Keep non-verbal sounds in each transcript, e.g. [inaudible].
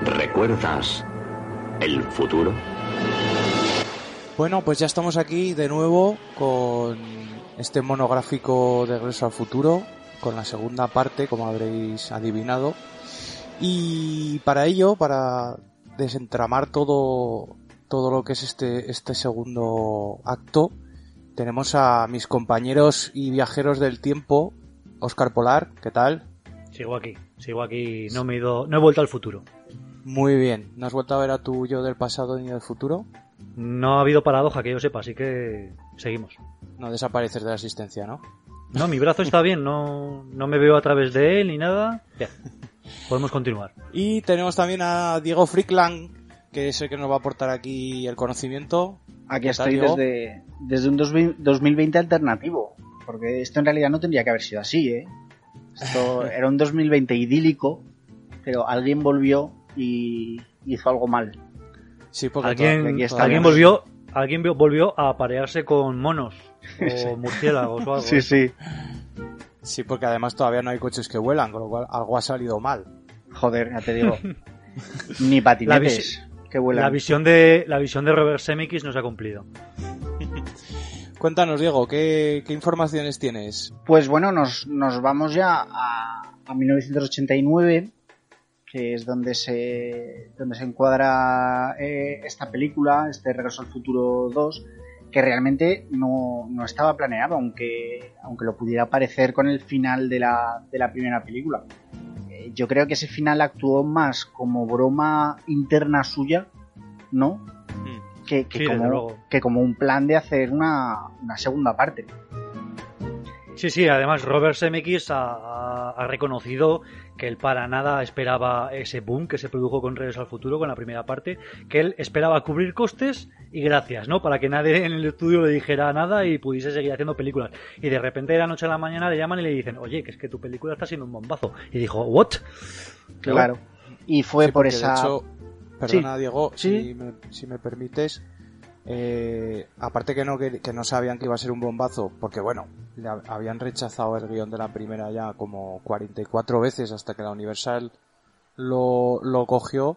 ¿Recuerdas el futuro? Bueno, pues ya estamos aquí de nuevo con este monográfico de Regreso al Futuro, con la segunda parte, como habréis adivinado. Y para ello, para desentramar todo, todo lo que es este, este segundo acto, tenemos a mis compañeros y viajeros del tiempo, Oscar Polar, ¿qué tal? Sigo aquí, sigo aquí, no me he ido, no he vuelto al futuro. Muy bien, ¿no has vuelto a ver a tu yo del pasado ni del futuro? No ha habido paradoja que yo sepa, así que seguimos. No desapareces de la asistencia, ¿no? No, mi brazo está bien, no, no me veo a través de él ni nada. Ya, podemos continuar. Y tenemos también a Diego Frickland, que es el que nos va a aportar aquí el conocimiento. Aquí ¿Qué tal, estoy Diego? desde, desde un 2000 2020 alternativo, porque esto en realidad no tendría que haber sido así, ¿eh? Esto [laughs] era un 2020 idílico, pero alguien volvió y hizo algo mal. Sí, porque Alguien, todavía- aquí está alguien bien. volvió, alguien volvió a aparearse con monos [laughs] o murciélagos o algo. Sí, sí. Sí, porque además todavía no hay coches que vuelan, con lo cual algo ha salido mal. Joder, ya te digo. [laughs] Ni patinetes. Que vuelan. La visión de la visión de Robert Zemeckis no se ha cumplido. [laughs] Cuéntanos, Diego, ¿qué, qué informaciones tienes? Pues bueno, nos, nos vamos ya a, a 1989, que es donde se, donde se encuadra eh, esta película, este Regreso al Futuro 2, que realmente no, no estaba planeado, aunque, aunque lo pudiera parecer con el final de la, de la primera película. Eh, yo creo que ese final actuó más como broma interna suya, ¿no? Que, que Sí, desde como, que como un plan de hacer una, una segunda parte. Sí, sí, además Robert Zemeckis ha, ha- ha reconocido que él para nada esperaba ese boom que se produjo con Regreso al Futuro, con la primera parte, que él esperaba cubrir costes y gracias, ¿no? Para que nadie en el estudio le dijera nada y pudiese seguir haciendo películas. Y de repente de la noche a la mañana le llaman y le dicen, oye, que es que tu película está siendo un bombazo. Y dijo, ¿what? Claro. Y fue Sí, por esa... De hecho, perdona, Diego, Sí. si, me, si me permites. eh, aparte que no, que, que no sabían que iba a ser un bombazo, porque bueno, le hab- habían rechazado el guion de la primera ya como 44 veces hasta que la Universal lo, lo cogió.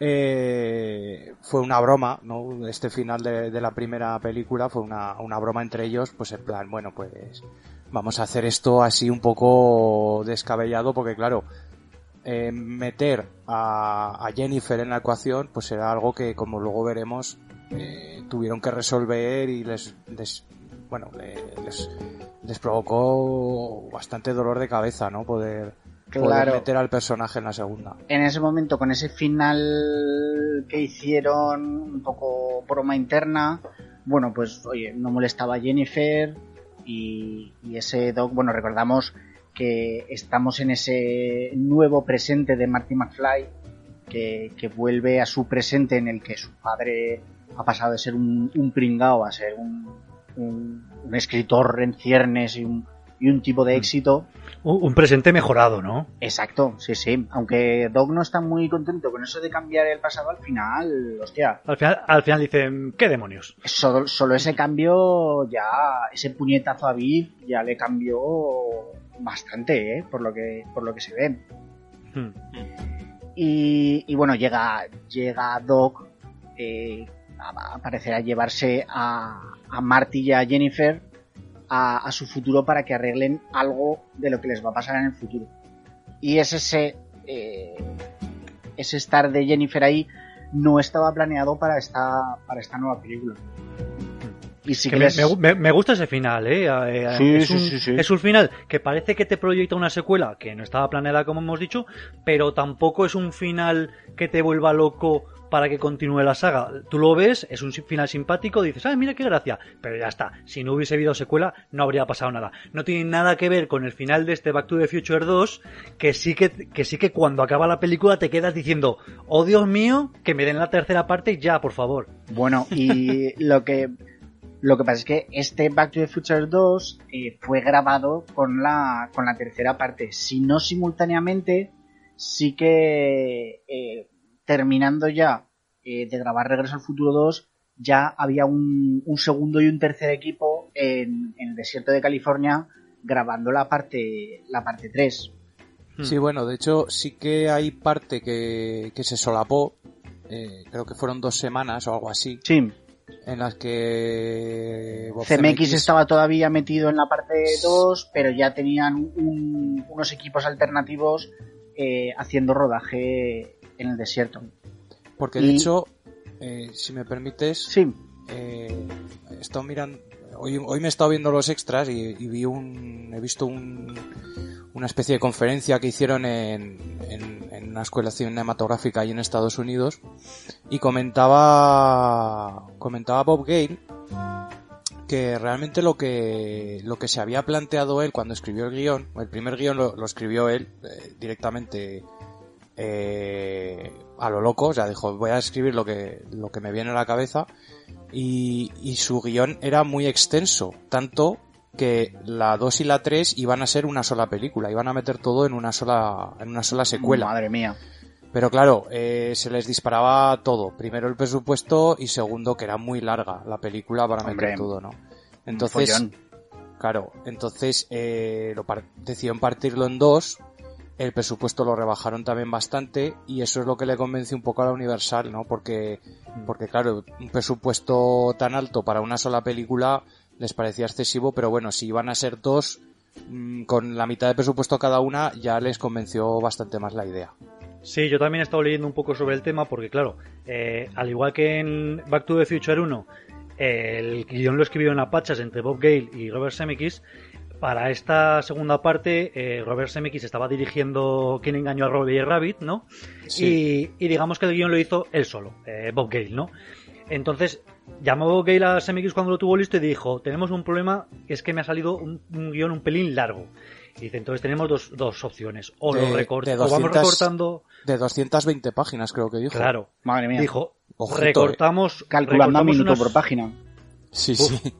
eh, fue una broma, ¿no? Este final de, de la primera película fue una, una broma entre ellos, pues en plan, bueno, pues vamos a hacer esto así un poco descabellado, porque claro, eh, meter a, a Jennifer en la ecuación, pues era algo que, como luego veremos, eh, tuvieron que resolver y les, les- bueno, le- les, les provocó bastante dolor de cabeza, ¿no? Poder, meter al personaje en la segunda. En ese momento, con ese final que hicieron, un poco broma interna, bueno, pues, oye, no molestaba a Jennifer y, y ese Doc, bueno, recordamos que estamos en ese nuevo presente de Marty McFly, que, que vuelve a su presente en el que su padre ha pasado de ser un, un pringao a ser un, un- un escritor en ciernes y un, y un tipo de éxito. Un, presente mejorado, ¿no? Exacto, sí, sí. Aunque Doc no está muy contento con eso de cambiar el pasado al final, hostia, Al final, al final dicen, ¿qué demonios? solo, solo ese cambio ya, ese puñetazo a Viv ya le cambió bastante, ¿eh? Por lo que, por lo que se ve. Hmm. Y, y bueno, llega, llega Doc eh, a, a parecer a llevarse a, a Marty y a Jennifer a, a su futuro para que arreglen algo de lo que les va a pasar en el futuro. Y es ese, eh, ese estar de Jennifer ahí no estaba planeado para esta, para esta nueva película. Y sí Que me, me- me gusta ese final, ¿eh? Eh, Sí, es, un, sí, sí. es un final que parece que te proyecta una secuela que no estaba planeada, como hemos dicho, pero tampoco es un final que te vuelva loco para que continúe la saga. Tú lo ves, es un final simpático, dices, ¡ay, mira qué gracia! Pero ya está. Si no hubiese habido secuela, no habría pasado nada. No tiene nada que ver con el final de este Back to the Future 2, que sí que, que sí que cuando acaba la película te quedas diciendo, ¡oh Dios mío! Que me den la tercera parte ya, por favor. Bueno, y [laughs] lo que lo que pasa es que este Back to the Future 2 eh, fue grabado con la con la tercera parte, si no simultáneamente, sí que eh, terminando ya eh, de grabar Regreso al Futuro 2, ya había un, un segundo y un tercer equipo en, en el desierto de California grabando la parte la parte 3. Hmm. Sí, bueno, de hecho sí que hay parte que, que se solapó, eh, creo que fueron dos semanas o algo así, Sí, en las que Bob CMX estaba todavía metido en la parte 2, pero ya tenían un- unos equipos alternativos eh, haciendo rodaje en el desierto. Porque de y- hecho, eh, si me permites, Sí, eh, he estado mirando, hoy, hoy me he estado viendo los extras y, y vi un, he visto un, una especie de conferencia que hicieron en, en, en una escuela cinematográfica ahí en Estados Unidos y comentaba, comentaba Bob Gale que realmente lo que lo que se había planteado él cuando escribió el guion, el primer guion lo, lo escribió él eh, directamente eh, a lo loco, o sea, dijo voy a escribir lo que lo que me viene a la cabeza y, y su guion era muy extenso, tanto que la 2 y la 3 iban a ser una sola película, iban a meter todo en una sola en una sola secuela. madre mía. Pero claro, eh, se les disparaba todo. Primero el presupuesto y segundo que era muy larga la película para Hombre, meter todo, ¿no? Entonces, claro, entonces eh, lo par- decidieron partirlo en dos. El presupuesto lo rebajaron también bastante y eso es lo que le convenció un poco a la Universal, ¿no? Porque, porque claro, un presupuesto tan alto para una sola película les parecía excesivo, pero bueno, si iban a ser dos, mm, con la mitad de presupuesto cada una, ya les convenció bastante más la idea. Sí, yo también he estado leyendo un poco sobre el tema porque, claro, eh, al igual que en Back to the Future 1, eh, el guion lo escribieron a pachas entre Bob Gale y Robert Zemeckis. Para esta segunda parte, eh, Robert Zemeckis estaba dirigiendo Quién engañó a Robbie Rabbit, ¿no? Sí. Y, y digamos que el guion lo hizo él solo, eh, Bob Gale, ¿no? Entonces, llamó Bob Gale a Zemeckis cuando lo tuvo listo y dijo, tenemos un problema, es que me ha salido un, un guion un pelín largo. Y dice, entonces tenemos dos, dos opciones. O lo De- recort- de o vamos 200 recortando... De 220 páginas creo que dijo. Claro. Madre mía. Dijo, Ojito, recortamos... Calculando recortamos minuto unas- por página. Sí, Uf. sí.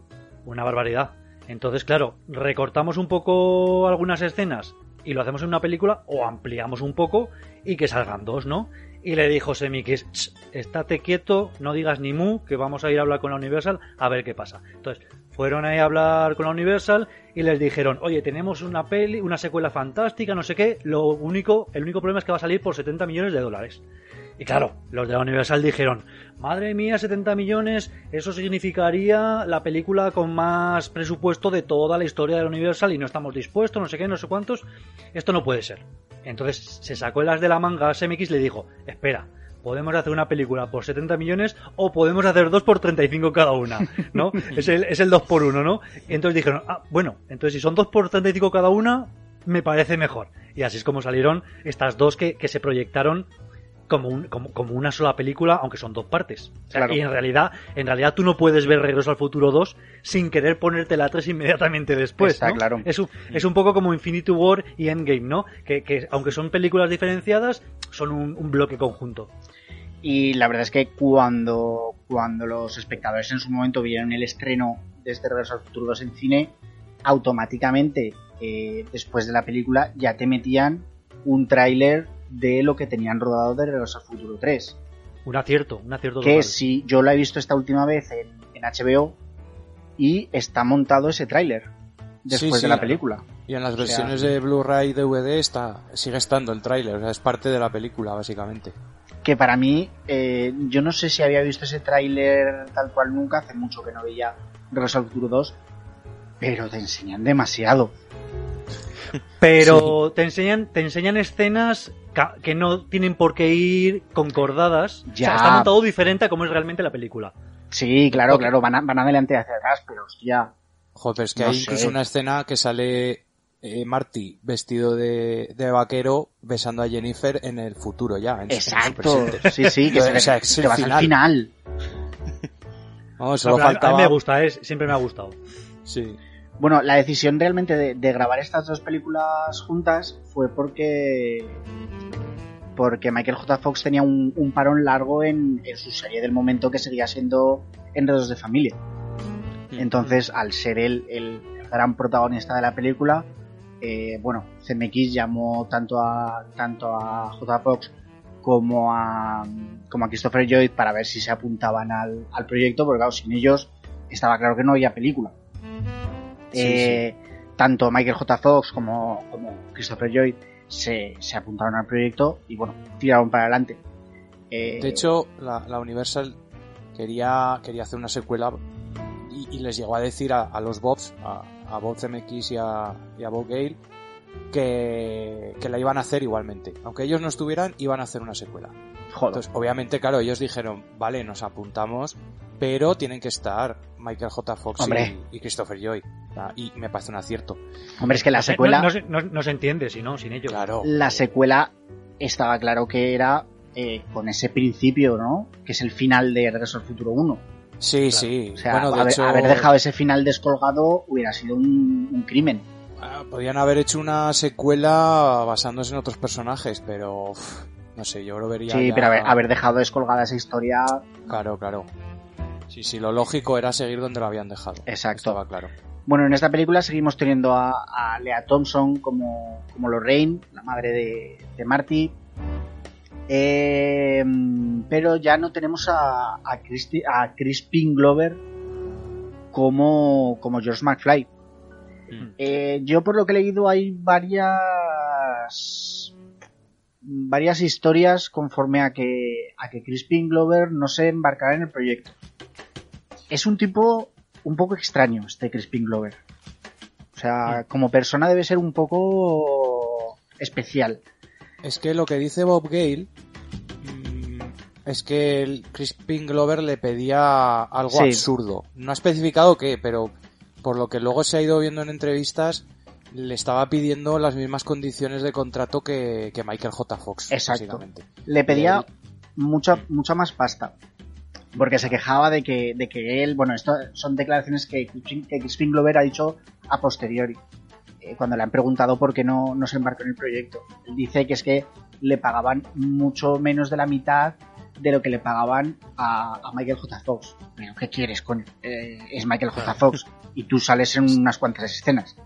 Una barbaridad. Entonces, claro, recortamos un poco algunas escenas y lo hacemos en una película o ampliamos un poco y que salgan dos, ¿no? Y le dijo Semikis, "Ch, estate quieto, no digas ni mu, que vamos a ir a hablar con la Universal a ver qué pasa. Entonces, fueron ahí a hablar con la Universal y les dijeron, oye, tenemos una peli, una secuela fantástica, no sé qué, lo único, el único problema es que va a salir por 70 millones de dólares. Y claro, los de la Universal dijeron, madre mía, 70 millones, eso significaría la película con más presupuesto de toda la historia de la Universal y no estamos dispuestos, no sé qué, no sé cuántos. Esto no puede ser. Entonces se sacó el as de la manga a SMX y le dijo, espera, podemos hacer una película por 70 millones o podemos hacer dos por 35 cada una, [laughs] ¿no? es, el, es el 2 por 1, ¿no? Y entonces dijeron, ah, bueno, entonces si son dos por 35 cada una, me parece mejor. Y así es como salieron estas dos que, que se proyectaron como, un- como, como una sola película, aunque son dos partes. O sea, Claro. Y en realidad, en realidad tú no puedes ver Regreso al Futuro 2 sin querer ponerte la 3 inmediatamente después. Está ¿no? claro. Es un, es un poco como Infinity War y Endgame, ¿no? Que, que aunque son películas diferenciadas, son un, un bloque conjunto. Y la verdad es que cuando, cuando los espectadores en su momento vieron el estreno de este Regreso al Futuro 2 en cine, automáticamente eh, después de la película ya te metían un tráiler de lo que tenían rodado de Regreso al Futuro 3. Un acierto, un acierto Que total. si yo lo he visto esta última vez en, en HBO y está montado ese tráiler después Sí, sí. de la película. Y en las O sea- versiones de Blu-ray y DVD está, sigue estando el tráiler, o sea, es parte de la película, básicamente. que para mí, eh, yo no sé si había visto ese tráiler tal cual nunca, hace mucho que no veía Regreso al Futuro 2, pero te enseñan demasiado. Pero te enseñan, te enseñan escenas que no tienen por qué ir concordadas. O sea, Ya. está montado diferente a como es realmente la película. Sí, claro, claro, van, a- van adelante y hacia atrás, pero hostia, Joder, es que No hay sé. incluso una escena que sale eh, Marty vestido de, de vaquero besando a Jennifer en el futuro ya. En, exacto, presente. sí, sí, que [laughs] se sea, es vas al final. [laughs] Vamos, solo No, pero a- mí me gusta, es, siempre me ha gustado. Sí. Bueno, la decisión realmente de, de grabar estas dos películas juntas fue porque porque Michael J. Fox tenía un, un parón largo en, en su serie del momento que seguía siendo Enredos de Familia. Entonces, al ser él el gran protagonista de la película, eh, bueno, CMX llamó tanto a tanto a J. Fox como a como a Christopher Lloyd para ver si se apuntaban al, al proyecto, porque claro, sin ellos estaba claro que no había película. Sí, Eh, Tanto Michael J. Fox como, como Christopher Lloyd se, se apuntaron al proyecto y bueno, tiraron para adelante. Eh, De hecho, la, la Universal quería, quería hacer una secuela y, y les llegó a decir a, a los Bobs, a, a Bob CMX y a, y a Bob Gale, que, que la iban a hacer igualmente. Aunque ellos no estuvieran, iban a hacer una secuela. joder. Entonces, obviamente, claro, ellos dijeron, vale, nos apuntamos, pero tienen que estar Michael J. Fox y, y Christopher Joy. Y me parece un acierto. Hombre, es que la secuela, No, no se- no- no se entiende si no, sin ellos. Claro. la secuela estaba claro que era eh, con ese principio, ¿no? Que es el final de Regreso al Futuro 1. Sí, sí. O sea, bueno, de haber, hecho, haber dejado ese final descolgado hubiera sido un, un crimen. ah, podían haber hecho una secuela basándose en otros personajes, pero uf, no sé, yo lo vería. Sí, ya- pero haber, haber dejado descolgada esa historia, Claro, claro. Sí, sí, lo lógico era seguir donde lo habían dejado. Exacto. Estaba claro. Bueno, en esta película seguimos teniendo a, a Lea Thompson como, como Lorraine, la madre de, de Marty. Eh, pero ya no tenemos a, a, Christi- a Crispin Glover como, como George McFly. Mm. Eh, yo por lo que he leído hay varias varias historias conforme a que a que Crispin Glover no se embarcará en el proyecto. Es un tipo un poco extraño este Crispin Glover. O sea, como persona debe ser un poco especial. Es que lo que dice Bob Gale mm, es que el Crispin Glover le pedía algo Sí. absurdo. No ha especificado qué, pero por lo que luego se ha ido viendo en entrevistas, le estaba pidiendo las mismas condiciones de contrato que, que Michael J. Fox. Exacto. básicamente. Le pedía Él- mucha mucha más pasta. Porque se quejaba de que, de que él, bueno, esto son declaraciones que, que Crispin Glover ha dicho a posteriori, eh, cuando le han preguntado por qué no, no se embarcó en el proyecto. Él dice que es que le pagaban mucho menos de la mitad de lo que le pagaban a, a Michael J. Fox. Pero, ¿qué quieres, coño? Eh, es Michael J. Fox y tú sales en unas cuantas escenas.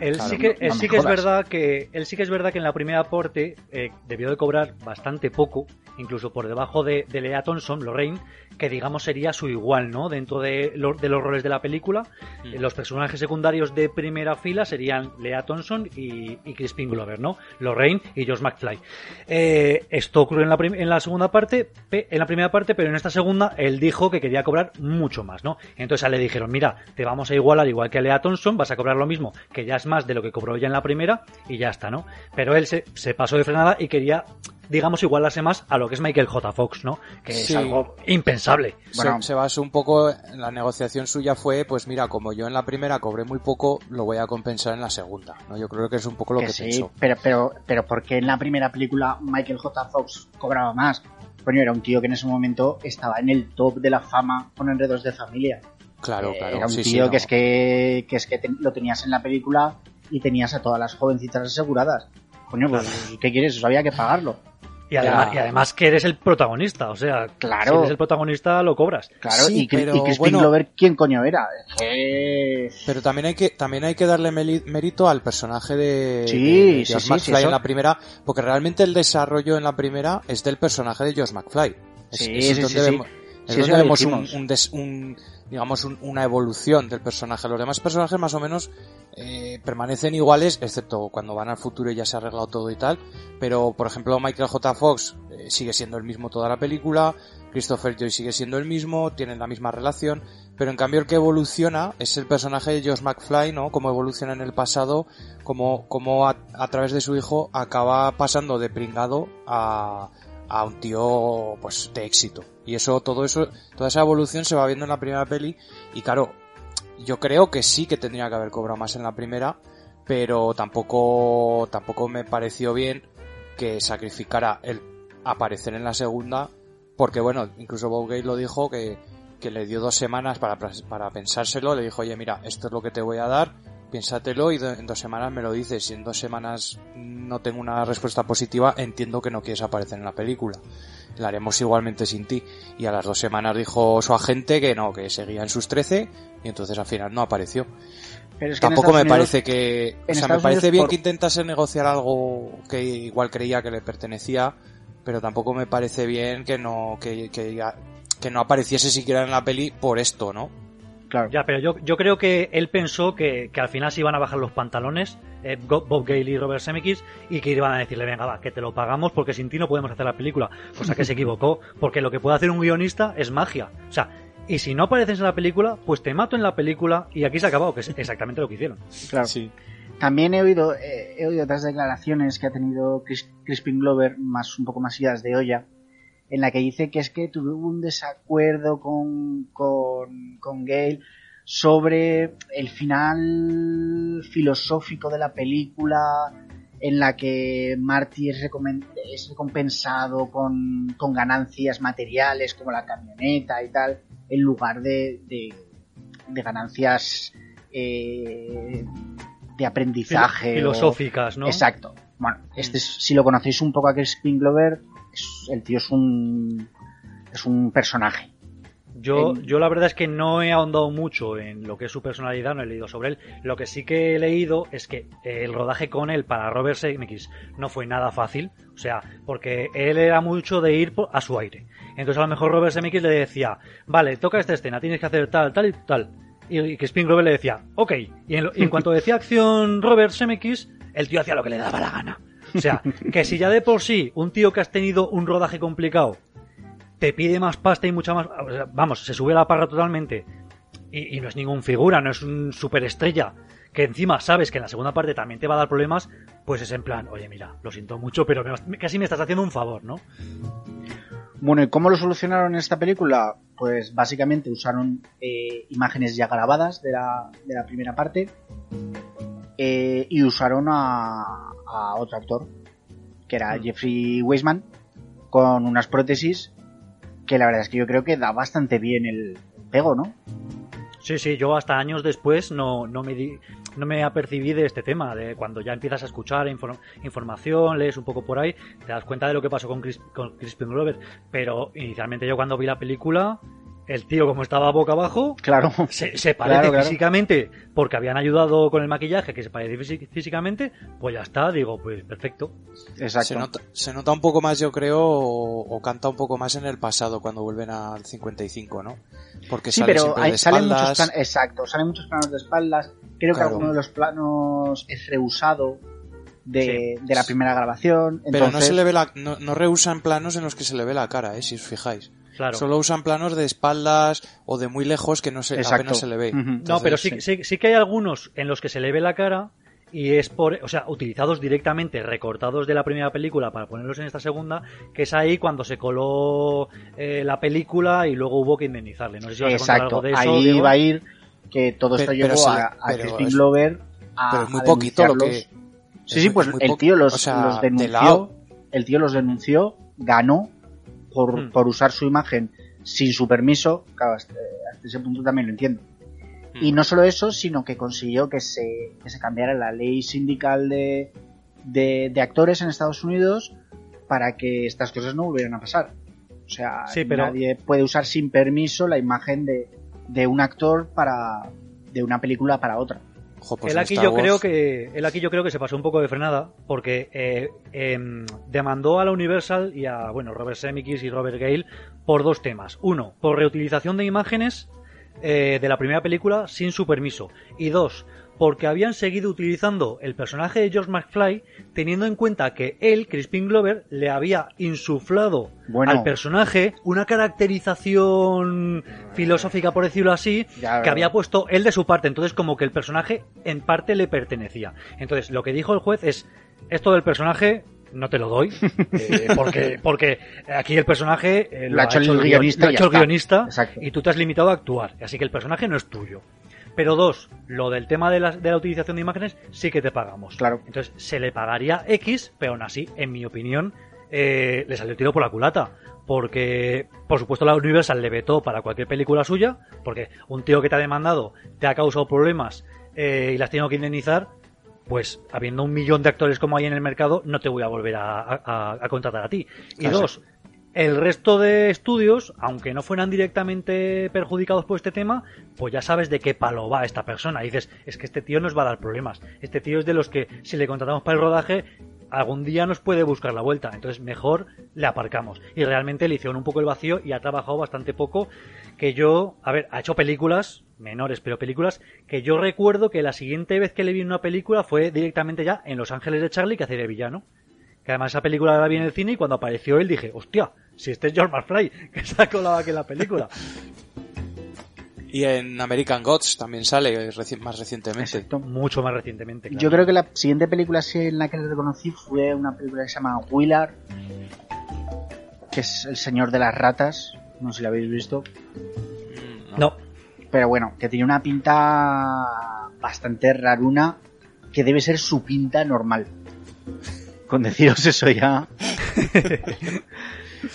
Él claro, sí que, no- él no sí que es verdad que él sí que es verdad que en la primera aporte eh, debió de cobrar bastante poco, incluso por debajo de, de Lea Thompson, Lorraine, que digamos sería su igual, ¿no? Dentro de, lo- de los roles de la película, Mm. eh, los personajes secundarios de primera fila serían Lea Thompson y, y Crispin Glover, ¿no? Lorraine y Josh McFly. Eh, esto ocurrió en la, en la segunda parte, en la primera parte, pero en esta segunda él dijo que quería cobrar mucho más, ¿no? Entonces a él le dijeron, mira, te vamos a igualar igual que a Lea Thompson, vas a cobrar lo mismo, que ya es más de lo que cobró ella en la primera y ya está, ¿no? Pero él se, se pasó de frenada y quería, digamos, igualarse más a lo que es Michael J. Fox, ¿no? Que Sí. es algo impensable. Se- Bueno. se, basó un poco, en la negociación suya fue, pues mira, como yo en la primera cobré muy poco, lo voy a compensar en la segunda. ¿no? Yo creo que es un poco lo que, que sí, pensó. pero, pero, pero ¿por qué en la primera película Michael J. Fox cobraba más? Coño, era un tío que en ese momento estaba en el top de la fama con Enredos de Familia. Claro, claro. Era un sí, sí, tío no. que es que, que es que te- lo tenías en la película y tenías a todas las jovencitas aseguradas. Coño, pues, ¿qué quieres? Eso había que pagarlo. Y además, y además que eres el protagonista, o sea, Claro. si eres el protagonista lo cobras. Claro, Sí, y, pero y Crispin bueno. Glover, ¿quién coño era? Pero también hay que también hay que darle mérito al personaje de, Sí, de- de sí, Josh sí, McFly en la primera, porque realmente el desarrollo en la primera es del personaje de Josh McFly. Es, Sí, es sí, donde sí, sí. vemos, es donde vemos un, dijimos. un des- un- digamos un- una evolución del personaje. Los demás personajes más o menos eh, permanecen iguales, excepto cuando van al futuro y ya se ha arreglado todo y tal. Pero por ejemplo Michael J. Fox eh, sigue siendo el mismo toda la película, Christopher Joy sigue siendo el mismo, tienen la misma relación, pero en cambio el que evoluciona es el personaje de Josh McFly, ¿no? Cómo evoluciona en el pasado, cómo, cómo a, a través de su hijo acaba pasando de pringado a, a un tío, pues, de éxito. Y eso, todo eso, toda esa evolución se va viendo en la primera peli, y claro, yo creo que sí que tendría que haber cobrado más en la primera, pero tampoco, tampoco me pareció bien que sacrificara el aparecer en la segunda, porque bueno, incluso Bob lo dijo que, que le dio dos semanas para, para pensárselo, le dijo, oye mira, esto es lo que te voy a dar, piénsatelo y do- en dos semanas me lo dices, si en dos semanas no tengo una respuesta positiva, entiendo que no quieres aparecer en la película. La haremos igualmente sin ti. Y a las dos semanas dijo su agente que no, que seguía en sus 13 y entonces al final no apareció. Pero es que Tampoco me Unidos- parece que... O sea, me parece Unidos bien por- que intentase negociar algo que igual creía que le pertenecía, pero tampoco me parece bien que no, que, que, ya- que no apareciese siquiera en la peli por esto, ¿no? Claro. Ya, pero yo, yo creo que él pensó que, que al final se iban a bajar los pantalones eh, Bob Gale y Robert Zemeckis y que iban a decirle, venga, va, que te lo pagamos porque sin ti no podemos hacer la película. Cosa que se equivocó, [laughs] porque lo que puede hacer un guionista es magia. O sea, y si no apareces en la película, pues te mato en la película y aquí se ha acabado, que es exactamente lo que hicieron. Claro. Sí. También he oído, eh, he oído otras declaraciones que ha tenido Chris- Crispin Glover, más un poco más idas de olla, en la que dice que es que tuvo un desacuerdo con, con, con Gale sobre el final filosófico de la película en la que Marty es, es recompensado con, con ganancias materiales como la camioneta y tal, en lugar de, de, de ganancias eh, de aprendizaje. o- Filosóficas, ¿no? Exacto. Bueno, este es- si lo conocéis un poco a Glover, es- el tío es un es un personaje. Yo, En- yo la verdad es que no he ahondado mucho en lo que es su personalidad, no he leído sobre él. Lo que sí que he leído es que el rodaje con él para Robert Zemeckis no fue nada fácil, o sea, porque él era mucho de ir a su aire. Entonces a lo mejor Robert Zemeckis le decía, vale, toca esta escena, tienes que hacer tal, tal y tal. Y, Crispin Glover le decía, ok. Y en, lo- y en cuanto decía acción Robert Zemeckis, el tío hacía lo que le daba la gana. O sea, que si ya de por sí un tío que has tenido un rodaje complicado te pide más pasta y mucha más. vamos, se sube la parra totalmente. Y, y no es ningún figura, no es un superestrella. Que encima sabes que en la segunda parte también te va a dar problemas. Pues es en plan, oye, mira, lo siento mucho, pero me- casi me estás haciendo un favor, ¿no? Bueno, ¿y cómo lo solucionaron en esta película? Pues básicamente usaron eh, imágenes ya grabadas de la, de la primera parte eh, y usaron a, a otro actor, que era Mm. Jeffrey Weisman, con unas prótesis que la verdad es que yo creo que da bastante bien el pego, ¿no? Sí, sí, yo hasta años después no, no me di- no me apercibí de este tema, de cuando ya empiezas a escuchar infor- información, lees un poco por ahí, te das cuenta de lo que pasó con, Chris, con Crispin Glover. Pero inicialmente yo cuando vi la película, el tío como estaba boca abajo, Claro. se, se parece Claro, claro. físicamente porque habían ayudado con el maquillaje, que se parece físi- físicamente, pues ya está, digo, pues perfecto. Exacto. Se nota, se nota un poco más, yo creo, o, o canta un poco más en el pasado cuando vuelven al 55, ¿no? Porque Sí, sale pero hay- de salen muchos espaldas. planos, exacto, salen muchos planos de espaldas. Creo Claro. que alguno de los planos es reusado de, Sí. de la primera grabación. Pero no se le ve la, no, no reusan planos en los que se le ve la cara, eh, si os fijáis. Claro. Solo usan planos de espaldas o de muy lejos que no se, Exacto. apenas se le ve. No, Entonces, pero sí, sí, sí que hay algunos en los que se le ve la cara y es por, o sea, utilizados directamente, recortados de la primera película para ponerlos en esta segunda, que es ahí cuando se coló eh, la película y luego hubo que indemnizarle. No sé si vas a contar algo de eso. ahí Diego. va a ir que todo esto Pero- pero le- a, Glover a, pero es muy a poquito lo que... Sí, sí, pues el tío los, O sea, los de denunció, el tío los denunció, ganó por, Hmm. por usar su imagen sin su permiso, claro, hasta, hasta ese punto también lo entiendo. Hmm. Y no solo eso, sino que consiguió que se, que se cambiara la ley sindical de, de, de actores en Estados Unidos para que estas cosas no volvieran a pasar. O sea, Sí, pero- nadie puede usar sin permiso la imagen de, de un actor para de una película para otra. Pues en aquí yo creo que él aquí yo creo que se pasó un poco de frenada porque eh, em, demandó a la Universal y a bueno Robert Zemeckis y Robert Gale por dos temas. Uno por reutilización de imágenes eh, de la primera película sin su permiso. Y dos porque habían seguido utilizando el personaje de George McFly teniendo en cuenta que él Crispin Glover le había insuflado Bueno. al personaje una caracterización filosófica por decirlo así Ya, que había puesto él de su parte, entonces como que el personaje en parte le pertenecía. Entonces lo que dijo el juez es, esto del personaje no te lo doy, [laughs] eh, porque, porque aquí el personaje eh, Lo ha hecho el guion- guionista lo ha hecho el guionista y tú te has limitado a actuar, así que el personaje no es tuyo. Pero dos, lo del tema de la, de la utilización de imágenes sí que te pagamos. Claro. Entonces se le pagaría X, pero aún así, en mi opinión, eh, le salió el tiro por la culata. Porque, por supuesto, la Universal le vetó para cualquier película suya, porque un tío que te ha demandado te ha causado problemas eh, y las tengo que indemnizar, pues habiendo un millón de actores como hay en el mercado, no te voy a volver a, a- a contratar a ti. Y dos, el resto de estudios, aunque no fueran directamente perjudicados por este tema, pues ya sabes de qué palo va esta persona. Y dices, es que este tío nos va a dar problemas. Este tío es de los que, si le contratamos para el rodaje, algún día nos puede buscar la vuelta. Entonces, mejor le aparcamos. Y realmente le hicieron un poco el vacío y ha trabajado bastante poco. Que yo, a ver, ha hecho películas menores, pero películas que yo recuerdo que la siguiente vez que le vi una película fue directamente ya en Los Ángeles de Charlie, que hace de villano. Que además esa película la vi en el cine y cuando apareció él dije, hostia, si este es George McFly, [laughs] que se ha colado aquí en la película. Y en American Gods también sale reci- más recientemente. Exacto. Mucho más recientemente. claro. Yo creo que la siguiente película en la que le reconocí fue una película que se llama Willard, que es El Señor de las Ratas. No sé si la habéis visto. Mm, No, Pero bueno, que tiene una pinta bastante raruna, que debe ser su pinta normal. Con deciros eso ya. [laughs]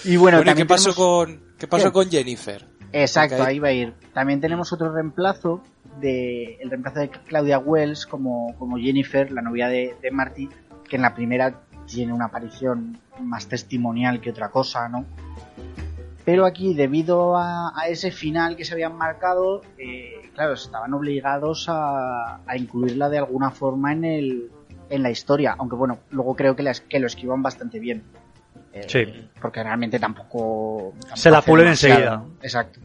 y bueno, Bueno, ¿y también qué pasó tenemos- con qué pasó ¿Qué? con Jennifer? Exacto, ahí va a ir. También tenemos otro reemplazo de el reemplazo de Claudia Wells como, como Jennifer, la novia de, de Marty, que en la primera tiene una aparición más testimonial que otra cosa, ¿no? Pero aquí, debido a, a ese final que se habían marcado, eh, claro, estaban obligados a, a incluirla de alguna forma en el en la historia, aunque bueno, luego creo que, las, que lo esquivan bastante bien. Eh, Sí. Porque realmente tampoco... Se la pulen enseguida. Exacto.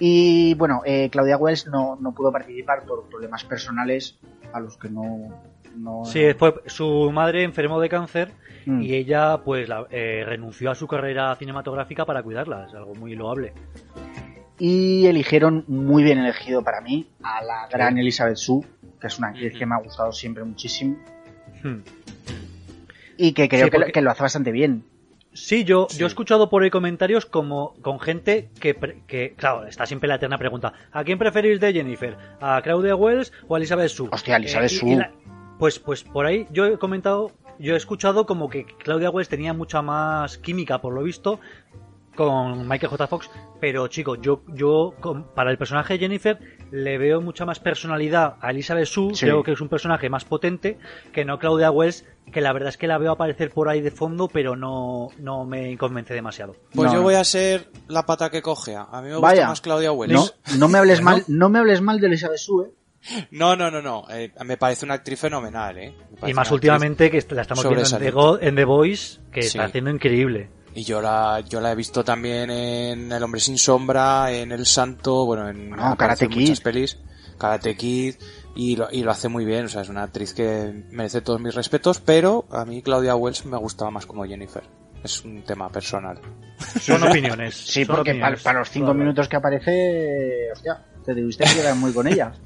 Y bueno, eh, Claudia Wells no, no pudo participar por problemas personales a los que no... no Sí, fue su madre enfermó de cáncer Mm. y ella pues la- eh, renunció a su carrera cinematográfica para cuidarla. Es algo muy loable. Y eligieron muy bien elegido para mí a la gran Elizabeth Sue, que es una actriz que me ha gustado siempre muchísimo Hmm. Y que creo Sí, que, lo- porque- que lo hace bastante bien. Sí, yo, Sí. yo he escuchado por ahí comentarios como con gente que, pre- que, claro, está siempre la eterna pregunta. ¿A quién preferís de Jennifer? ¿A Claudia Wells o a Elizabeth Sue? Hostia, Elizabeth y- y Sue. la- pues, pues por ahí yo he comentado, yo he escuchado como que Claudia Wells tenía mucha más química, por lo visto, con Michael J. Fox, pero chicos, yo, yo con- para el personaje de Jennifer le veo mucha más personalidad a Elizabeth Sue, Sí. creo que es un personaje más potente que no Claudia Wells, que la verdad es que la veo aparecer por ahí de fondo, pero no, no me convence demasiado. Pues No, yo no. voy a ser la pata que cogea. A mí me gusta Vaya. más Claudia Wells. No, no me hables mal, no me hables mal de Elizabeth Sue. ¿eh? No, no, no, no. Eh, me parece una actriz fenomenal, ¿eh? Y más últimamente que la estamos viendo en The. Go- en The Voice, que Sí. está haciendo increíble. Y yo la, yo la he visto también en El Hombre Sin Sombra, en El Santo, bueno, en Karate en muchas pelis. Karate Kid. Y lo, y lo hace muy bien, o sea, es una actriz que merece todos mis respetos, pero a mí Claudia Wells me gustaba más como Jennifer. Es un tema personal. Son opiniones. [laughs] Sí, son porque para, opiniones. para los cinco Claro. minutos que aparece, hostia, te debiste quedar muy con ella. [laughs]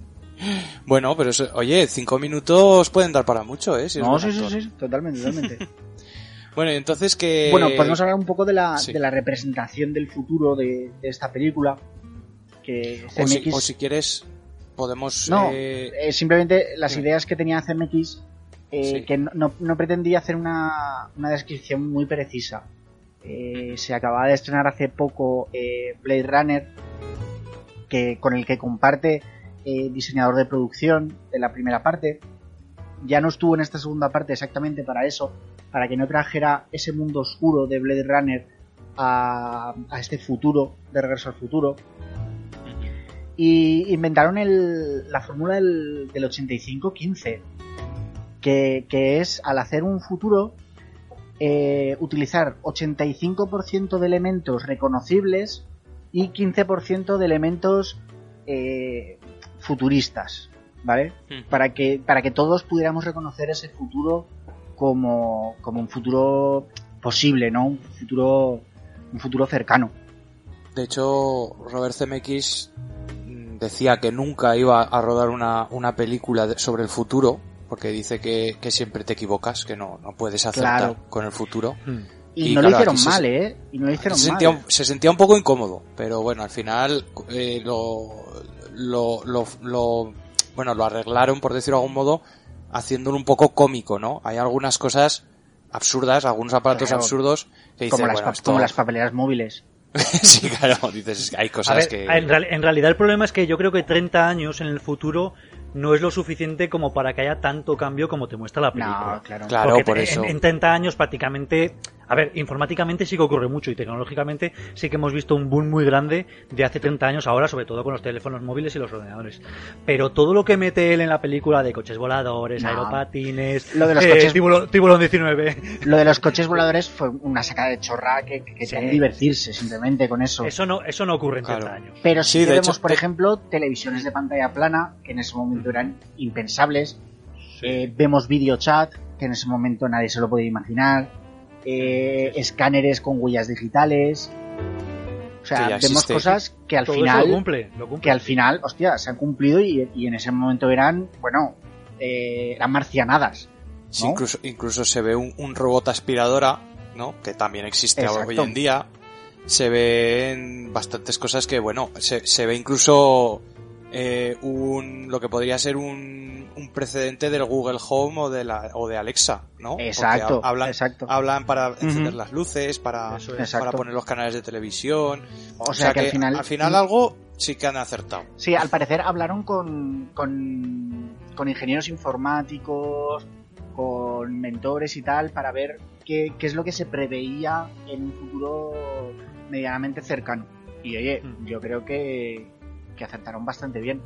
Bueno, pero eso- oye, cinco minutos pueden dar para mucho, ¿eh? Si no, sí, sí, sí, totalmente, totalmente. [laughs] Bueno, entonces que... Bueno, podemos hablar un poco de la, sí. de la representación del futuro de, de esta película. Que O si, CMX o si quieres, podemos... No, eh, simplemente las ideas que tenía CMX, eh, Sí. que no, no- no pretendía hacer una, una descripción muy precisa. Eh, se acababa de estrenar hace poco eh, Blade Runner, que, con el que comparte eh, diseñador de producción de la primera parte. Ya no estuvo en esta segunda parte exactamente para eso, para que no trajera ese mundo oscuro de Blade Runner a, a este futuro, de regreso al futuro. Y inventaron el- la fórmula del, del 85-15, que, que es al hacer un futuro eh, utilizar 85% de elementos reconocibles y 15% de elementos eh, futuristas, ¿vale? Para que, para que todos pudiéramos reconocer ese futuro como, como un futuro posible, ¿no? Un futuro, un futuro cercano. De hecho, Robert Zemeckis mm, decía que nunca iba a rodar una, una película de- sobre el futuro, porque dice que, que siempre te equivocas, que no, no puedes acertar Claro. con el futuro. Hmm. Y, Y no claro, lo hicieron se- mal, ¿eh? Y no lo hicieron se, mal. sentía, un- se sentía un poco incómodo, pero bueno, al final eh, lo, lo, lo, lo- bueno, lo arreglaron, por decirlo de algún modo, haciéndolo un poco cómico, ¿no? Hay algunas cosas absurdas, algunos aparatos Claro. absurdos que dices, como, las, bueno, como las papeleras móviles. [laughs] sí, claro, dices, hay cosas ver, que... en, real- en realidad el problema es que yo creo que 30 años en el futuro no es lo suficiente como para que haya tanto cambio como te muestra la película. No, claro. Claro, Porque por en- eso. En, 30 años prácticamente A ver, informáticamente sí que ocurre mucho y tecnológicamente sí que hemos visto un boom muy grande de hace 30 años ahora, sobre todo con los teléfonos móviles y los ordenadores. Pero todo lo que mete él en la película de coches voladores, No. aeropatines, Lo de los eh, coches- tiburón, tiburón 19, [laughs] Lo de los coches voladores fue una sacada de chorra que, que querían Sí. divertirse simplemente con eso. eso no, eso no ocurre en Claro. 30 años. Pero sí, Sí, vemos, hecho, por te- ejemplo, televisiones de pantalla plana, que en ese momento eran impensables. Eh, vemos videochat, que en ese momento nadie se lo podía imaginar. Eh, escáneres con huellas digitales. O sea, vemos existe. cosas que al Todo final lo cumple, lo cumple. que al final, hostia, se han cumplido y, y en ese momento eran, bueno, eh, eran marcianadas. Incluso, incluso se ve un, un robot aspiradora, ¿no? Que también existe Exacto. hoy en día. Se ven bastantes cosas que, bueno, se, se ve incluso eh, un, lo que podría ser un, un precedente del Google Home o de, la, o de Alexa, ¿no? Exacto, ha- hablan, exacto. hablan para encender las luces, para, es. Para poner los canales de televisión. O sea, que, al final, al final algo sí que han acertado. Sí, al parecer hablaron con, con, con ingenieros informáticos, con mentores y tal, para ver qué, qué es lo que se preveía en un futuro medianamente cercano. Y oye, yo creo que, que acertaron bastante bien.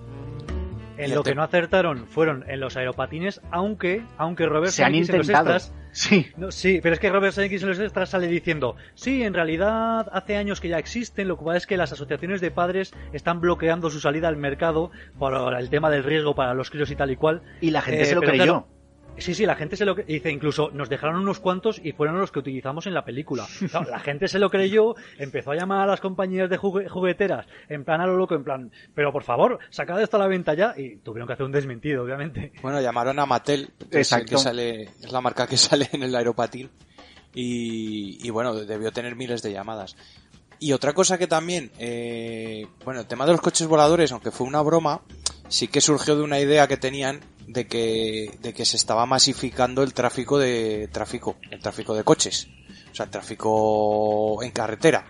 En lo que no acertaron fueron en los aeropatines, aunque, aunque Robert Se han Zemeckis en los intentado. extras Sí, No, sí, pero es que Robert Zemeckis en los extras sale diciendo, sí, en realidad hace años que ya existen, lo que pasa es que las asociaciones de padres están bloqueando su salida al mercado por el tema del riesgo para los críos y tal y cual. y la gente Eh, se lo creyó. claro, Sí, sí, la gente se lo cre- dice, incluso nos dejaron unos cuantos y fueron los que utilizamos en la película. Claro, la gente se lo creyó, empezó a llamar a las compañías de jugue- jugueteras, en plan a lo loco, en plan, pero por favor, sacad esto a la venta ya, y tuvieron que hacer un desmentido, obviamente. Bueno, llamaron a Mattel, que es, que sale, es la marca que [laughs] sale en el aeropatín. Y, y bueno, debió tener miles de llamadas. Y otra cosa que también, eh, bueno, el tema de los coches voladores, aunque fue una broma, sí que surgió de una idea que tenían de que, de que se estaba masificando el tráfico de tráfico, el tráfico de coches, o sea, el tráfico en carretera.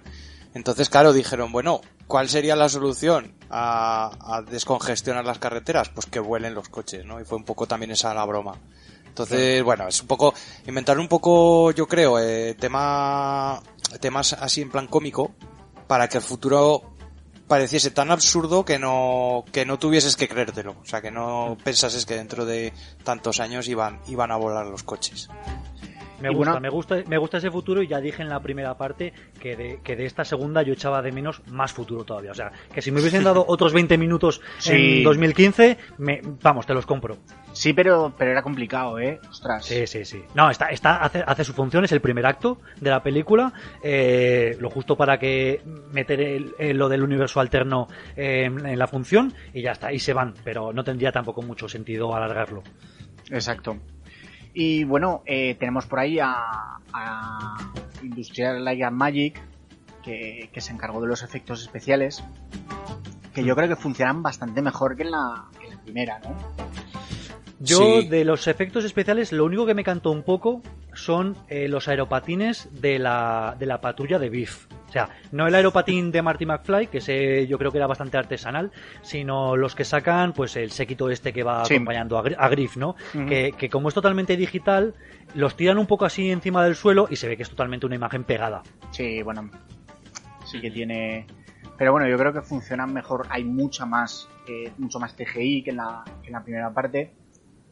Entonces, claro, dijeron, bueno, ¿cuál sería la solución a, a descongestionar las carreteras? Pues que vuelen los coches, ¿no? Y fue un poco también esa la broma. Entonces, bueno, es un poco, inventar un poco, yo creo, eh, tema, temas así en plan cómico, para que el futuro pareciese tan absurdo que no, que no tuvieses que creértelo. O sea, que no pensases que dentro de tantos años iban, iban a volar los coches. Me gusta, bueno- me gusta, me gusta ese futuro y ya dije en la primera parte que de, que de esta segunda yo echaba de menos más futuro todavía. O sea, que si me hubiesen dado [laughs] otros 20 minutos Sí. en 2015, me, vamos, te los compro. Sí, pero, pero era complicado, ¿eh? Ostras. Sí, sí, sí. No, está, está, hace, hace su función, es el primer acto de la película, eh, lo justo para que meter el- el- lo del universo alterno eh, en, en la función y ya está, y se van, pero no tendría tampoco mucho sentido alargarlo. Exacto. Y bueno, eh, tenemos por ahí a, Industrial Light and Magic, que, que se encargó de los efectos especiales, que yo creo que funcionan bastante mejor que en la, que en la primera, ¿no? Yo, Sí. de los efectos especiales, lo único que me cantó un poco son eh, los aeropatines de la, de la patrulla de Biff. O sea, no el aeropatín de Marty McFly, que ese yo creo que era bastante artesanal, sino los que sacan, pues el séquito este que va Sí. acompañando a, a Griff, ¿no? Que, que como es totalmente digital, los tiran un poco así encima del suelo y se ve que es totalmente una imagen pegada. Sí, bueno, sí que tiene... Pero bueno, yo creo que funcionan mejor. Hay mucha más, eh, mucho más TGI que en, la, que en la primera parte.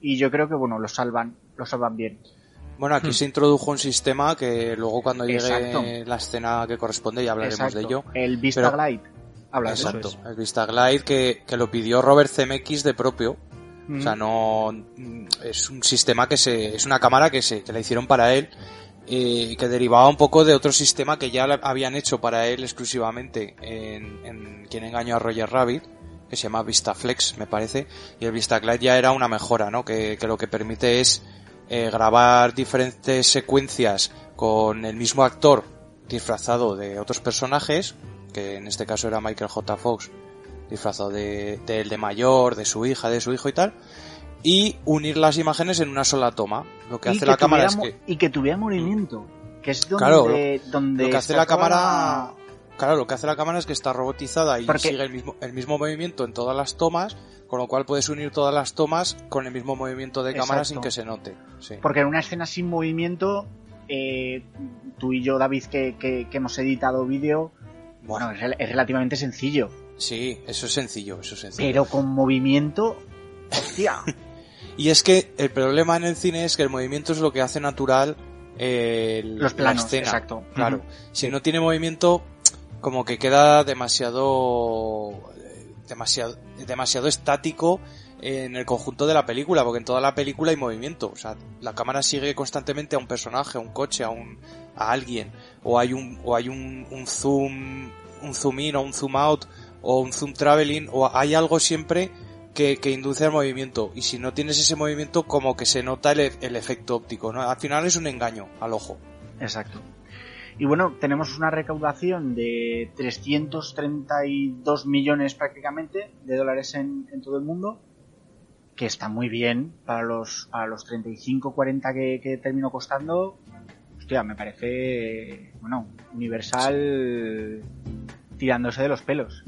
Y yo creo que, bueno, lo salvan, lo salvan bien. Bueno, aquí Hmm. se introdujo un sistema que luego cuando llegue Exacto. la escena que corresponde ya hablaremos Exacto. de ello. El Vista Pero- Glide. Habla de eso. Exacto, es. el Vista Glide que, que lo pidió Robert Zemeckis de propio. O sea, no mm, es un sistema que se es una cámara que se que la hicieron para él y que derivaba un poco de otro sistema que ya habían hecho para él exclusivamente en, en Quien engañó a Roger Rabbit que se llama VistaFlex me parece y el VistaGlide ya era una mejora no que, que lo que permite es eh, grabar diferentes secuencias con el mismo actor disfrazado de otros personajes que en este caso era Michael J. Fox disfrazado de, de él de mayor, de su hija, de su hijo y tal, y unir las imágenes en una sola toma. Lo que Y hace la cámara es que, Y que tuviera movimiento. Que es donde... Claro, donde lo que hace la cámara, claro, lo que hace la cámara es que está robotizada y Porque- sigue el mismo, el mismo movimiento en todas las tomas, con lo cual puedes unir todas las tomas con el mismo movimiento de cámara Exacto. sin que se note. Sí. Porque en una escena sin movimiento eh, tú y yo, David, que, que- que hemos editado vídeo, bueno, es, rel- es relativamente sencillo. Sí, eso es sencillo, eso es sencillo. Pero con movimiento, hostia. [laughs] Y es que el problema en el cine es que el movimiento es lo que hace natural eh, el- Los planos, la escena. exacto. Claro. Si no tiene movimiento, como que queda demasiado, eh, demasiado, demasiado estático en el conjunto de la película, porque en toda la película hay movimiento. O sea, la cámara sigue constantemente a un personaje, a un coche, a un, a alguien, o hay un, o hay un, un zoom, un zoom in o un zoom out, o un zoom traveling, o hay algo siempre que, que induce al movimiento. Y si no tienes ese movimiento, como que se nota el, el efecto óptico, ¿no? Al final es un engaño al ojo. Exacto. Y bueno, tenemos una recaudación de 332 millones prácticamente de dólares en, todo el mundo, que está muy bien para los, para los 35-40 que, que terminó costando. Hostia, me parece, bueno, Universal tirándose de los pelos.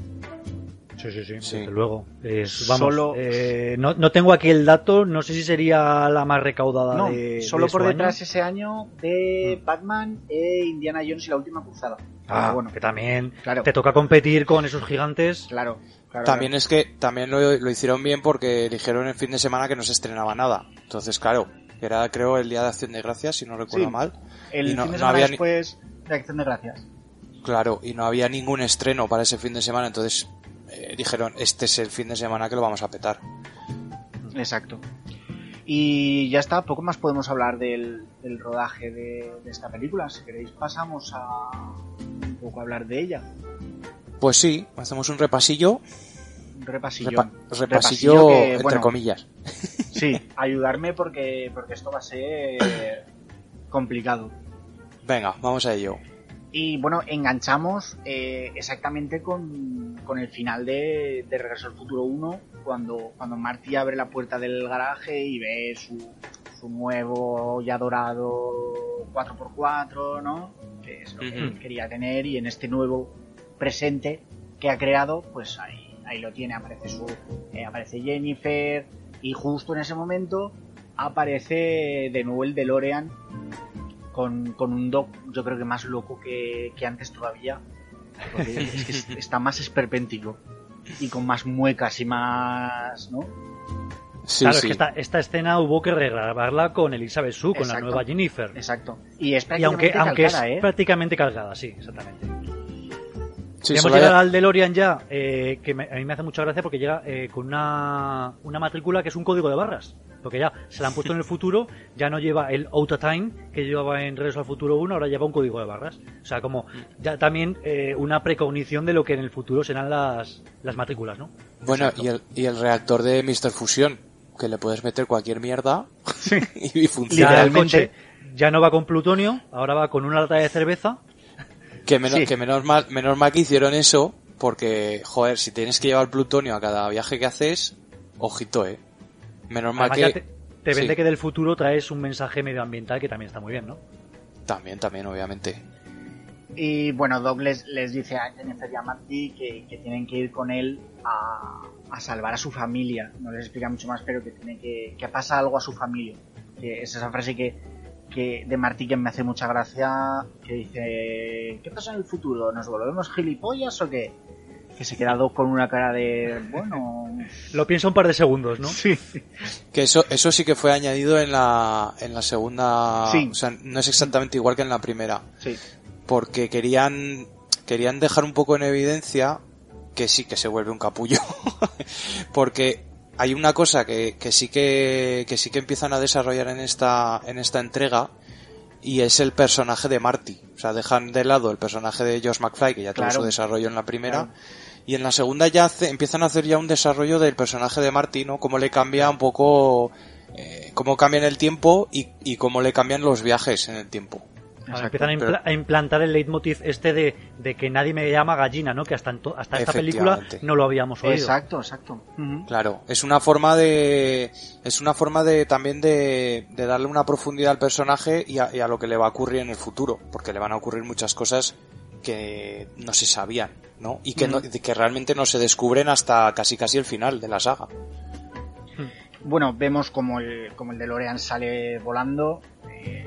Sí, sí, sí, Sí. desde luego. Es- vamos, Solo- eh, no, no tengo aquí el dato, no sé si sería la más recaudada No, de solo de por detrás año. ese año de Batman e Indiana Jones y la última cruzada. Ah, Pero bueno, que también claro, te toca competir con esos gigantes. claro, claro. También es que también lo, lo hicieron bien porque dijeron el fin de semana que no se estrenaba nada. Entonces, claro, que era creo el día de Acción de Gracias, si no recuerdo Sí. mal. El y no- fin de no semana ni- después de Acción de Gracias. Claro, y no había ningún estreno para ese fin de semana, entonces eh, dijeron, este es el fin de semana que lo vamos a petar. Exacto. Y ya está, poco más podemos hablar del, del rodaje de, de esta película. Si queréis pasamos a un poco a hablar de ella. Pues sí, hacemos un repasillo, Un repasillo. repa- Repasillo repasillo que, entre bueno, comillas. [laughs] Sí, ayudarme porque, porque esto va a ser complicado. Venga, vamos a ello. Y bueno, enganchamos eh, exactamente con, con el final de, de Regreso al Futuro 1, cuando, cuando Marty abre la puerta del garaje y ve su, su nuevo ya dorado 4x4, ¿no? Que es lo que él quería tener y en este nuevo presente que ha creado, pues ahí, ahí lo tiene, aparece su, eh, aparece Jennifer y justo en ese momento aparece de nuevo el DeLorean con, con un doc, yo creo que más loco que, que antes todavía. Porque [laughs] es que es- está más esperpéntico. Y con más muecas y más. ¿no? Sí, claro, es que esta, esta escena hubo que regrabarla con Elizabeth Sue, con la nueva Jennifer. Exacto. Y es Y aunque, prácticamente aunque es ¿eh? prácticamente calcada, sí, exactamente. Sí, Hemos llegado al DeLorean ya, eh, que me- a mí me hace mucha gracia porque llega eh, con una, una matrícula que es un código de barras. Porque ya se la han puesto en el [laughs] futuro, ya no lleva el Auto Time que llevaba en Regreso al Futuro 1, ahora lleva un código de barras. O sea, como ya también eh, una precognición de lo que en el futuro serán las, las matrículas, ¿no? Bueno, y el, y el reactor de Mr. Fusión, que le puedes meter cualquier mierda [laughs] y, y funciona. Literalmente. ya no va con plutonio, ahora va con una lata de cerveza. Que, menos, Sí. que menos, mal, menos mal que hicieron eso, porque, joder, si tienes que llevar plutonio a cada viaje que haces, ojito, eh. Menos mal Además, que... te, te vende sí. que del futuro traes un mensaje medioambiental que también está muy bien, ¿no? También, también, obviamente. Y bueno, Doc les, les dice a Jennifer y a Marty que, que tienen que ir con él a, a salvar a su familia. No les explica mucho más, pero que tiene que, que pasa algo a su familia. Que es esa frase que, que de Marty que me hace mucha gracia, que dice, ¿qué pasa en el futuro? ¿Nos volvemos gilipollas o qué? Que se queda Doc con una cara de, bueno... Lo piensa un par de segundos, ¿no? Sí. Que eso, eso sí que fue añadido en la, en la segunda... Sí. O sea, no es exactamente igual que en la primera. Sí. Porque querían, querían dejar un poco en evidencia que sí que se vuelve un capullo. [laughs] porque hay una cosa que, que sí que, que sí que empiezan a desarrollar en esta, en esta entrega y es el personaje de Marty. O sea, dejan de lado el personaje de Josh McFly, que ya tuvo Claro. su desarrollo en la primera, Claro. y en la segunda ya hace- empiezan a hacer ya un desarrollo del personaje de Marty, ¿no? Cómo le cambia un poco, eh, cómo cambia en el tiempo y, y cómo le cambian los viajes en el tiempo. Exacto. empiezan a, impla- a implantar el leitmotiv este de, de que nadie me llama gallina, ¿no? Que hasta, hasta esta película no lo habíamos oído. Exacto, exacto. Claro, es una forma de, es una forma de también de, de darle una profundidad al personaje y a, y a lo que le va a ocurrir en el futuro, porque le van a ocurrir muchas cosas que no se sabían, ¿no? Y que, no- que realmente no se descubren hasta casi casi el final de la saga. Bueno, vemos como el, como el DeLorean sale volando, eh,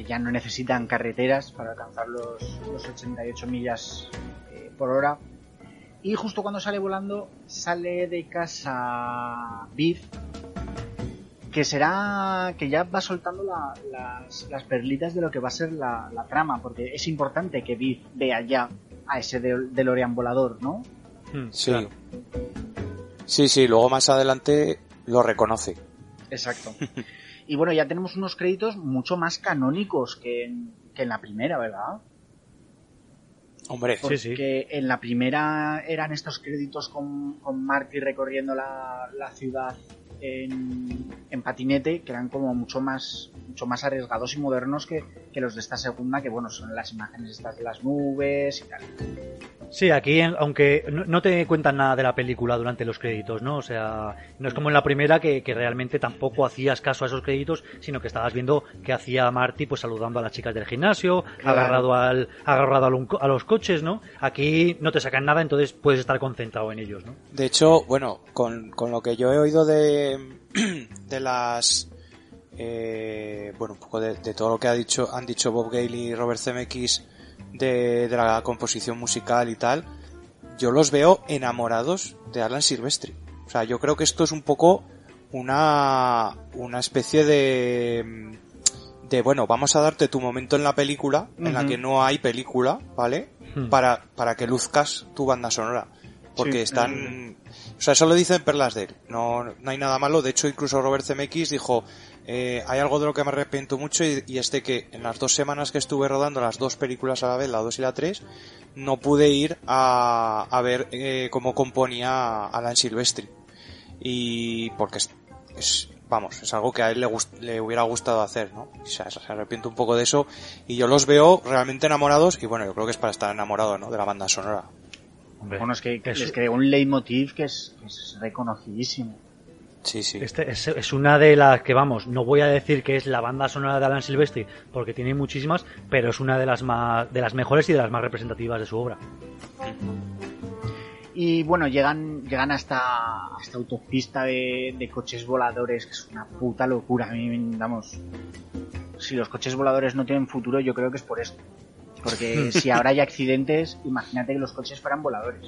que ya no necesitan carreteras para alcanzar los, los 88 millas eh, por hora. Y justo cuando sale volando, sale de casa Biff, que será que ya va soltando la- las, las perlitas de lo que va a ser la, la trama, porque es importante que Biff vea ya a ese de- DeLorean volador, ¿no? Mm, Sí. claro. Sí, sí, luego más adelante lo reconoce. Exacto. [laughs] Y bueno, ya tenemos unos créditos mucho más canónicos que en, que en la primera, ¿verdad? Hombre, Sí, sí. Porque en la primera eran estos créditos con, con Marty recorriendo la, la ciudad en, en patinete, que eran como mucho más, mucho más arriesgados y modernos que, que los de esta segunda, que bueno, son las imágenes estas de las nubes y tal. Sí, aquí, aunque no, te cuentan nada de la película durante los créditos, ¿no? O sea, no es como en la primera que, que realmente tampoco hacías caso a esos créditos, sino que estabas viendo que hacía Marty pues saludando a las chicas del gimnasio, Claro. agarrado al agarrado a, a los coches, ¿no? Aquí no te sacan nada, entonces puedes estar concentrado en ellos, ¿no? De hecho, bueno, con, con lo que yo he oído de, [clears throat] de las... eh, bueno, un poco de, de todo lo que ha dicho, han dicho Bob Gale y Robert Zemeckis de, de la composición musical y tal, yo los veo enamorados de Alan Silvestri. O sea, yo creo que esto es un poco una, una especie de, de, bueno, vamos a darte tu momento en la película, en la que no hay película, ¿vale? Hmm. Para, para que luzcas tu banda sonora. Porque Sí. están, o sea, eso lo dicen perlas de él. No, no hay nada malo. De hecho, incluso Robert Zemeckis dijo, eh, hay algo de lo que me arrepiento mucho y, es de que en las dos semanas que estuve rodando las dos películas a la vez, la 2 y la 3, no pude ir a, a ver eh, cómo componía Alan Silvestri. Y porque es, vamos, es algo que a él le, gust- le hubiera gustado hacer, ¿no? O sea, se arrepiento un poco de eso y yo los veo realmente enamorados y bueno, yo creo que es para estar enamorado, ¿no? De la banda sonora. Hombre, Bueno, es que, que es- les creó un leitmotiv que es, que es reconocidísimo. Sí, sí. Este es, es una de las que, vamos, no voy a decir que es la banda sonora de Alan Silvestri, porque tiene muchísimas, pero es una de las más, de las mejores y de las más representativas de su obra. Y bueno, llegan, llegan hasta esta autopista de, de coches voladores, que es una puta locura. A mí, vamos, si los coches voladores no tienen futuro, yo creo que es por esto. Porque [laughs] si ahora hay accidentes, imagínate que los coches fueran voladores.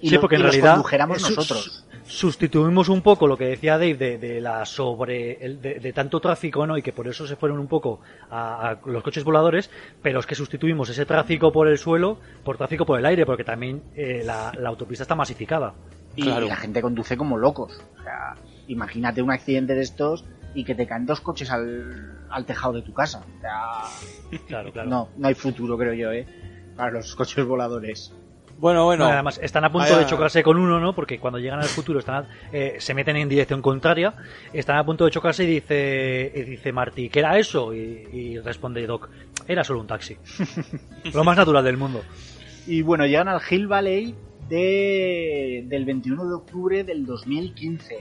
Y, Sí, lo- porque en y los realidad condujéramos nosotros. Sustituimos un poco lo que decía Dave de, de la sobre el- de, de tanto tráfico, ¿no? Y que por eso se fueron un poco a, a los coches voladores, pero es que sustituimos ese tráfico por el suelo por tráfico por el aire, porque también eh, la, la autopista está masificada. Y Claro. la gente conduce como locos. O sea, imagínate un accidente de estos y que te caen dos coches al, al tejado de tu casa. O sea, Claro, claro. no, no hay futuro, creo yo, ¿eh? Para los coches voladores. Bueno, bueno. No, además, están a punto de chocarse con uno, ¿no? Porque cuando llegan al futuro están a- eh, se meten en dirección contraria, están a punto de chocarse y dice, y dice Marty, ¿qué era eso? Y, y responde Doc, era solo un taxi. [laughs] Lo más natural del mundo. Y bueno, llegan al Hill Valley de, del 21 de octubre del 2015.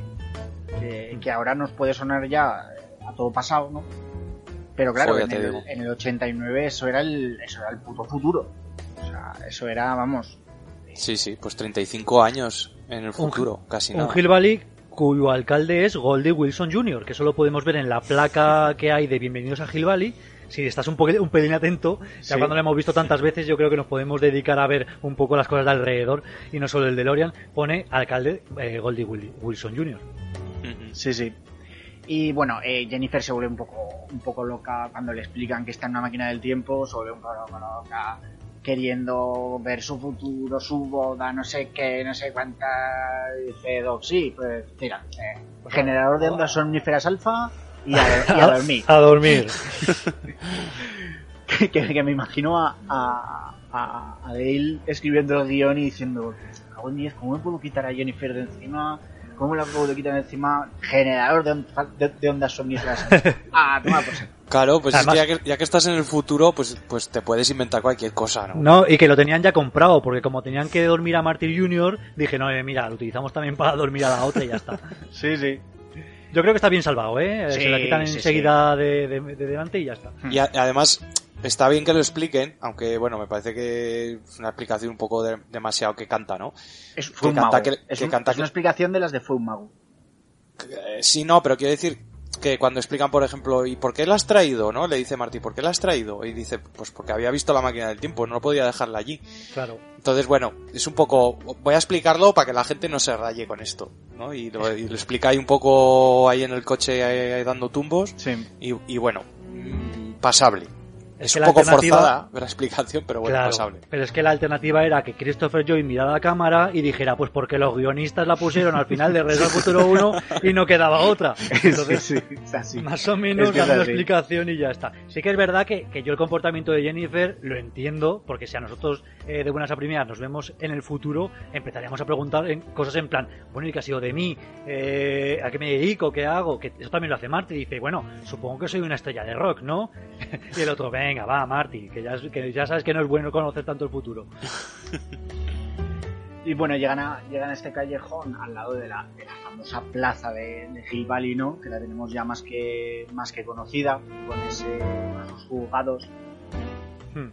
Que, que ahora nos puede sonar ya a todo pasado, ¿no? Pero claro, Joder, en el, en el 89 eso era el, eso era el puto futuro. O sea, eso era, vamos, Sí, sí, pues 35 años en el Un- futuro, casi Un nada. Hill Valley cuyo alcalde es Goldie Wilson Jr., que eso lo podemos ver en la placa que hay de Bienvenidos a Hill Valley. Si estás un, un pelín atento, ya Sí. cuando lo hemos visto tantas veces, yo creo que nos podemos dedicar a ver un poco las cosas de alrededor y no solo el DeLorean. Pone alcalde eh, Goldie Wil- Wilson Jr. Sí, sí. Y bueno, eh, Jennifer se vuelve un poco, un poco loca cuando le explican que está en una máquina del tiempo, se vuelve un poco loca, queriendo ver su futuro, su boda, no sé qué, no sé cuánta. Dice Doc, sí, pues mira, eh, generador de ondas somníferas alfa y a, y [laughs] a dormir. A dormir. [laughs] que, que me imagino a, a, a, a Dale escribiendo el guion y diciendo, "Cago en diez, ¿cómo me puedo quitar a Jennifer de encima? ¿Cómo la puedo quitar de encima? Generador de, on- de, de ondas somníferas. [laughs] ah, toma, pues. Claro, pues Además- es que ya, que ya que estás en el futuro, pues, pues te puedes inventar cualquier cosa, ¿no? No, y que lo tenían ya comprado, porque como tenían que dormir a Martyr Jr., dije, no, eh, mira, lo utilizamos también para dormir a la otra y ya está. Sí, sí. Yo creo que está bien salvado, ¿eh? Sí, Se la quitan sí, enseguida de, de- de delante y ya está. Y a- además, está bien que lo expliquen, aunque bueno, me parece que es una explicación un poco de- demasiado que canta, ¿no? Es, fue un canta que- es, que un- canta es una que- explicación de las de fue un mago. Eh, sí, no, pero quiero decir que cuando explican, por ejemplo, ¿y por qué la has traído? ¿No? Le dice Marty, ¿por qué la has traído? Y dice, pues porque había visto la máquina del tiempo, no podía dejarla allí. Claro. Entonces, bueno, es un poco, voy a explicarlo para que la gente no se raye con esto, ¿no? Y lo, y lo explica ahí un poco ahí en el coche dando tumbos. Sí. Y, y bueno, mm, pasable. Es, un poco forzada la explicación, pero bueno, Claro, pasable. pero es que la alternativa era que Christopher Joy mirara a la cámara y dijera, pues porque los guionistas la pusieron al final de Regreso al Futuro 1 y no quedaba otra. [laughs] Entonces, sí, sí, es así. Más o menos Es la explicación y ya está. Sí que es verdad que, que yo el comportamiento de Jennifer lo entiendo, porque si a nosotros eh, de buenas a primeras nos vemos en el futuro, empezaríamos a preguntar en cosas en plan, bueno, ¿y qué ha sido de mí? Eh, ¿A qué me dedico? ¿Qué hago? Que eso también lo hace Marty. Y dice, bueno, supongo que soy una estrella de rock, ¿no? [laughs] y el otro, venga, va, Marty, que ya, que ya sabes que no es bueno conocer tanto el futuro. [laughs] Y bueno, llegan a, llegan a este callejón al lado de la, de la famosa plaza de, de Hill Valley, ¿no? Que la tenemos ya más que, más que conocida, con ese, con esos juzgados. Hmm.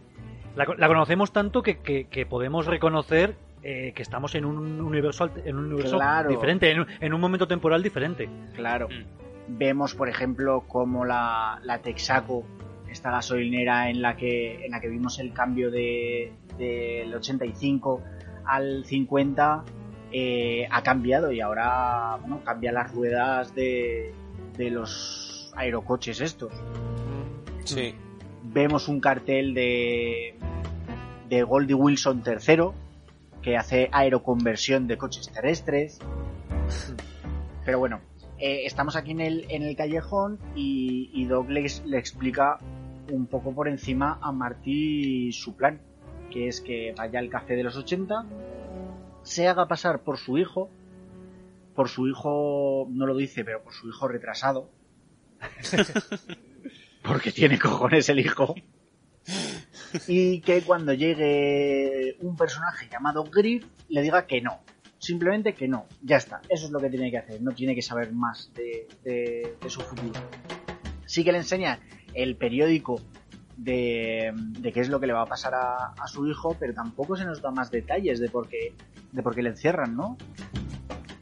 La, la conocemos tanto que, que- que podemos reconocer eh, que estamos en un universo, en un universo Claro. diferente, en un, en un momento temporal diferente. Claro. Mm. Vemos, por ejemplo, como la, la Texaco, esta gasolinera en la que, en la que vimos el cambio de, del 85 al 50, eh, ha cambiado y ahora bueno, cambia las ruedas de, de los aerocoches estos. Sí. vemos un cartel de, de Goldie Wilson III que hace aeroconversión de coches terrestres. Pero bueno, eh, estamos aquí en el, en el callejón y, y Doc le explica un poco por encima a Marty su plan, que es que vaya al café de los 80, se haga pasar por su hijo, por su hijo, no lo dice, pero por su hijo retrasado, [laughs] porque tiene cojones el hijo. Y que cuando llegue un personaje llamado Griff le diga que no. Simplemente que no. Ya está. Eso es lo que tiene que hacer. No tiene que saber más de, de- de su futuro. Sí que le enseña el periódico de, de qué es lo que le va a pasar a, a su hijo, pero tampoco se nos da más detalles de por qué, de por qué le encierran, ¿no?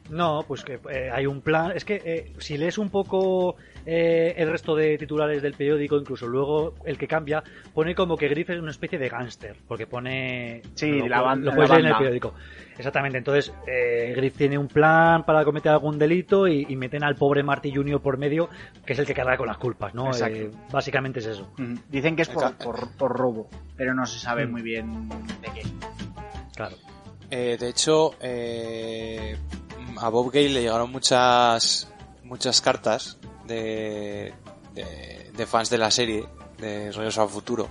No, pues que eh, hay un plan. Es que eh, si lees un poco eh, el resto de titulares del periódico, incluso luego el que cambia, pone como que Griff es una especie de gángster, porque pone. Sí, lo, la ban- lo la puedes leer en el banda. periódico. Exactamente. Entonces, eh, Griff tiene un plan para cometer algún delito y, y meten al pobre Marty Jr. por medio, que es el que carga con las culpas, ¿no? Exacto. Eh, básicamente es eso. Ujú. Dicen que es por, por robo, pero no se sabe Mm. muy bien de qué. Claro. Eh, de hecho, eh, a Bob Gale le llegaron muchas muchas cartas de, fans de la serie de Regreso al Futuro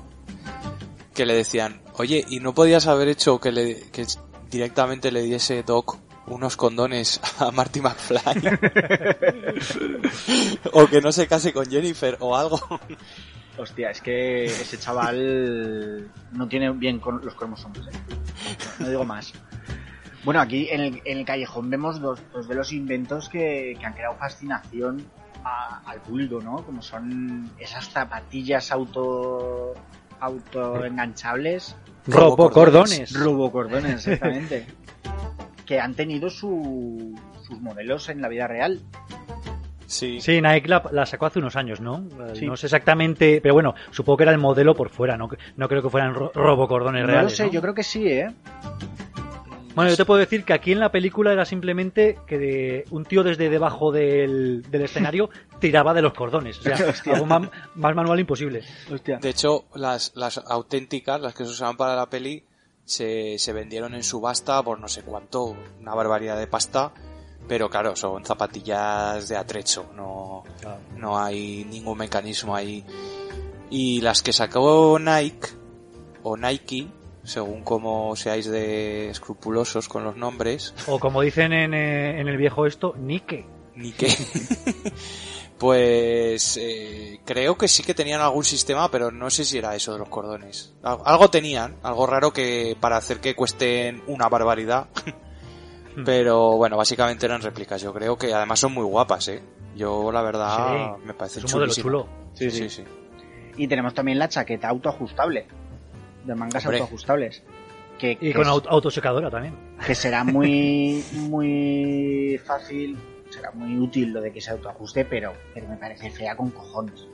que le decían, oye, ¿y no podías haber hecho que, le, que directamente le diese Doc unos condones a Marty McFly? [laughs] o que no se case con Jennifer o algo. Hostia, es que ese chaval no tiene bien con los cromosomas. ¿eh? No digo más. Bueno, aquí en el, en el callejón vemos dos, dos de los inventos que, que han creado fascinación a- al público, ¿no? Como son esas zapatillas auto auto enganchables, Robocordones. robocordones, exactamente, [laughs] que han tenido su, sus modelos en la vida real. Sí. Sí, Nike la, la sacó hace unos años, ¿no? Eh, Sí. No sé exactamente, pero bueno, supongo que era el modelo por fuera, no, no creo que fueran ro- robocordones No reales. lo sé, ¿no? yo creo que sí, ¿eh? Bueno, yo te puedo decir que aquí en la película era simplemente que de- un tío desde debajo del, del escenario [laughs] tiraba de los cordones. O sea, [laughs] algo más, más manual imposible. Hostia. De hecho, las, las auténticas, las que se usaban para la peli, se, se vendieron en subasta por no sé cuánto, una barbaridad de pasta, pero claro, son zapatillas de atrecho, no, no hay ningún mecanismo ahí. Y las que sacó Nike, o Nike, según como seáis de escrupulosos con los nombres, O como dicen en, eh, en el viejo esto, Nike. ni qué. [laughs] pues eh, creo que sí que tenían algún sistema, pero no sé si era eso de los cordones. Al- Algo tenían, algo raro que para hacer que cuesten una barbaridad. pero bueno, básicamente eran réplicas. Yo creo que además son muy guapas, ¿eh? Yo la verdad Sí, me parece Es un modelo chulo. Sí, sí, sí. Y tenemos también la chaqueta autoajustable. De mangas Hombre. autoajustables. Que, Y que con es- auto- autosecadora también. que será [laughs] muy muy fácil. Será muy útil lo de que se autoajuste, pero, pero me parece fea con cojones.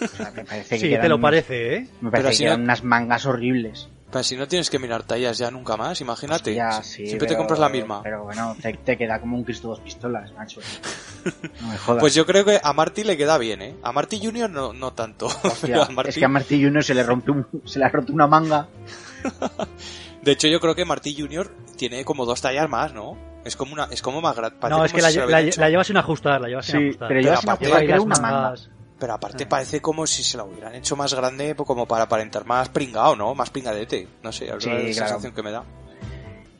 O sea, me parece que Sí, quedan te lo parece, ¿eh? Me parece que quedan no- unas mangas horribles. Pero si no tienes que mirar tallas ya nunca más, imagínate. Ya, Si- sí, Siempre te compras la misma. Pero bueno, te, te queda como un Cristo dos pistolas, macho. [laughs] No me jodas. Pues yo creo que a Marty le queda bien, ¿eh? A Marty Junior no, no tanto. [laughs] Hostia, a Marty- Es que a Martí Junior se le rompe un, se le ha roto una manga. [laughs] De hecho, yo creo que Marty Junior tiene como dos tallas más, ¿no? Es como una, es como más grande. No, es que la, la, la llevas sin ajustar, la llevas sin Sí, ajustar. pero Pero yo sin aparte- ajustar creo una manga. Pero aparte Ah. parece como si se la hubieran hecho más grande, pues como para aparentar más pringado, ¿no? Más pringadete. No sé, es Sí, la claro. sensación que me da.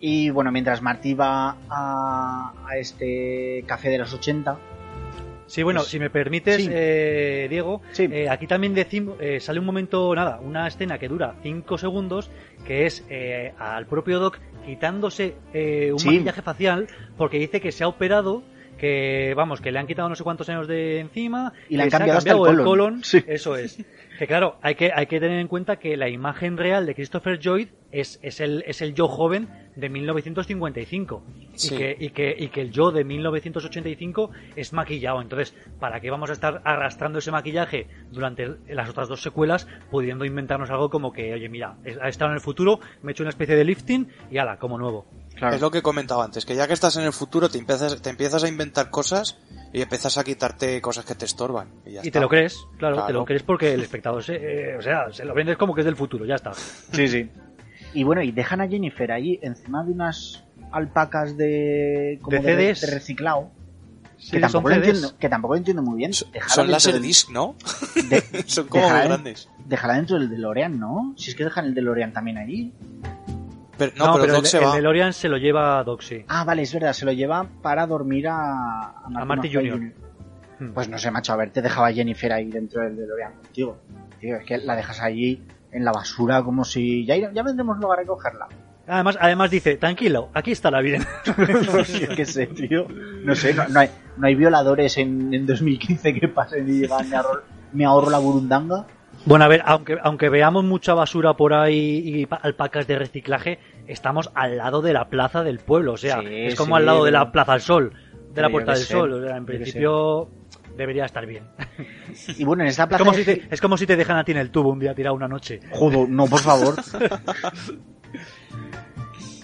Y bueno, mientras Martí va a, a este café de los 80, Sí, bueno, Pues- si me permites, sí. eh, Diego, Sí. eh, aquí también decimos, eh, sale un momento, nada, una escena que dura 5 segundos, que es eh, al propio Doc quitándose eh, un Sí. maquillaje facial porque dice que se ha operado, que vamos, que le han quitado no sé cuántos años de encima Y le han ha cambiado hasta el colon. colon. Sí. Eso es. Que claro, hay que, hay que tener en cuenta que la imagen real de Christopher Lloyd es, es, el, es el yo joven de 1955 Sí. y, que, y, que, y que el yo de 1985 es maquillado. Entonces, ¿para qué vamos a estar arrastrando ese maquillaje durante las otras dos secuelas, pudiendo inventarnos algo como que, oye, mira, he estado en el futuro, me he hecho una especie de lifting y ala, como nuevo. Claro, Es lo que comentaba antes, que ya que estás en el futuro te empiezas, te empiezas a inventar cosas y empiezas a quitarte cosas que te estorban. Y, ya Y está. te lo crees, claro, te lo crees porque el espectador, se, eh, o sea, se lo vendes como que es del futuro, ya está. Sí, sí. Y bueno, y dejan a Jennifer ahí encima de unas alpacas de, como De reciclado. Sí, que, tampoco son entiendo, que tampoco lo entiendo muy bien. Son- láser del- disc, ¿no? de- [laughs] Son como muy grandes. Déjala dentro del DeLorean, ¿no? Si es que dejan el DeLorean también ahí. Pero, no, No, pero, pero, Doc el, se el. DeLorean se lo lleva a Doxy. Ah, vale, es verdad, se lo lleva para dormir a, a A Marty Jr.. Hmm. Pues no sé, macho, a ver, te dejaba Jennifer ahí dentro del DeLorean contigo. Tío, es que la dejas allí en la basura como si... Ya, ya vendremos luego a recogerla. Además, además dice, tranquilo, aquí estará bien. Qué sé, tío. No sé, no, no hay, no hay violadores en, en 2015 que pasen y digan me ahorro, me ahorro la burundanga. Bueno, a ver, aunque, aunque veamos mucha basura por ahí y pa- alpacas de reciclaje, estamos al lado de la plaza del pueblo. O sea, Sí, es como sí, al lado de la Plaza del Sol, de la Puerta del Sol. O sea, en principio debería estar bien. [laughs] Y bueno, en esta Es plaza... como, de si Hi- te, es como si te dejan a ti en el tubo un día tirado una noche. Joder, no, por favor. [laughs]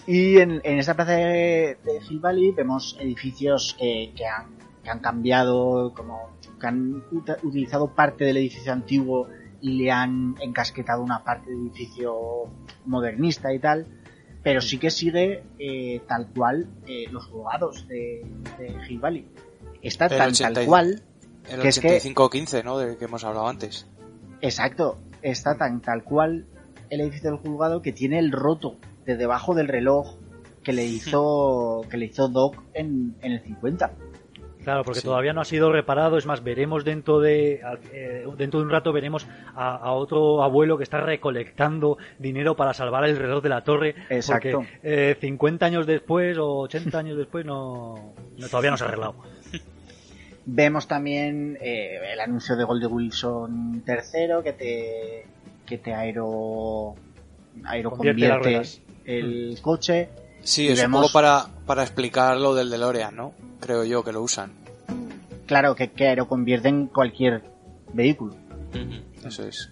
y en, en esta plaza de, de Hill Valley vemos edificios que, que han, que han cambiado, como que han utilizado parte del edificio antiguo le han encasquetado una parte del edificio modernista y tal. Pero sí que sigue eh, tal cual eh, los juzgados de, de Hill Valley. Está El tan 80 tal cual El que es que- 85-15, ¿no? De que hemos hablado antes. Exacto, está tan tal cual el edificio del juzgado que tiene el roto de debajo del reloj que le [laughs] hizo que le hizo Doc en, en el 50. Claro, porque Sí. todavía no ha sido reparado. Es más, veremos dentro de eh, dentro de un rato veremos a, a otro abuelo que está recolectando dinero para salvar el reloj de la torre. Exacto. Porque eh, 50 años después o 80 años después no, no- todavía no se ha arreglado. [laughs] Vemos también eh, el anuncio de Goldie Wilson tercero que te que te aero aero Convierte el coche. Sí, es un vemos- poco para, para explicar lo del DeLorean, ¿no? Creo yo que lo usan. Claro que, que aero convierte en cualquier vehículo. Eso es.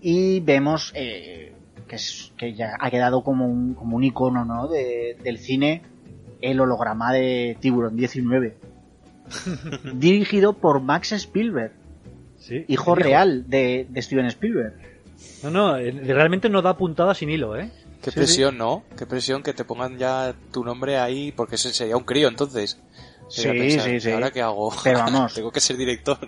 y vemos eh, que, es- que ya ha quedado como un, como un icono ¿no? de- del cine el holograma de Tiburón 19 [laughs] dirigido por Max Spielberg Sí. hijo real de, de Steven Spielberg No, no, eh, realmente no da puntada sin hilo, ¿eh? Qué Sí, presión, ¿no? Qué presión que te pongan ya tu nombre ahí, porque ese sería un crío entonces. Sería Sí, pensar, sí, sí. ¿Ahora qué hago? Pero vamos. [laughs] Tengo que ser director.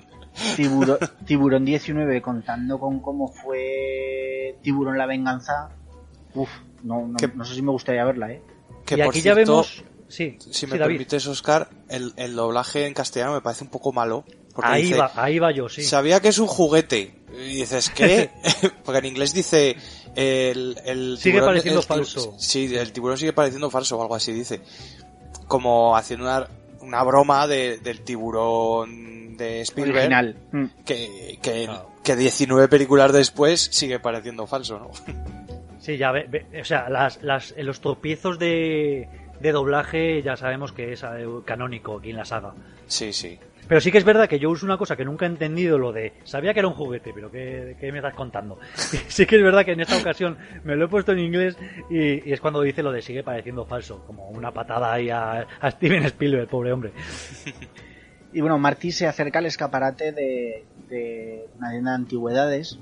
Tiburo- [laughs] Tiburón 19 contando con cómo fue Tiburón la venganza Uf, no, no, ¿Qué- no sé si me gustaría verla eh Que y por aquí ya vemos... Sí, Si me David. permites, Oscar, el, el doblaje en castellano me parece un poco malo. Ahí dice, va, ahí va yo, sí. Sabía que es un juguete. Y dices, ¿qué? [laughs] porque en inglés dice. El, el Sigue tiburón- pareciendo el falso. Sí, el tiburón sigue pareciendo falso o algo así, dice. Como haciendo una, una broma de- del tiburón de Spielberg. original Mm. Que, que, Claro. que 19 películas después sigue pareciendo falso, ¿no? [laughs] Sí, ya ve, ve- o sea, las, las, los tropiezos de, de doblaje ya sabemos que es eh, canónico aquí en la saga. Sí, sí. Pero sí que es verdad que yo uso una cosa que nunca he entendido, lo de, sabía que era un juguete, pero ¿qué, qué me estás contando? [laughs] sí que es verdad que en esta ocasión me lo he puesto en inglés y, y es cuando dice lo de sigue pareciendo falso, como una patada ahí a, a Steven Spielberg, pobre hombre. Y bueno, Marty se acerca al escaparate de, de una tienda de antigüedades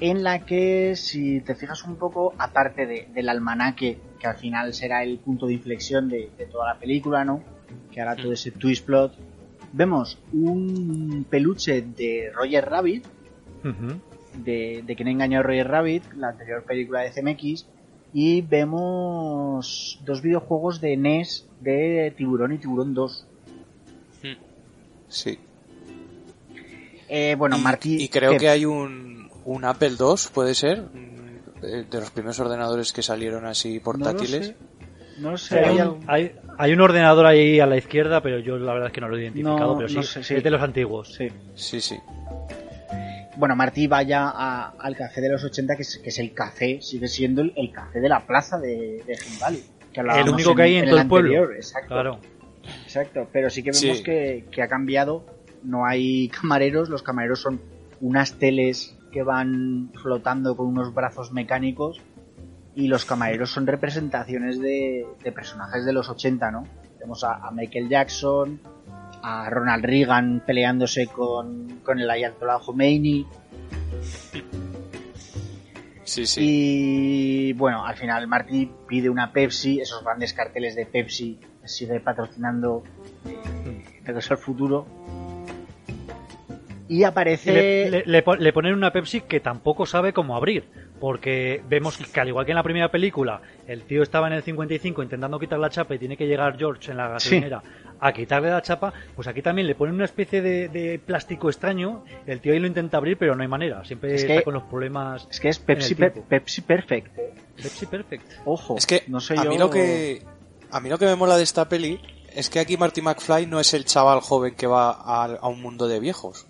en la que, si te fijas un poco, aparte de- del almanaque, que al final será el punto de inflexión de, de toda la película, ¿no? Que hará todo ese twist plot, vemos un peluche de Roger Rabbit, de, de quien engañó a Roger Rabbit, la anterior película de CMX, y vemos dos videojuegos de NES de Tiburón y Tiburón 2. Sí. Eh, bueno, y, y creo ¿qué? que hay un, un Apple II, puede ser, eh, de los primeros ordenadores que salieron así portátiles. No lo sé, hay, hay un, hay- hay un ordenador ahí a la izquierda, pero yo la verdad es que no lo he identificado, No, pero sí, no sé, sí. es de los antiguos. Sí. Sí, sí. Bueno, Martí vaya a- al café de los 80, que es, que es el café, sigue siendo el, el café de la plaza de, de que hablábamos El único que hay en todo el pueblo. anterior, Exacto, Claro. exacto. Pero sí que vemos Sí. que, que ha cambiado. No hay camareros, los camareros son unas teles que van flotando con unos brazos mecánicos y los camareros son representaciones de, de personajes de los 80, ¿no? Tenemos a, a Michael Jackson, a Ronald Reagan peleándose con, con el Ayatollah Khomeini Sí, sí. y bueno, al final Marty pide una Pepsi, esos grandes carteles de Pepsi sigue patrocinando eh, Regreso al Futuro y aparece... le, le- le pon- le ponen una Pepsi que tampoco sabe cómo abrir. Porque vemos que al igual que en la primera película, el tío estaba en el 55 intentando quitar la chapa y tiene que llegar George en la gasolinera a quitarle la chapa, pues aquí también le ponen una especie de, de plástico extraño, el tío ahí lo intenta abrir pero no hay manera, siempre Es está que- con los problemas. Es que es Pepsi, tiempo. Pepsi Perfect. Pepsi Perfect. Ojo, Es que no sé a yo... mí lo que a mí lo que me mola de esta peli es que aquí Marty McFly no es el chaval joven que va a, a un mundo de viejos,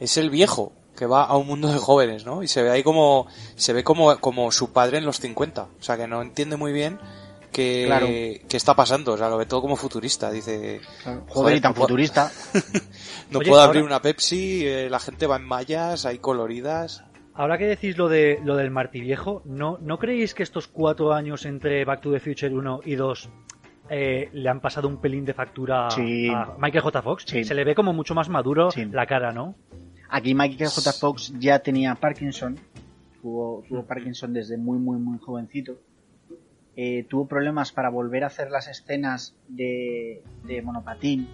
es el viejo que va a un mundo de jóvenes, ¿no? Y se ve ahí como se ve como como su padre en los 50, o sea que no entiende muy bien que Claro. está pasando, o sea, lo ve todo como futurista, dice, Joder, Joder, y tan no puedo- futurista. [laughs] no Oye, puedo ahora- abrir una Pepsi, eh, la gente va en mallas, hay coloridas. Ahora que decís lo de lo del Marty viejo, ¿no, ¿no creéis que estos cuatro años entre Back to the Future 1 y 2 eh, le han pasado un pelín de factura Sí. a Michael J. Fox? Sí. Se le ve como mucho más maduro Sí. la cara, ¿no? Aquí Michael J. Fox ya tenía Parkinson, tuvo, tuvo Parkinson desde muy, muy, muy jovencito. Eh, tuvo problemas para volver a hacer las escenas de, de monopatín,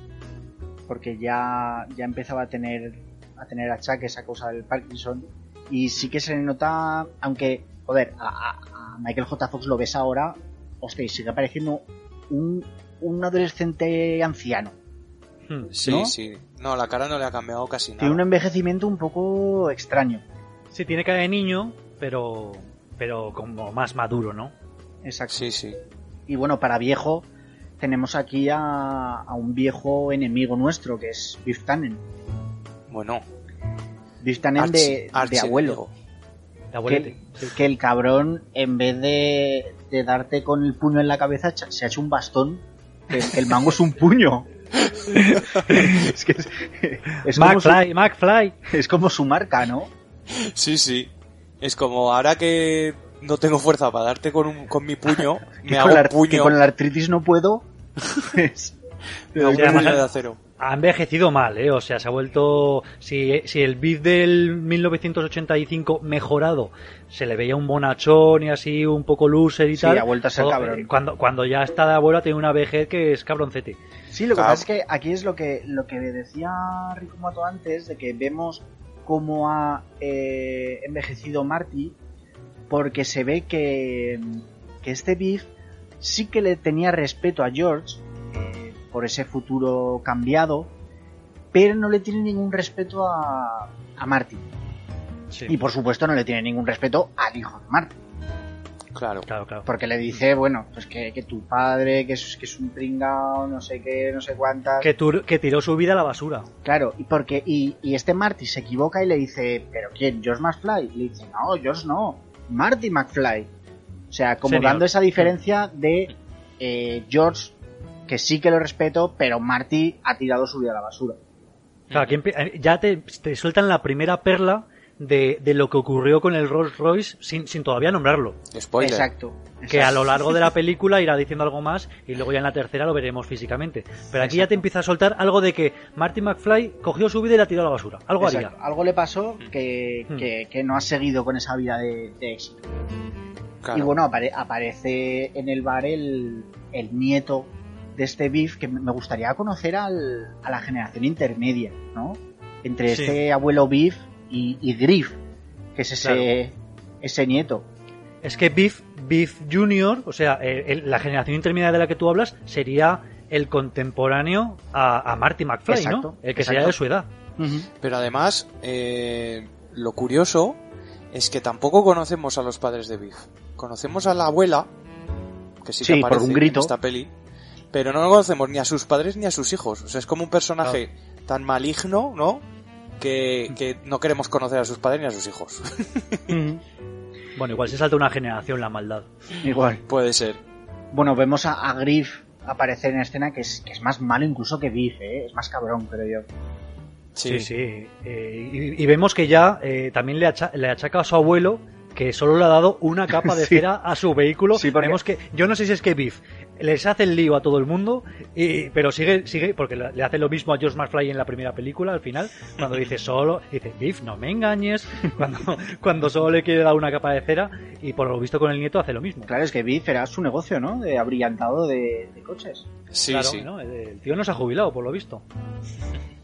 porque ya, ya empezaba a tener, a tener achaques a causa del Parkinson. Y sí que se le nota, aunque, joder, a, Michael J. Fox lo ves ahora, hostia, y sigue pareciendo un, un adolescente anciano. Hmm. Sí, ¿No? sí. No, la cara no le ha cambiado casi nada. Tiene un envejecimiento un poco extraño. Sí, tiene cara de niño, pero pero como más maduro, ¿no? Exacto. Sí, sí. Y bueno, para viejo, tenemos aquí a, a un viejo enemigo nuestro, que es Biff Tannen. Bueno, Biff Tannen archi- de, de abuelo. De Que, abuelete. que el cabrón, en vez de, de darte con el puño en la cabeza, se ha hecho un bastón. Que, que el mango es un puño. [laughs] [laughs] es que es, es como su, McFly, McFly. es como su marca, ¿no? Sí, sí. Es como ahora que no tengo fuerza para darte con, un, con mi puño, [laughs] me con, hago la, un que puño, con la artritis no puedo. [laughs] Es- me hago un puño de acero. Ha envejecido mal, ¿eh? O sea, se ha vuelto... Si, si el beat del 1985 mejorado se le veía un bonachón y así un poco loser y Sí, tal... ha vuelto a ser todo- cabrón. eh, Cuando, cuando ya está de abuela tiene una vejez que es cabroncete. Sí, lo que Claro. pasa es que aquí es lo que, lo que decía Rico Mato antes, de que vemos cómo ha eh, envejecido Marty, porque se ve que, que este Biff sí que le tenía respeto a George eh, por ese futuro cambiado, pero no le tiene ningún respeto a, a Marty. Y por supuesto no le tiene ningún respeto al hijo de Marty. Claro. Claro, claro. Porque le dice, bueno, pues que, que tu padre, que es, que es un pringao, no sé qué, no sé cuántas. Que, tur- que tiró su vida a la basura. Claro, y porque y, y este Marty se equivoca y le dice, ¿pero quién? ¿George McFly? Y le dice, no, George no, Marty McFly. O sea, como Senior. dando esa diferencia de eh, George, que sí que lo respeto, pero Marty ha tirado su vida a la basura. Claro, aquí eh, ya te, te sueltan la primera perla de, de lo que ocurrió con el Rolls Royce sin, sin todavía nombrarlo. Spoiler. Exacto. Que a lo largo de la [laughs] película irá diciendo algo más y luego ya en la tercera lo veremos físicamente. Pero aquí ya te empieza a soltar algo de que Marty McFly cogió su vida y la tiró a la basura. Algo haría. Exacto. Algo le pasó que, Hmm. que- que no ha seguido con esa vida de, de éxito. Claro. Y bueno, apare- aparece en el bar el, el nieto de este Biff que me gustaría conocer al- a la generación intermedia, ¿no? Entre Sí. este abuelo Biff y, y Griff, que es ese, ese nieto. Es que Biff, Biff Jr., o sea, el- la generación intermedia de la que tú hablas, sería el contemporáneo a, a Marty McFly, Exacto, ¿no? El que exacto. sería de su edad. Pero además, eh, lo curioso es que tampoco conocemos a los padres de Biff. Conocemos a la abuela, que sí que Sí, por aparece un grito. en esta peli, pero no conocemos ni a sus padres ni a sus hijos. O sea, es como un personaje tan maligno, ¿no? Que, que no queremos conocer a sus padres ni a sus hijos. [laughs] Bueno, igual se salta una generación la maldad. Igual. Puede ser. Bueno, vemos a, a Griff aparecer en escena que es, que es más malo incluso que Biff, ¿eh? Es más cabrón, creo yo. Sí, sí. Eh, y, y vemos que ya eh, también le, acha- le achaca a su abuelo que solo le ha dado una capa de [laughs] Sí. cera a su vehículo. Sí, porque- Vemos que yo no sé si es que Biff les hace el lío a todo el mundo, y, pero sigue, sigue, porque le hace lo mismo a George McFly en la primera película, al final, cuando dice [laughs] solo, dice Biff, no me engañes, cuando, cuando solo le quiere dar una capa de cera, y por lo visto con el nieto hace lo mismo. Claro, es que Biff era su negocio, ¿no? De abrillantado de, de coches. Sí, Claro, sí. ¿no? El tío no se ha jubilado, por lo visto.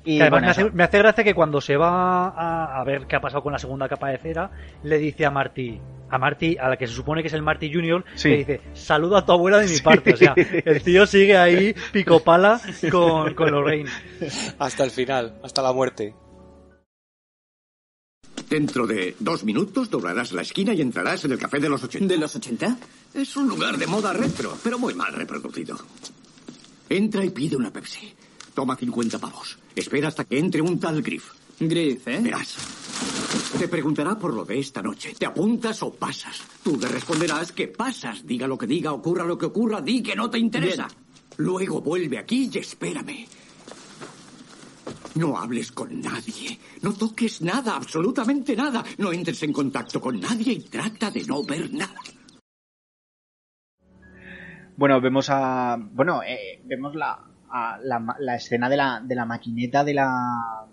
Y además bueno, me, hace, me hace gracia que cuando se va a, a ver qué ha pasado con la segunda capa de cera, le dice a Marty, a Marty, a la que se supone que es el Marty Junior, Sí. le dice, saluda a tu abuela de mi parte. O sea, [laughs] el tío sigue ahí pico pala con, con Lorraine. Hasta el final, hasta la muerte. Dentro de dos minutos doblarás la esquina y entrarás en el café de los 80. ¿De los 80? Es un lugar de moda retro, pero muy mal reproducido. Entra y pide una Pepsi. Toma 50 pavos. Espera hasta que entre un tal Griff. Griff, ¿eh? Verás. Te preguntará por lo de esta noche. ¿Te apuntas o pasas? Tú le responderás que pasas. Diga lo que diga, ocurra lo que ocurra, di que no te interesa. Luego vuelve aquí y espérame. No hables con nadie. No toques nada, absolutamente nada. No entres en contacto con nadie y trata de no ver nada. Bueno, vemos a. Bueno, eh, vemos la, a la, ma- la escena de la, de la maquineta de la,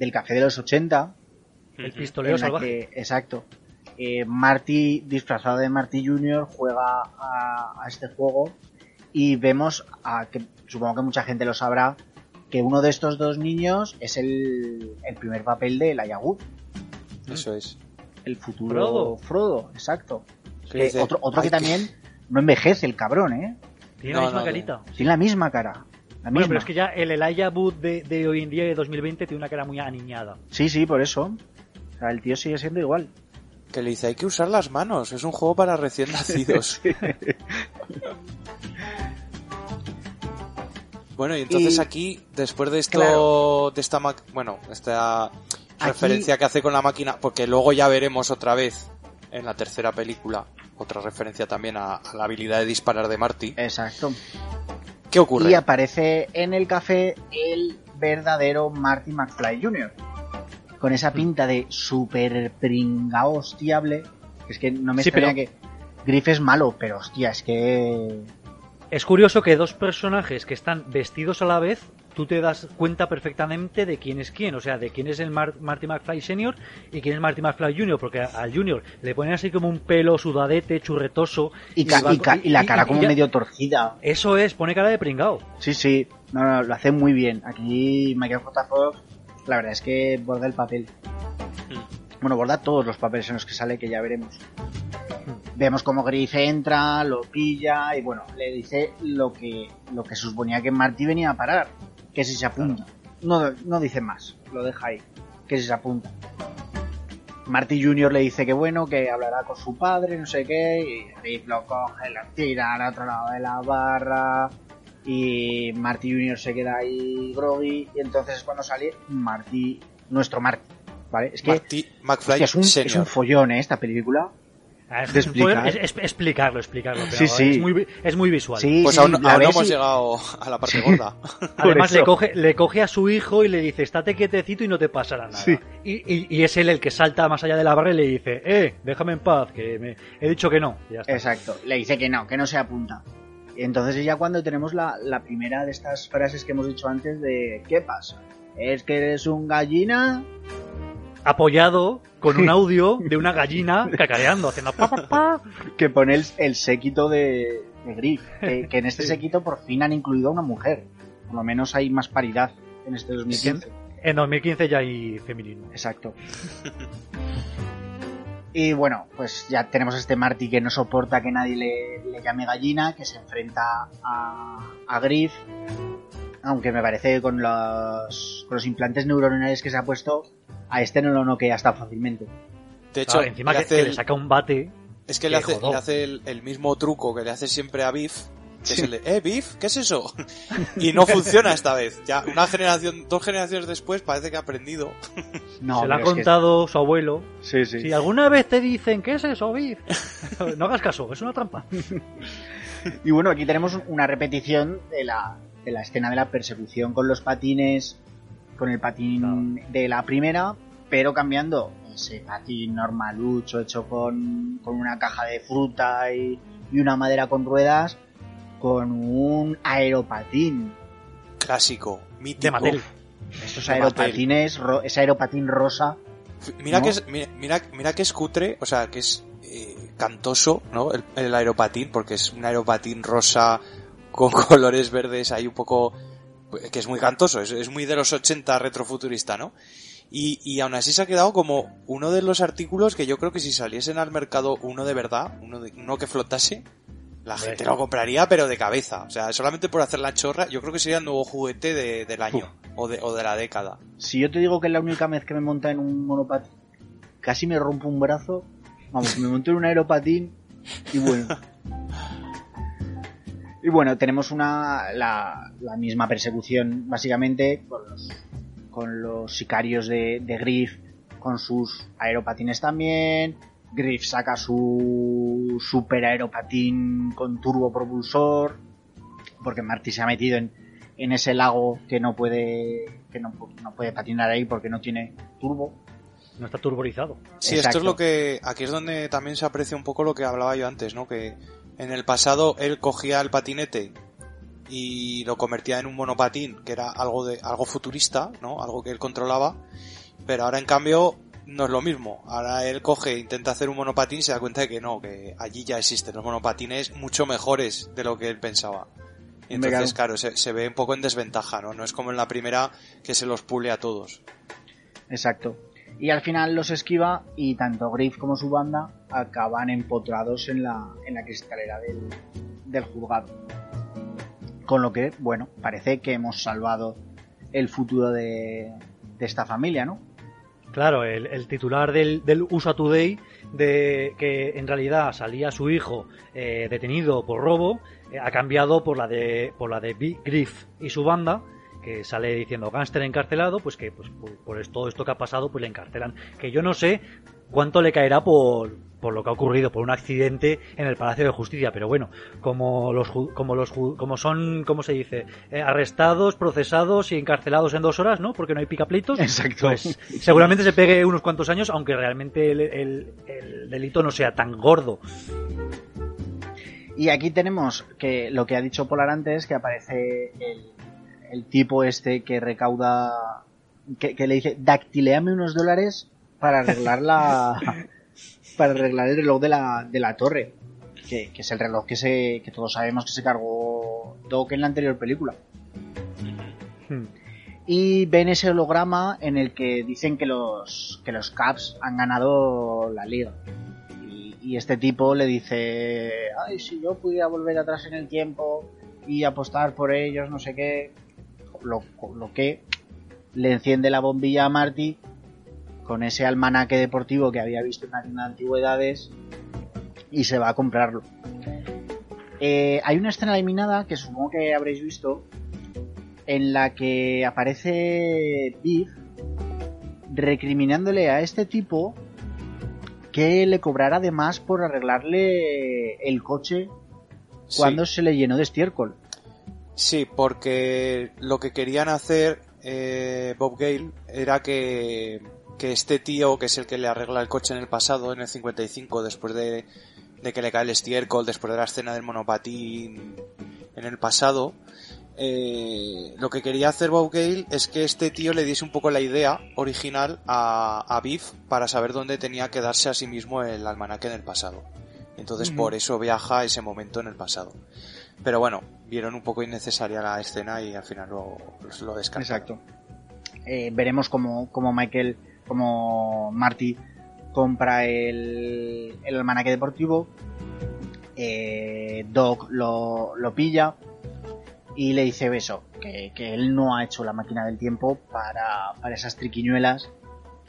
del café de los 80. El pistolero la salvaje. que- exacto. Eh, Marty, disfrazado de Marty Jr., juega a, a este juego y vemos, a, que supongo que mucha gente lo sabrá, que uno de estos dos niños es el, el primer papel de Elijah Wood, Eso es. el futuro Frodo. Frodo, exacto. Que otro otro que "Ay, que- también no envejece el cabrón, ¿eh? Tiene No, la misma no, carita. Tiene la misma cara. La Bueno, pero es que ya el Elijah Wood de, de hoy en día, de 2020, tiene una cara muy aniñada. Sí, sí, por eso. O sea, el tío sigue siendo igual. Que le dice, hay que usar las manos, es un juego para recién [laughs] nacidos. [laughs] bueno, y entonces Y- aquí, después de esto, Claro. de esta ma- bueno, esta referencia que hace con la máquina, porque luego ya veremos otra vez en la tercera película, otra referencia también a, a la habilidad de disparar de Marty. Exacto. ¿Qué ocurre? Y aparece en el café el verdadero Marty McFly Jr. Con Mm. esa pinta de super pringao hostiable. Es que no me Sí, extraña pero- que Griff es malo, pero hostia, es que... Es curioso que dos personajes que están vestidos a la vez, tú te das cuenta perfectamente de quién es quién, o sea, de quién es el Mar- Marty McFly Senior y quién es Marty McFly Jr., porque al Junior le ponen así como un pelo sudadete, churretoso. Y, ca- va- y ca- y la cara como ya- medio torcida. Eso es, pone cara de pringao. Sí, sí. No, no, lo hace muy bien. Aquí Michael J. Fox, la verdad es que borda el papel. Bueno, borda todos los papeles en los que sale, que ya veremos. Vemos como Griff entra, lo pilla y bueno, le dice lo que, lo que suponía que Marty venía a parar, que si se apunta. No, no dice más, lo deja ahí, que si se apunta. Marty Jr. le dice que bueno, que hablará con su padre, no sé qué, y lo coge, lo tira al otro lado de la barra, y Marty Jr. se queda ahí groggy, y entonces es cuando sale Marty, nuestro Marty, ¿vale? Es que Marty McFly hostia, es, un, es un follón, ¿eh? Esta película. Es, de explicar. es- es- explicarlo, explicarlo. pero Sí, sí. Es, muy, es muy visual. Sí, Pues sí, aún, a aún no ver hemos si- llegado a la parte gorda. [laughs] Además, le coge, le coge a su hijo y le dice, estate quietecito y no te pasará nada. Sí. Y, y- y es él el que salta más allá de la barra y le dice, eh, déjame en paz, que me he dicho que no. Y ya está. Exacto, le dice que no, que no se apunta. Y entonces ya cuando tenemos la, la primera de estas frases que hemos dicho antes de ¿qué pasa? ¿Es que eres un gallina? Apoyado con un [laughs] audio de una gallina cacareando, haciendo pa, pa, pa. Que pone el, el séquito de, de Griff. Que, que en este séquito por fin han incluido a una mujer. Por lo menos hay más paridad en este 2015. En 2015 ya hay feminismo. Exacto. Y bueno, pues ya tenemos a este Marty que no soporta que nadie le, le llame gallina, que se enfrenta a, a Griff. Aunque me parece que con los, con los implantes neuronales que se ha puesto, a este no lo noquea tan fácilmente. De hecho, Claro, encima le que, hace que el- le saca un bate. es que le hace, le hace el, el mismo truco que le hace siempre a Biff. Que Sí. es el de, eh, Biff, ¿qué es eso? [laughs] y no funciona esta vez. Ya una generación, dos generaciones después parece que ha aprendido. [laughs] No, se lo ha que- contado su abuelo. Sí, sí. Si alguna vez te dicen, ¿qué es eso, Biff? [laughs] no hagas caso, es una trampa. Y bueno, aquí tenemos una repetición de la, de la escena de la persecución con los patines, con el patín de la primera, pero cambiando ese patín normalucho hecho con, con una caja de fruta y, y una madera con ruedas, con un aeropatín. Clásico, mítico. De Mattel. Estos De aeropatines, ro- ese aeropatín rosa. Mira ¿No? que es, mira, mira, mira que es cutre, o sea, que es eh, cantoso, ¿no? El, el aeropatín, porque es un aeropatín rosa con [laughs] colores verdes ahí un poco, que es muy cantoso, es, es muy de los 80 retrofuturista, ¿no? Y, y aún así se ha quedado como uno de los artículos que yo creo que si saliesen al mercado uno de verdad, uno, de, uno que flotase, la gente lo compraría pero de cabeza. O sea, solamente por hacer la chorra, yo creo que sería el nuevo juguete de- del año o de, o de la década. Si yo te digo que es la única vez que me monta en un monopatín, casi me rompo un brazo. Vamos, me monto en un aeropatín y bueno. [laughs] Y bueno, tenemos una la, la misma persecución, básicamente, con los, con los sicarios de, de Griff, con sus aeropatines también. Griff saca su super aeropatín con turbopropulsor, porque Marty se ha metido en, en ese lago que no puede que no, no puede patinar ahí porque no tiene turbo. No está turborizado. Sí, esto es lo que. Aquí es donde también se aprecia un poco lo que hablaba yo antes, ¿no? Que en el pasado él cogía el patinete y lo convertía en un monopatín, que era algo de algo futurista, ¿no? Algo que él controlaba. Pero ahora en cambio no es lo mismo. Ahora él coge, intenta hacer un monopatín y se da cuenta de que no, que allí ya existen los monopatines mucho mejores de lo que él pensaba. Y entonces, claro, se, se ve un poco en desventaja, ¿no? No es como en la primera que se los pule a todos. Exacto. Y al final los esquiva y tanto Griff como su banda acaban empotrados en la, en la cristalera del, del juzgado. Con lo que, bueno, parece que hemos salvado el futuro de, de esta familia, ¿no? Claro, el, el titular del, del USA Today, de que en realidad salía su hijo eh, detenido por robo, eh, ha cambiado por la de por la de Big Griff y su banda, que sale diciendo gánster encarcelado, pues que pues, por, por todo esto que ha pasado, pues le encarcelan. Que yo no sé cuánto le caerá por, por lo que ha ocurrido, por un accidente en el Palacio de Justicia, pero bueno, como los ju- como los ju- como son, ¿cómo se dice? Eh, arrestados, procesados y encarcelados en dos horas, ¿no? Porque no hay picapleitos. Exacto. Pues [laughs] seguramente se pegue unos cuantos años, aunque realmente el, el- el delito no sea tan gordo. Y aquí tenemos que lo que ha dicho Polar antes, que aparece el, el tipo este que recauda, que, que le dice, dactileame unos dólares para arreglar la, [laughs] para arreglar el reloj de la, de la torre. Que, que es el reloj que se, que todos sabemos que se cargó Doc en la anterior película. Hmm. Y ven ese holograma en el que dicen que los, que los Caps han ganado la liga. Y, y este tipo le dice, ay, si yo pudiera volver atrás en el tiempo y apostar por ellos, no sé qué. Lo, lo que le enciende la bombilla a Marty con ese almanaque deportivo que había visto en una tienda de antigüedades y se va a comprarlo. Eh, hay una escena eliminada que supongo que habréis visto en la que aparece Biff recriminándole a este tipo que le cobrara además por arreglarle el coche cuando se le llenó de estiércol. Sí, porque lo que querían hacer eh, Bob Gale era que, que este tío, que es el que le arregla el coche en el pasado, en el 55, después de, de que le cae el estiércol, después de la escena del monopatín en el pasado, eh, lo que quería hacer Bob Gale es que este tío le diese un poco la idea original a, a Biff para saber dónde tenía que darse a sí mismo el almanaque en el pasado. Entonces por eso viaja a ese momento en el pasado. Pero bueno, vieron un poco innecesaria la escena y al final lo, lo descartaron. Exacto. Eh, veremos como, como Michael, como Marty compra el, el almanaque deportivo. Eh, Doc lo, lo pilla y le dice eso, que, que, él no ha hecho la máquina del tiempo para, para esas triquiñuelas,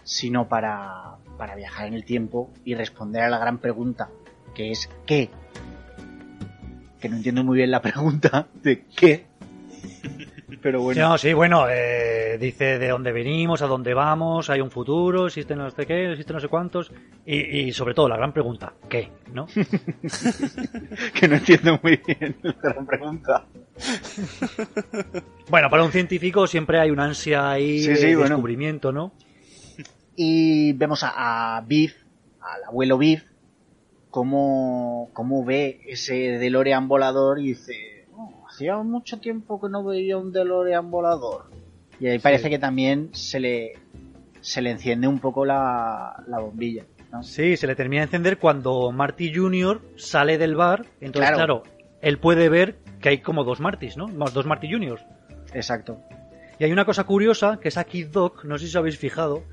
sino para, para viajar en el tiempo y responder a la gran pregunta, que es ¿qué? Que no entiendo muy bien la [laughs] pregunta de ¿qué? Pero bueno. No, sí, bueno, eh, dice de dónde venimos, a dónde vamos, hay un futuro, existe no sé qué, existe no sé cuántos, y, y sobre todo la gran pregunta, ¿qué? ¿No? [laughs] que no entiendo muy bien la gran pregunta. [laughs] bueno, para un científico siempre hay una ansia ahí Sí, sí, de bueno. descubrimiento, ¿no? Y vemos a, a Biff, al abuelo Biff, cómo, cómo ve ese DeLorean volador y dice, "Oh, hacía mucho tiempo que no veía un DeLorean volador. Y ahí parece que también se le, se le enciende un poco la, la bombilla. ¿no? Sí, se le termina de encender cuando Marty Jr. sale del bar, entonces Claro. claro, él puede ver que hay como dos Martys, ¿no? Más dos Marty Juniors. Exacto. Y hay una cosa curiosa, que es aquí Doc, no sé si os habéis fijado,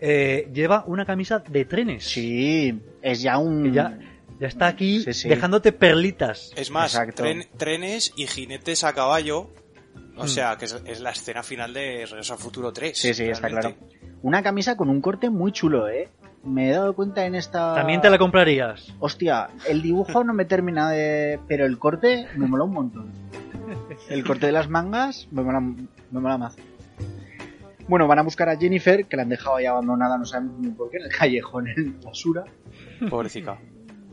eh, lleva una camisa de trenes. Sí, es ya un... Ya, ya está aquí Sí, sí. dejándote perlitas. Es más, tren- trenes y jinetes a caballo. O Mm. sea, que es, es la escena final de Regreso al Futuro 3. Sí, sí, está claro. Una camisa con un corte muy chulo, ¿eh? Me he dado cuenta en esta... También te la comprarías. Hostia, el dibujo no me termina de... Pero el corte me mola un montón. El corte de las mangas me mola, me mola más. Bueno, van a buscar a Jennifer, que la han dejado ahí abandonada, no sabemos ni por qué, en el callejón, en la basura. Pobrecita.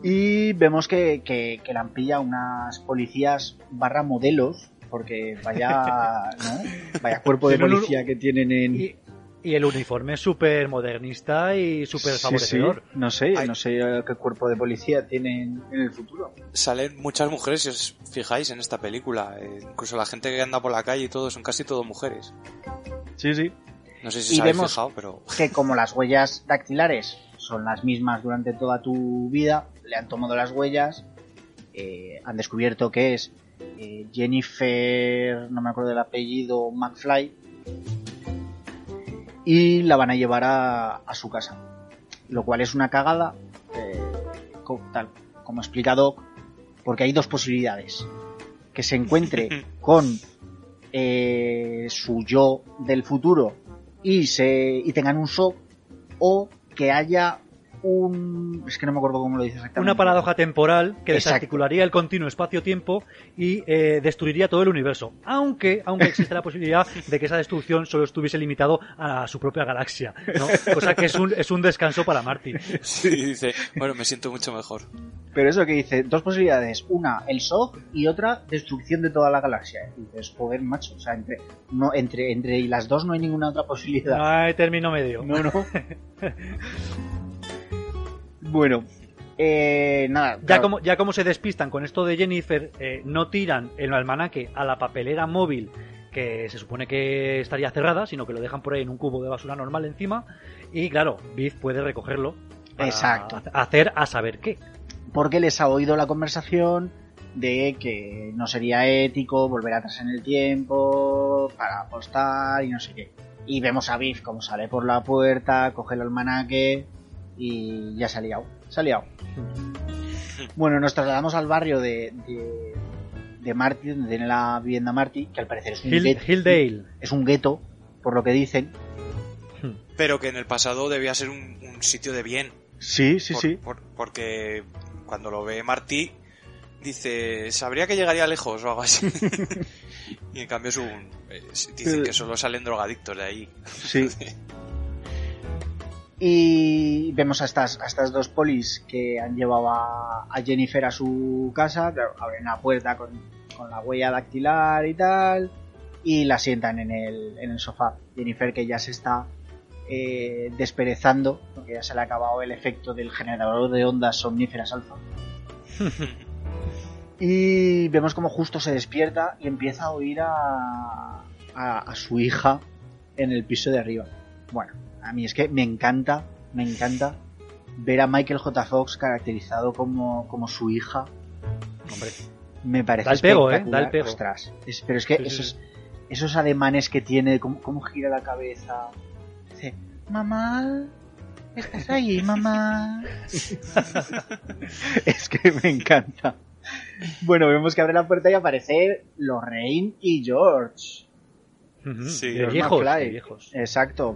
Y vemos que, que, que la han pillado unas policías barra modelos, porque vaya, [laughs] ¿no? Vaya cuerpo de policía que tienen en... Y, y el uniforme es súper modernista y súper Sí, sí. favorecedor. No sé, Ay. no sé eh, qué cuerpo de policía tienen en el futuro. Salen muchas mujeres, si os fijáis, en esta película. Eh, incluso la gente que anda por la calle y todo, son casi todo mujeres. Sí, sí. No sé si Y vemos- fijado, pero... que como las huellas dactilares son las mismas durante toda tu vida, le han tomado las huellas, eh, han descubierto que es eh, Jennifer, no me acuerdo del apellido, McFly, y la van a llevar a, a su casa. Lo cual es una cagada, eh, tal como explica Doc, porque hay dos posibilidades. Que se encuentre [laughs] con eh, su yo del futuro y se y tengan un shock o que haya un es que no me acuerdo cómo lo dice exactamente Una paradoja temporal que Exacto. desarticularía el continuo espacio-tiempo y eh, destruiría todo el universo. Aunque, aunque existe la posibilidad [laughs] de que esa destrucción solo estuviese limitado a su propia galaxia, ¿no? Cosa que es un, es un descanso para Marty. [laughs] Sí, dice, bueno, me siento mucho mejor. pero eso que dice dos posibilidades una el shock y otra destrucción de toda la galaxia y dices joder macho o sea entre no entre entre y las dos no hay ninguna otra posibilidad No hay término medio. no no [laughs] bueno eh, nada Ya claro, como, ya como se despistan con esto de Jennifer, eh, no tiran el almanaque a la papelera móvil que se supone que estaría cerrada, sino que lo dejan por ahí en un cubo de basura normal encima. Y claro, Biff puede recogerlo. para Exacto. Hacer a saber qué. porque les ha oído la conversación de que no sería ético volver atrás en el tiempo para apostar y no sé qué. Y vemos a Biff como sale por la puerta, coge el almanaque y ya se ha liado. Se ha liado. Bueno, nos trasladamos al barrio de, de, de Marty, donde tiene la vivienda Marty, que al parecer es un, Hill- gueto, Hilldale. es un gueto, por lo que dicen. Pero que en el pasado debía ser un, un sitio de bien. Sí, sí, Por- por- porque cuando lo ve Martí, dice, sabría que llegaría lejos o algo así. [laughs] y en cambio es un... eh, dicen que solo salen drogadictos de ahí. Sí. [laughs] Y vemos a estas, a estas dos polis que han llevado a, a Jennifer a su casa, claro, abren la puerta con, con la huella dactilar y tal, y la sientan en el, en el sofá. Jennifer que ya se está eh, desperezando, porque ya se le ha acabado el efecto del generador de ondas somníferas alfa. [laughs] y vemos como justo se despierta y empieza a oír a, a, a su hija en el piso de arriba. Bueno, a mí es que me encanta, me encanta ver a Michael J. Fox caracterizado como, como su hija. Hombre. Me parece Da el pego, ¿eh? Da el pego. Ostras, es- pero es que Sí, esos, sí. esos ademanes que tiene, cómo, cómo gira la cabeza. Dice, mamá, ¿estás ahí, mamá? [laughs] es que me encanta. Bueno, vemos que abre la puerta y aparece Lorraine y George. Sí. de viejos, de viejos. Exacto.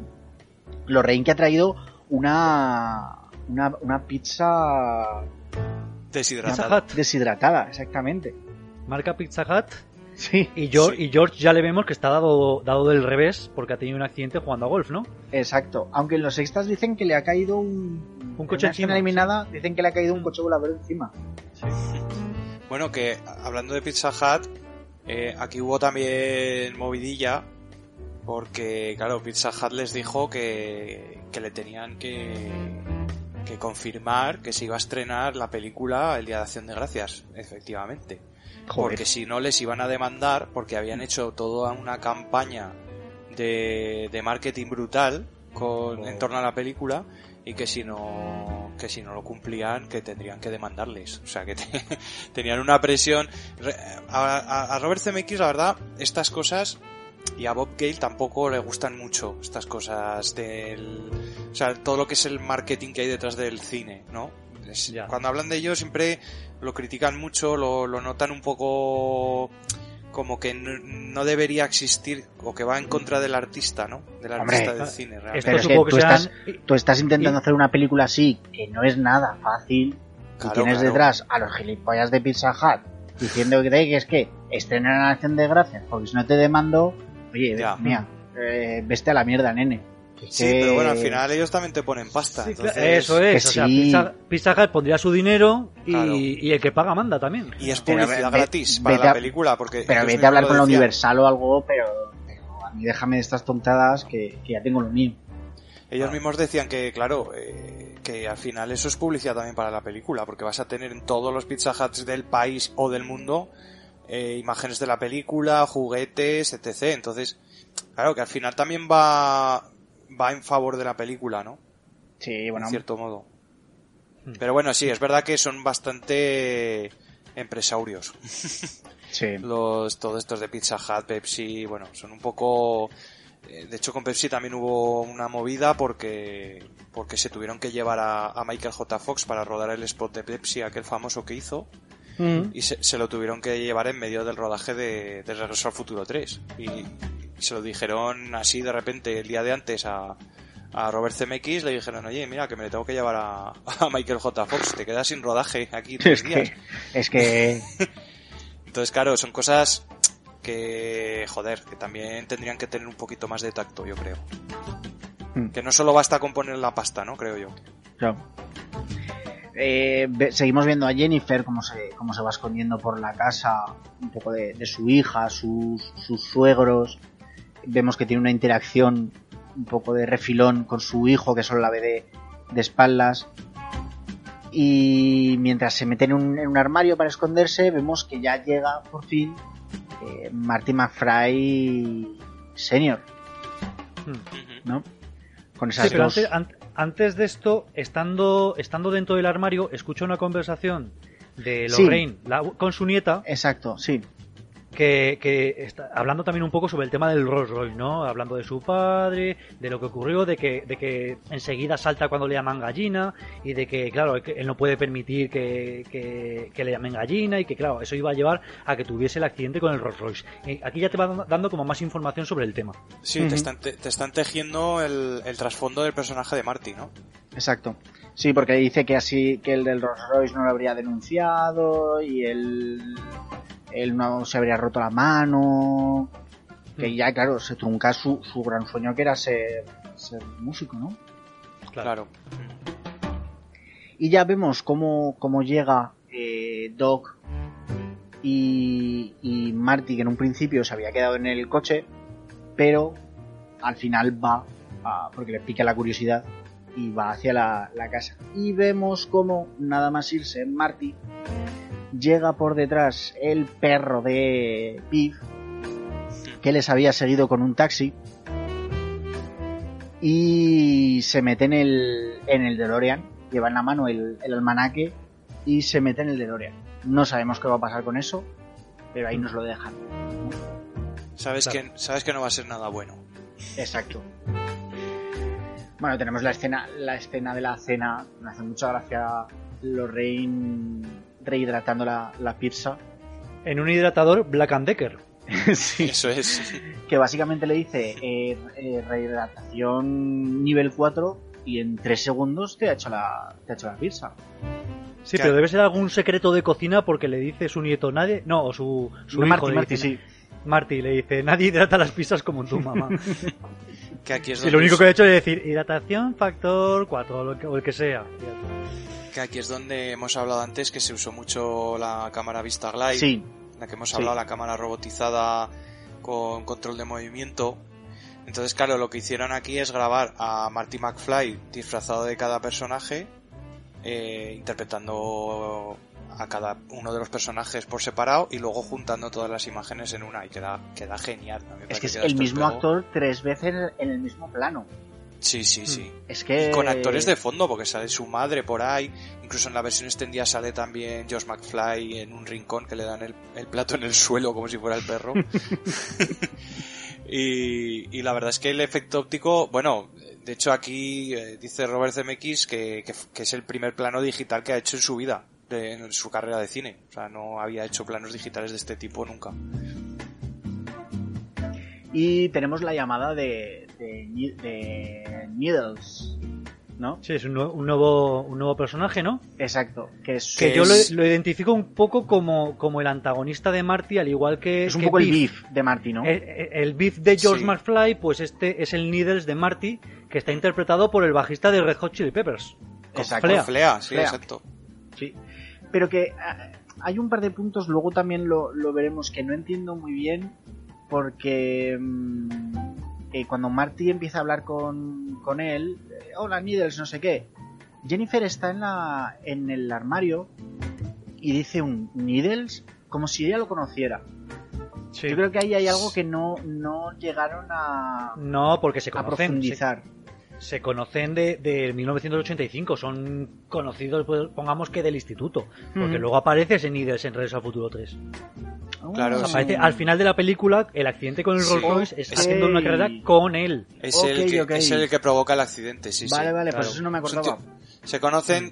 Lorraine que ha traído una, una, una pizza Deshidratada. Pizza Hut. deshidratada, exactamente. Marca Pizza Hut Sí, y George, Sí. y George ya le vemos que está dado, dado del revés porque ha tenido un accidente jugando a golf, ¿no? exacto. Aunque en los extras dicen que le ha caído un... Un coche en encima, eliminada dicen que le ha caído un coche volador encima. Bueno, que hablando de Pizza Hut, eh, aquí hubo también movidilla, porque, claro, Pizza Hut les dijo que, que le tenían que, que confirmar que se iba a estrenar la película el Día de Acción de Gracias, efectivamente. Joder. Porque si no les iban a demandar, porque habían hecho toda una campaña de, de marketing brutal con, en torno a la película y que si no que si no lo cumplían que tendrían que demandarles o sea que te- [laughs] tenían una presión Re- a, a- a Robert Zemeckis la verdad estas cosas y a Bob Gale tampoco le gustan mucho estas cosas del o sea todo lo que es el marketing que hay detrás del cine no Es- cuando hablan de ello siempre lo critican mucho lo, lo notan un poco como que no, no debería existir o que va en contra del artista, ¿no? Del Hombre, artista del ah, cine, Esto realmente. Pero es que tú sean... estás- Tú estás intentando Y- hacer una película así, que no es nada fácil, y Claro, tienes claro. detrás a los gilipollas de Pizza Hut diciendo que, que es que estrenan la acción de gracias, porque si no te demando, oye, Ya. mía, eh, veste a la mierda, nene. Sí, que- pero bueno, al final ellos también te ponen pasta. Sí, entonces- claro, Eso es, que o sea. Pizza, Pizza Hut pondría su dinero y, Claro. y el que paga manda también. Y es Pero publicidad ve- gratis para vete la a- película, porque... Pero vete a hablar con la. Universal o algo, pero, pero a mí déjame de estas tontadas que, que ya tengo lo mío. Ellos mismos decían que, claro, eh, que al final eso es publicidad también para la película, porque vas a tener en todos los Pizza Huts del país o del mundo eh, imágenes de la película, juguetes, etc. Entonces, claro, que al final también va, va en favor de la película, ¿no? Sí, bueno, en cierto modo. Hmm. Pero bueno, sí, es verdad que son bastante empresarios. [laughs] sí. Los, todos estos de Pizza Hut, Pepsi, bueno, son un poco... eh, De hecho, con Pepsi también hubo una movida porque, porque se tuvieron que llevar a, a Michael J. Fox para rodar el spot de Pepsi, aquel famoso que hizo, Y se, se lo tuvieron que llevar en medio del rodaje de, de Regreso al Futuro 3. Y, y se lo dijeron así de repente el día de antes a, a Robert Zemeckis, le dijeron, oye, mira, que me le tengo que llevar a, a Michael J. Fox, te quedas sin rodaje aquí [laughs] tres Es días. que, es que [laughs] Entonces, claro, son cosas que, joder, que también tendrían que tener un poquito más de tacto, yo creo. Mm. Que no solo basta con poner la pasta, ¿no? Creo yo. Claro. Eh, seguimos viendo a Jennifer cómo se, cómo se va escondiendo por la casa, un poco de, de su hija, sus, sus suegros. Vemos que tiene una interacción un poco de refilón con su hijo, que solo la ve de, de espaldas. Y mientras se mete en un, en un armario para esconderse, vemos que ya llega por fin eh, Marty McFly Senior, ¿no? Con esas Sí, pero dos... antes, an- antes de esto, estando, estando dentro del armario, escucho una conversación de Sí. Lorraine la- con su nieta Exacto, sí. Que, que está hablando también un poco sobre el tema del Rolls Royce, ¿no? Hablando de su padre, de lo que ocurrió, de que, de que enseguida salta cuando le llaman gallina y de que, claro, que él no puede permitir que, que- que le llamen gallina y que, claro, eso iba a llevar a que tuviese el accidente con el Rolls Royce. Y aquí ya te va dando como más información sobre el tema. Sí, te, están, te, te están tejiendo el, el trasfondo del personaje de Marty, ¿no? Exacto. Sí, porque dice que así que el del Rolls Royce no lo habría denunciado y él, él no se habría roto la mano. Que Mm. ya, claro, se trunca su, su gran sueño que era ser, ser músico, ¿no? Claro. Y ya vemos cómo, cómo llega eh, Doc y, y Marty, que en un principio se había quedado en el coche, pero al final va, a- porque le pica la curiosidad, y va hacia la, la casa. Y vemos cómo, nada más irse, Marty llega por detrás el perro de Biff, que les había seguido con un taxi, y se mete en el, en el DeLorean, lleva en la mano el, el almanaque y se mete en el DeLorean. No sabemos qué va a pasar con eso, pero ahí nos lo dejan. Sabes, Claro. que, sabes que no va a ser nada bueno. Exacto. Bueno, tenemos la escena, la escena de la cena. Me hace mucha gracia Lorraine rehidratando la, la pizza. En un hidratador Black and Decker. [laughs] sí. Eso es. Que básicamente le dice eh, eh, rehidratación nivel 4 y en 3 segundos te ha hecho la, te ha hecho la pizza. Sí, Claro. pero debe ser algún secreto de cocina porque le dice su nieto nadie. No, o su, su hijo. Marty, le Marty, dice- sí. Marty le dice: Nadie hidrata las pizzas como tu mamá. [laughs] Que aquí es donde, lo único que ha hecho es decir hidratación factor 4 o, lo que, o el que sea. Que aquí es donde hemos hablado antes que se usó mucho la cámara Vista Glide. Sí, la que hemos Sí. hablado, la cámara robotizada con control de movimiento. Entonces, claro, lo que hicieron aquí es grabar a Marty McFly disfrazado de cada personaje, eh, interpretando a cada uno de los personajes por separado y luego juntando todas las imágenes en una y queda, queda genial. Me es parece que es el mismo actor tres veces en el mismo plano. Sí, sí, sí. Es que... Y con actores de fondo, porque sale su madre por ahí. Incluso en la versión extendida sale también Josh McFly en un rincón que le dan el, el plato en el suelo como si fuera el perro. [laughs] y, y la verdad es que el efecto óptico, bueno, de hecho aquí eh, dice Robert Zemeckis que, que, que es el primer plano digital que ha hecho en su vida, de- en su carrera de cine. O sea, no había hecho planos digitales de este tipo nunca. Y tenemos la llamada de, de, Needles, ¿no? Sí, es un, nue- un nuevo, un nuevo personaje, ¿no? Exacto, que es, Que Que yo lo, es- lo identifico un poco como, como el antagonista de Marty, al igual que. es un que poco el Biff. beef de Marty, ¿no? El, el beef de George Sí. McFly, pues este es el Needles de Marty, que está interpretado por el bajista de Red Hot Chili Peppers. con Exacto. Flea. Flea, sí, Flea. exacto. Sí. Pero que ah, hay un par de puntos, luego también lo, lo veremos, que no entiendo muy bien, porque mm, eh, cuando Marty empieza a hablar con, con él, eh, hola Needles, no sé qué, Jennifer está en, la, en el armario y dice un Needles como si ella lo conociera. Sí. Yo creo que ahí hay algo que no, no llegaron a, No, porque se conocen. Profundizar. se conocen de, de 1985, son conocidos, pues, pongamos que del instituto. Porque luego aparece ese Needles en Regreso al Futuro 3. Claro, Ah, sí. Aparece al final de la película, el accidente con el Sí. Rolls Royce es Ok. haciendo una carrera con él. Es, el que, es el que provoca el accidente, sí, Vale, sí. vale, claro. pues eso no me acordaba. Se conocen, eh,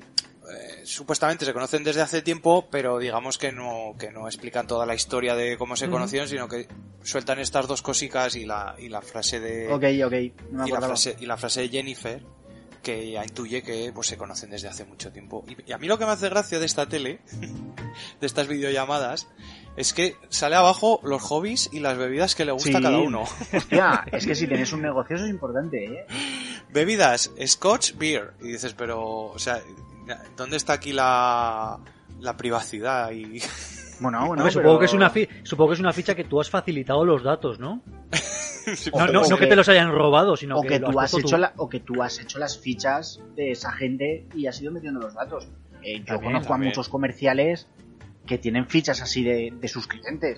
supuestamente se conocen desde hace tiempo, pero digamos que no, que no explican toda la historia de cómo se conocieron, sino que sueltan estas dos cosicas y la, y la frase de, Ok, ok, no me y la frase, y la frase de Jennifer, que ya intuye que pues se conocen desde hace mucho tiempo. Y, y a mí lo que me hace gracia de esta tele, [laughs] de estas videollamadas, es que sale abajo los hobbies y las bebidas que le gusta Sí. a cada uno. Hostia, [laughs] es que si tienes un negocio eso es importante, ¿eh? Bebidas, Scotch, Beer. Y dices, pero, o sea, ¿dónde está aquí la, la privacidad? Y [laughs] Bueno, bueno, pero- supongo, que es una fi- supongo que es una ficha que tú has facilitado los datos, ¿no? No, no, que te los hayan robado, sino o que, que tú has hecho tú. la- o que tú has hecho las fichas de esa gente y has ido metiendo los datos. Eh, yo También, conozco también. a muchos comerciales que tienen fichas así de, de sus clientes.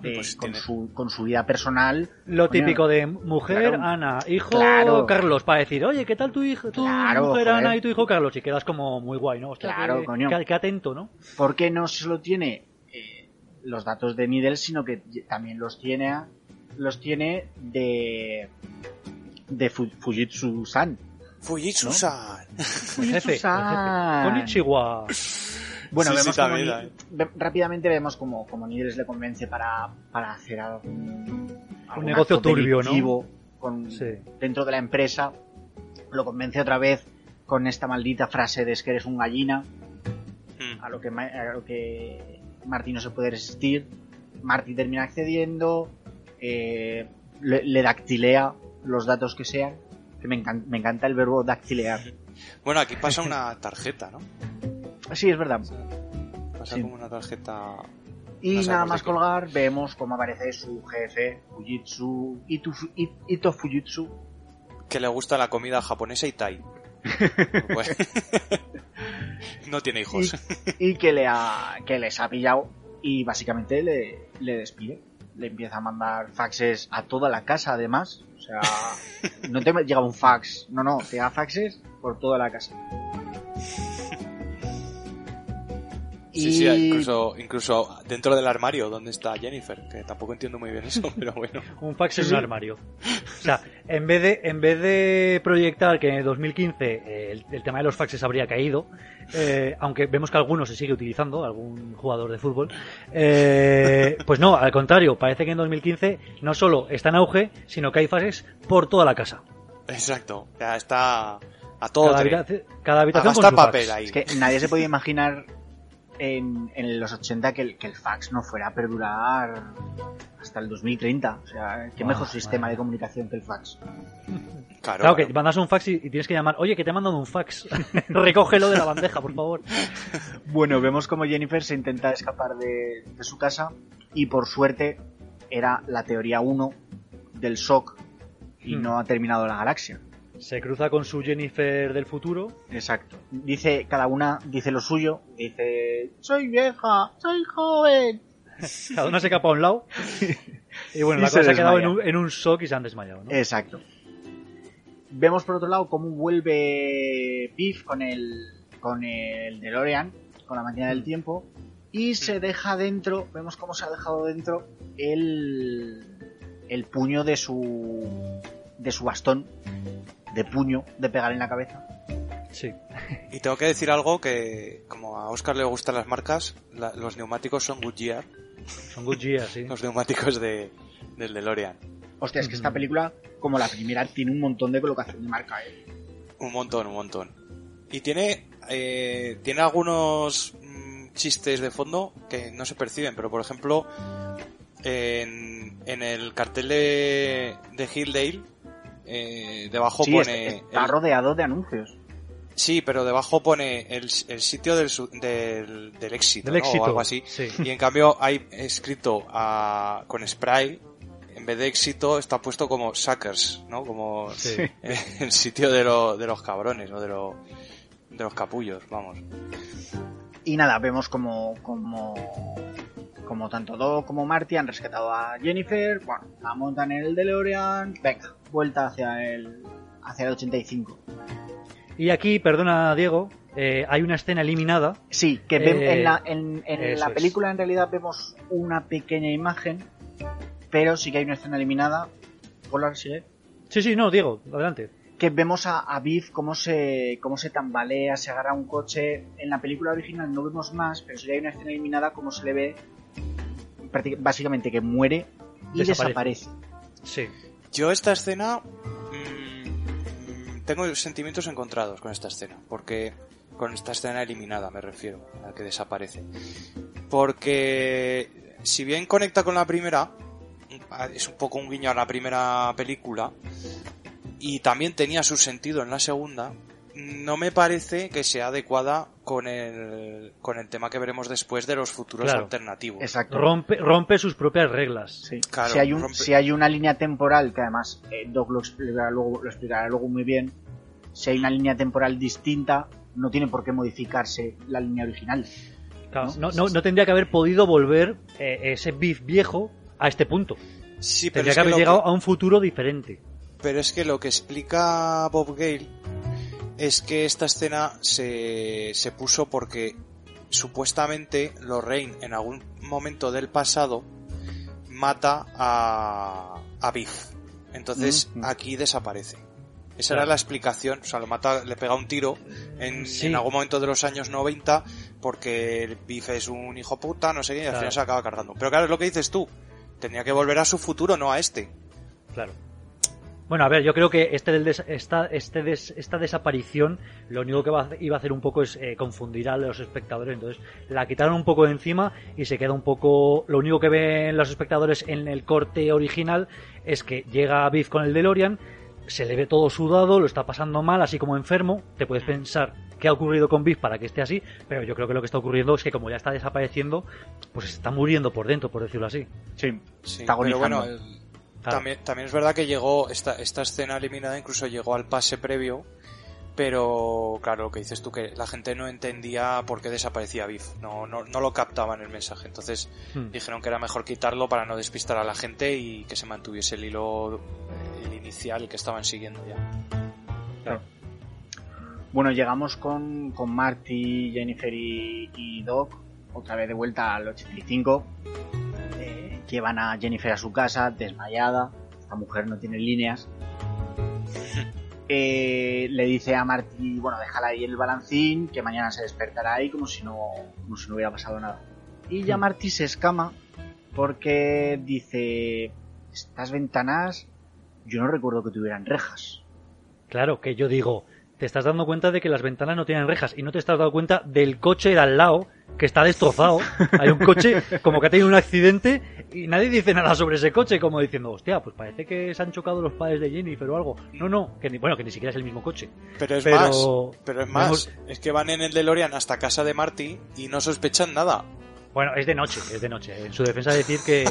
De- Pues con, tiene- su, con su vida personal. Lo Coño, típico de mujer, Claro. Ana, hijo Claro. Carlos, para decir, oye, ¿qué tal tu hijo, tu Claro, mujer joder. Ana y tu hijo Carlos? Y quedas como muy guay, ¿no? Hostia, Claro, qué, coño. qué- qué atento, ¿no? ¿Por qué no solo tiene eh, los datos de Needle, sino que también los tiene los tiene de de Fu- Fujitsu-san? Fujitsu-san. Jefe. Fujitsu-san. Konnichiwa. Bueno, Sí, sí, vemos como también, ve- rápidamente vemos como, como Nidres le convence para, para hacer algún, algún negocio acto turbio, ¿no? con, Sí. dentro de la empresa. Lo convence otra vez con esta maldita frase de es que eres un gallina, Mm. a lo que, Ma- a lo que Marty no se puede resistir. Marty termina accediendo, eh, le, le dactilea los datos que sean Que me, encan- me encanta el verbo dactilear. Bueno, aquí pasa [laughs] una tarjeta, ¿no? Sí, es verdad. Pasa Sí. como una tarjeta. Y nada más colgar, vemos cómo aparece su jefe, Fujitsu, Ito, Ito Fujitsu. Que le gusta la comida japonesa y Thai. Bueno. [laughs] [laughs] no tiene hijos. y, y que, le ha, que les ha pillado y básicamente le, le despide. Le empieza a mandar faxes a toda la casa además. O sea, [laughs] no te llega un fax, no, no, te llega faxes por toda la casa. Sí, sí, incluso, incluso dentro del armario donde está Jennifer, que tampoco entiendo muy bien eso, [laughs] pero bueno. Un fax sí. un armario. O sea, en vez de, en vez de proyectar que en el 2015 eh, el, el tema de los faxes habría caído, eh, aunque vemos que algunos se sigue utilizando, algún jugador de fútbol, eh, [laughs] pues no, al contrario, parece que en 2015 no solo está en auge, sino que hay faxes por toda la casa. Exacto, ya está a todo Cada, habitación- cada habitación con su papel fax. ahí. Es que nadie se podía imaginar en, en los 80 que el, que el fax no fuera a perdurar hasta el 2030. O sea, qué Buah, mejor sistema de comunicación que el fax. Claro, Claro, que claro. mandas un fax y, y tienes que llamar, oye, que te he mandado un fax, [laughs] recógelo de la bandeja, por favor. [laughs] Bueno, vemos como Jennifer se intenta escapar de, de su casa y por suerte era la teoría 1 del shock y Hmm. no ha terminado la galaxia. Se cruza con su Jennifer del futuro. Exacto. Dice, cada una dice lo suyo, dice, soy vieja, soy joven. [laughs] Cada una se capa a un lado. [laughs] Y bueno, Y la se cosa se ha quedado en un, en un shock y se han desmayado, ¿no? Exacto. Vemos por otro lado cómo vuelve Biff con el con el DeLorean, con la máquina del tiempo, y se deja dentro, vemos cómo se ha dejado dentro el el puño de su de su bastón de puño de pegar en la cabeza. Sí. Y tengo que decir algo que, como a Oscar le gustan las marcas, la- los neumáticos son Goodyear, Son Goodyear, sí. los neumáticos de, del DeLorean. Hostia, es que esta película, como la primera, tiene un montón de colocación de marca, eh. Un montón, un montón. Y tiene, eh, tiene algunos mm, chistes de fondo que no se perciben, pero por ejemplo, en, en el cartel de, de Hilldale, eh, debajo Sí, pone... es- está el- rodeado de anuncios. sí, pero debajo pone el, el sitio del, del, del éxito, Del ¿no? éxito. o algo así. Sí. Y en cambio hay escrito con spray, en vez de éxito está puesto como suckers, ¿no? Como Sí. [laughs] el sitio de, lo- de los cabrones o de, lo- de los capullos, vamos. Y nada, vemos como, como, como tanto Doc como Marty han rescatado a Jennifer, bueno, la montan en el DeLorean, venga, vuelta hacia el, hacia el 85. Y aquí, perdona Diego, eh, hay una escena eliminada. Sí, que Eh, en la, en, en la es. película en realidad vemos una pequeña imagen, pero sí que hay una escena eliminada, Polar, sigue, Sí, sí, no, Diego, adelante. que vemos a, a Biff cómo se, cómo se tambalea, se agarra un coche. En la película original no vemos más, pero sí que hay una escena eliminada como se le ve básicamente que muere y Desaparece. desaparece. Sí. Yo esta escena mm, mm, tengo sentimientos encontrados con esta escena, porque con esta escena eliminada me refiero, a la que desaparece. Porque si bien conecta con la primera, es un poco un guiño a la primera película y también tenía su sentido en la segunda, no me parece que sea adecuada con el con el tema que veremos después de los futuros Claro. alternativos. Exacto. Rompe, rompe sus propias reglas. Sí. Claro, si, hay un, rompe- si hay una línea temporal, que además eh, Doc lo explicará, luego, lo explicará luego muy bien, si hay una línea temporal distinta, no tiene por qué modificarse la línea original. Claro, no, no, no tendría que haber podido volver eh, ese beef viejo a este punto. Sí, pero Tendría es que haber llegado que- a un futuro diferente. Pero es que lo que explica Bob Gale es que esta escena se, se puso porque supuestamente Lorraine en algún momento del pasado mata a, a Biff. Entonces Mm. aquí desaparece. Esa Claro. era la explicación, o sea, lo mata, le pega un tiro en, Sí. en algún momento de los años 90 porque el Biff es un hijo puta, no sé qué, y al Claro. final se acaba cargando. Pero claro, es lo que dices tú, tenía que volver a su futuro, no a este. Claro. Bueno, a ver, yo creo que este del des- esta, este des- esta desaparición lo único que va iba a hacer un poco es eh, confundir a los espectadores. Entonces la quitaron un poco de encima y se queda un poco. Lo único que ven los espectadores en el corte original es que llega Biff con el DeLorean, se le ve todo sudado, lo está pasando mal, así como enfermo. Te puedes pensar qué ha ocurrido con Biff para que esté así, pero yo creo que lo que está ocurriendo es que como ya está desapareciendo, pues se está muriendo por dentro, por decirlo así. Sí, Sí, está pero agonizando. bueno, el- Claro. también, también es verdad que llegó, esta, esta escena eliminada incluso llegó al pase previo, pero claro, lo que dices tú, que la gente no entendía por qué desaparecía Biff, no, no, no lo captaban el mensaje, entonces Hmm. dijeron que era mejor quitarlo para no despistar a la gente y que se mantuviese el hilo el inicial que estaban siguiendo ya. Bueno, llegamos con, con Marty, Jennifer y, y Doc, otra vez de vuelta al 85. Llevan a Jennifer a su casa, desmayada. Esta mujer no tiene líneas. [laughs] Eh, le dice a Marty, bueno, déjala ahí el balancín, que mañana se despertará ahí como si no, como si no hubiera pasado nada. Y ya Marty se escama porque dice, estas ventanas, yo no recuerdo que tuvieran rejas. Claro, que yo digo, te estás dando cuenta de que las ventanas no tienen rejas y no te estás dando cuenta del coche de al lado que está destrozado. Hay un coche como que ha tenido un accidente y nadie dice nada sobre ese coche, como diciendo, hostia, pues parece que se han chocado los padres de Jennifer o algo. No, no, que ni, bueno, que ni siquiera es el mismo coche. Pero es Pero- más, pero es más, vemos- es que van en el DeLorean hasta casa de Marty y no sospechan nada. Bueno, es de noche, es de noche. En su defensa decir que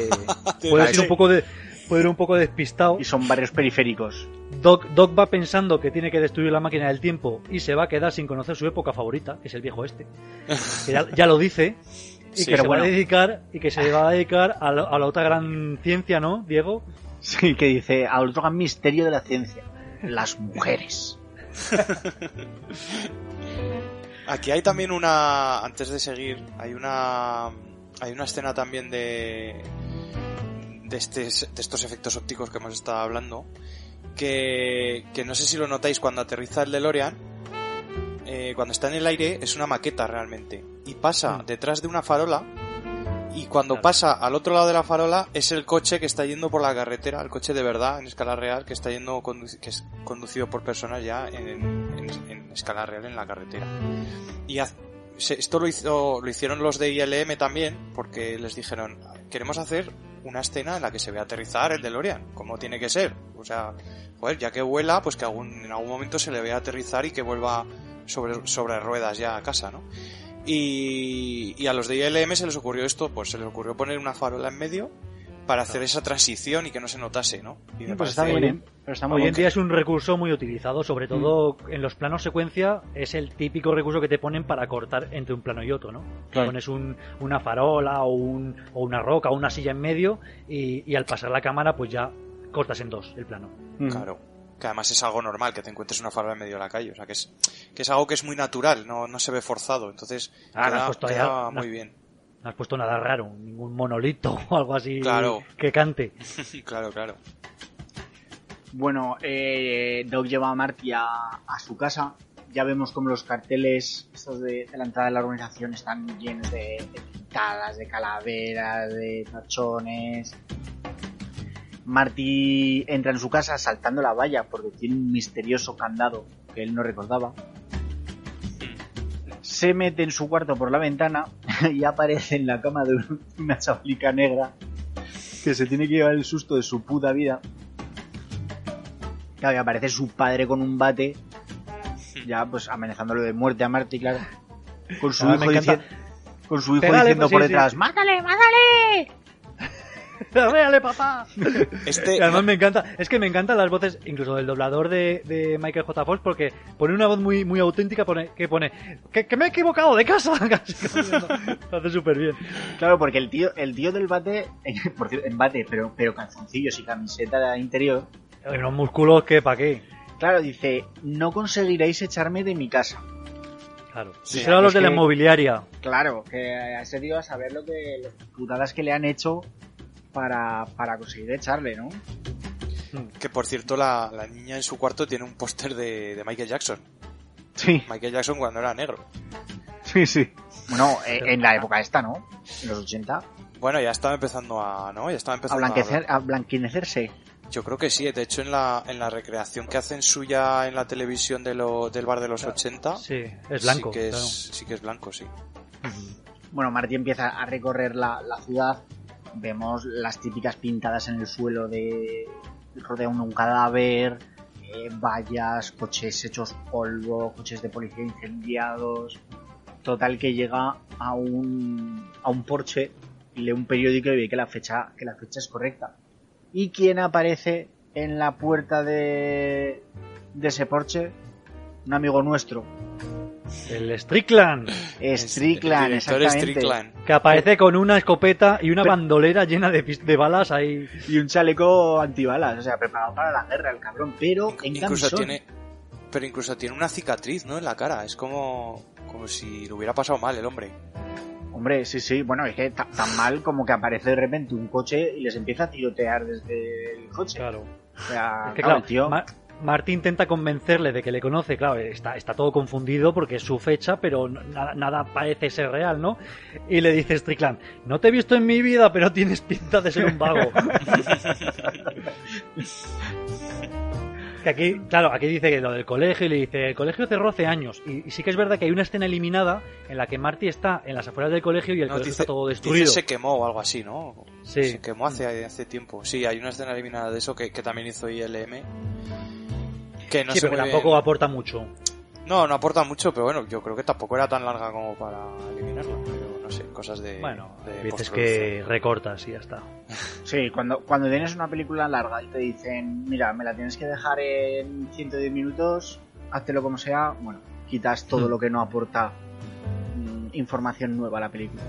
De [laughs] puede ser un poco de puede ir un poco despistado. Y son barrios periféricos. Doc, Doc va pensando que tiene que destruir la máquina del tiempo y se va a quedar sin conocer su época favorita, que es el viejo este. Que ya, ya lo dice. Y Sí, que pero se bueno. va a dedicar y que se va a dedicar a, la- a la otra gran ciencia, ¿no, Diego? Sí, que dice, al otro gran misterio de la ciencia, las mujeres. [laughs] Aquí hay también una, antes de seguir, hay una, hay una escena también de, de, estes- de estos efectos ópticos que hemos estado hablando, que, que no sé si lo notáis cuando aterriza el DeLorean, eh, cuando está en el aire es una maqueta realmente, y pasa Mm. detrás de una farola, y cuando Claro. pasa al otro lado de la farola es el coche que está yendo por la carretera, el coche de verdad en escala real que está yendo condu- que es conducido por personas ya en, en- en escala real en la carretera. Y esto lo hizo lo hicieron los de ILM también porque les dijeron queremos hacer una escena en la que se ve aterrizar el DeLorean como tiene que ser o sea joder ya que vuela pues que algún, en algún momento se le vea aterrizar y que vuelva sobre sobre ruedas ya a casa no y a los de ILM se les ocurrió esto, pues se les ocurrió poner una farola en medio para hacer esa transición y que no se notase, ¿no? Y me Pues está bien, ¿eh? Pero está muy Hoy bien. en día es un recurso muy utilizado, sobre todo en los planos secuencia, es el típico recurso que te ponen para cortar entre un plano y otro, ¿no? Claro. Pones un- una farola o, un- o una roca o una silla en medio y, y al pasar la cámara pues ya cortas en dos el plano. Mm. Claro. Que además es algo normal que te encuentres una farola en medio de la calle. O sea, que es, que es algo que es muy natural, no, no se ve forzado. Entonces, Ah, no has queda, puesto queda ya- no muy bien. No has puesto nada raro, ningún monolito [laughs] o algo así Claro. que cante. [laughs] claro, claro. Bueno, eh, Doc lleva a Marty a, a su casa. Ya vemos como los carteles estos de, de la entrada de la organización están llenos de, de pintadas, de calaveras, de tachones. Marty entra en su casa saltando la valla porque tiene un misterioso candado que él no recordaba. Se mete en su cuarto por la ventana [laughs] y aparece en la cama de un- una chavalica negra que se tiene que llevar el susto de su puta vida. Claro, y aparece su padre con un bate, ya pues amenazándolo de muerte a Marty, claro. Con su Ah, hijo, diciendo, con su hijo Pégale, diciendo pues, por sí, sí. detrás, ¡mátale, mátale! [laughs] ¡Véale, papá! Este, Y además me encanta, es que me encantan las voces, incluso del doblador de, de Michael J. Fox, porque pone una voz muy, muy auténtica pone, que pone que, que me he equivocado de casa. [laughs] Lo hace [laughs] súper bien. Claro, porque el tío, el tío del bate, por cierto, en bate, pero, pero calzoncillos y camiseta de interior, unos músculos que pa' qué. claro, dice, no conseguiréis echarme de mi casa. Claro. Sí, Serán los de la inmobiliaria. Claro, que a ese tío a saber lo que, las putadas que le han hecho para, para conseguir echarle, ¿no? que por cierto, la, la niña en su cuarto tiene un póster de, de Michael Jackson. Sí, Michael Jackson cuando era negro. sí, sí. Bueno, eh, en la época esta, ¿no? En los 80. Bueno, ya estaba empezando a, ¿no? Ya estaba A, empezando blanquecer, a blanquinecerse. Yo creo que sí, de hecho en la, en la recreación que hacen suya en la televisión de lo, del bar de los 80, Sí, es blanco. sí que es, claro. sí que es blanco, sí. Bueno, Marty empieza a recorrer la, la ciudad. Vemos las típicas pintadas en el suelo de rodea un, cadáver. eh, vallas, coches hechos polvo, coches de policía incendiados. Total que llega a un, a un lee un periódico y ve que la fecha, que la fecha es correcta. ¿Y quién aparece en la puerta de, de ese porche? Un amigo nuestro, El Strickland, Strickland, El director exactamente. Strickland. que aparece con una escopeta y una bandolera llena de, de balas ahí. Y un chaleco antibalas, o sea, preparado para la guerra, el cabrón, pero en Incluso camisón. tiene, pero incluso tiene una cicatriz, ¿no? En la cara. Es como, como si le hubiera pasado mal el hombre. Hombre, sí, sí, bueno, es que ta- tan mal como que aparece de repente un coche y les empieza a tirotear desde el coche. Claro. O sea, Es que claro, tío... Ma- Marty intenta convencerle de que le conoce, claro, está, todo confundido porque es su fecha, pero nada, nada parece ser real, ¿no? Y le dice Strickland, no te he visto en mi vida, pero tienes pinta de ser un vago. [laughs] que aquí, claro, aquí dice que lo del colegio y le dice, el colegio cerró hace años. Y, y sí que es verdad que hay una escena eliminada en la que Marty está en las afueras del colegio y el No, colegio dice, está todo dice destruido. se quemó o algo así, ¿no? Sí. Se quemó hace, hace tiempo. Sí, hay una escena eliminada de eso que, que también hizo ILM. Que no sí, pero tampoco bien. aporta mucho. No, no aporta mucho, pero bueno, yo creo que tampoco era tan larga como para eliminarla. Pero no sé, cosas de. Bueno, de que recortas y ya está. Sí, cuando, cuando tienes una película larga y te dicen, mira, me la tienes que dejar en 110 minutos, háztelo como sea, bueno, quitas todo Hmm. lo que no aporta mm, información nueva a la película.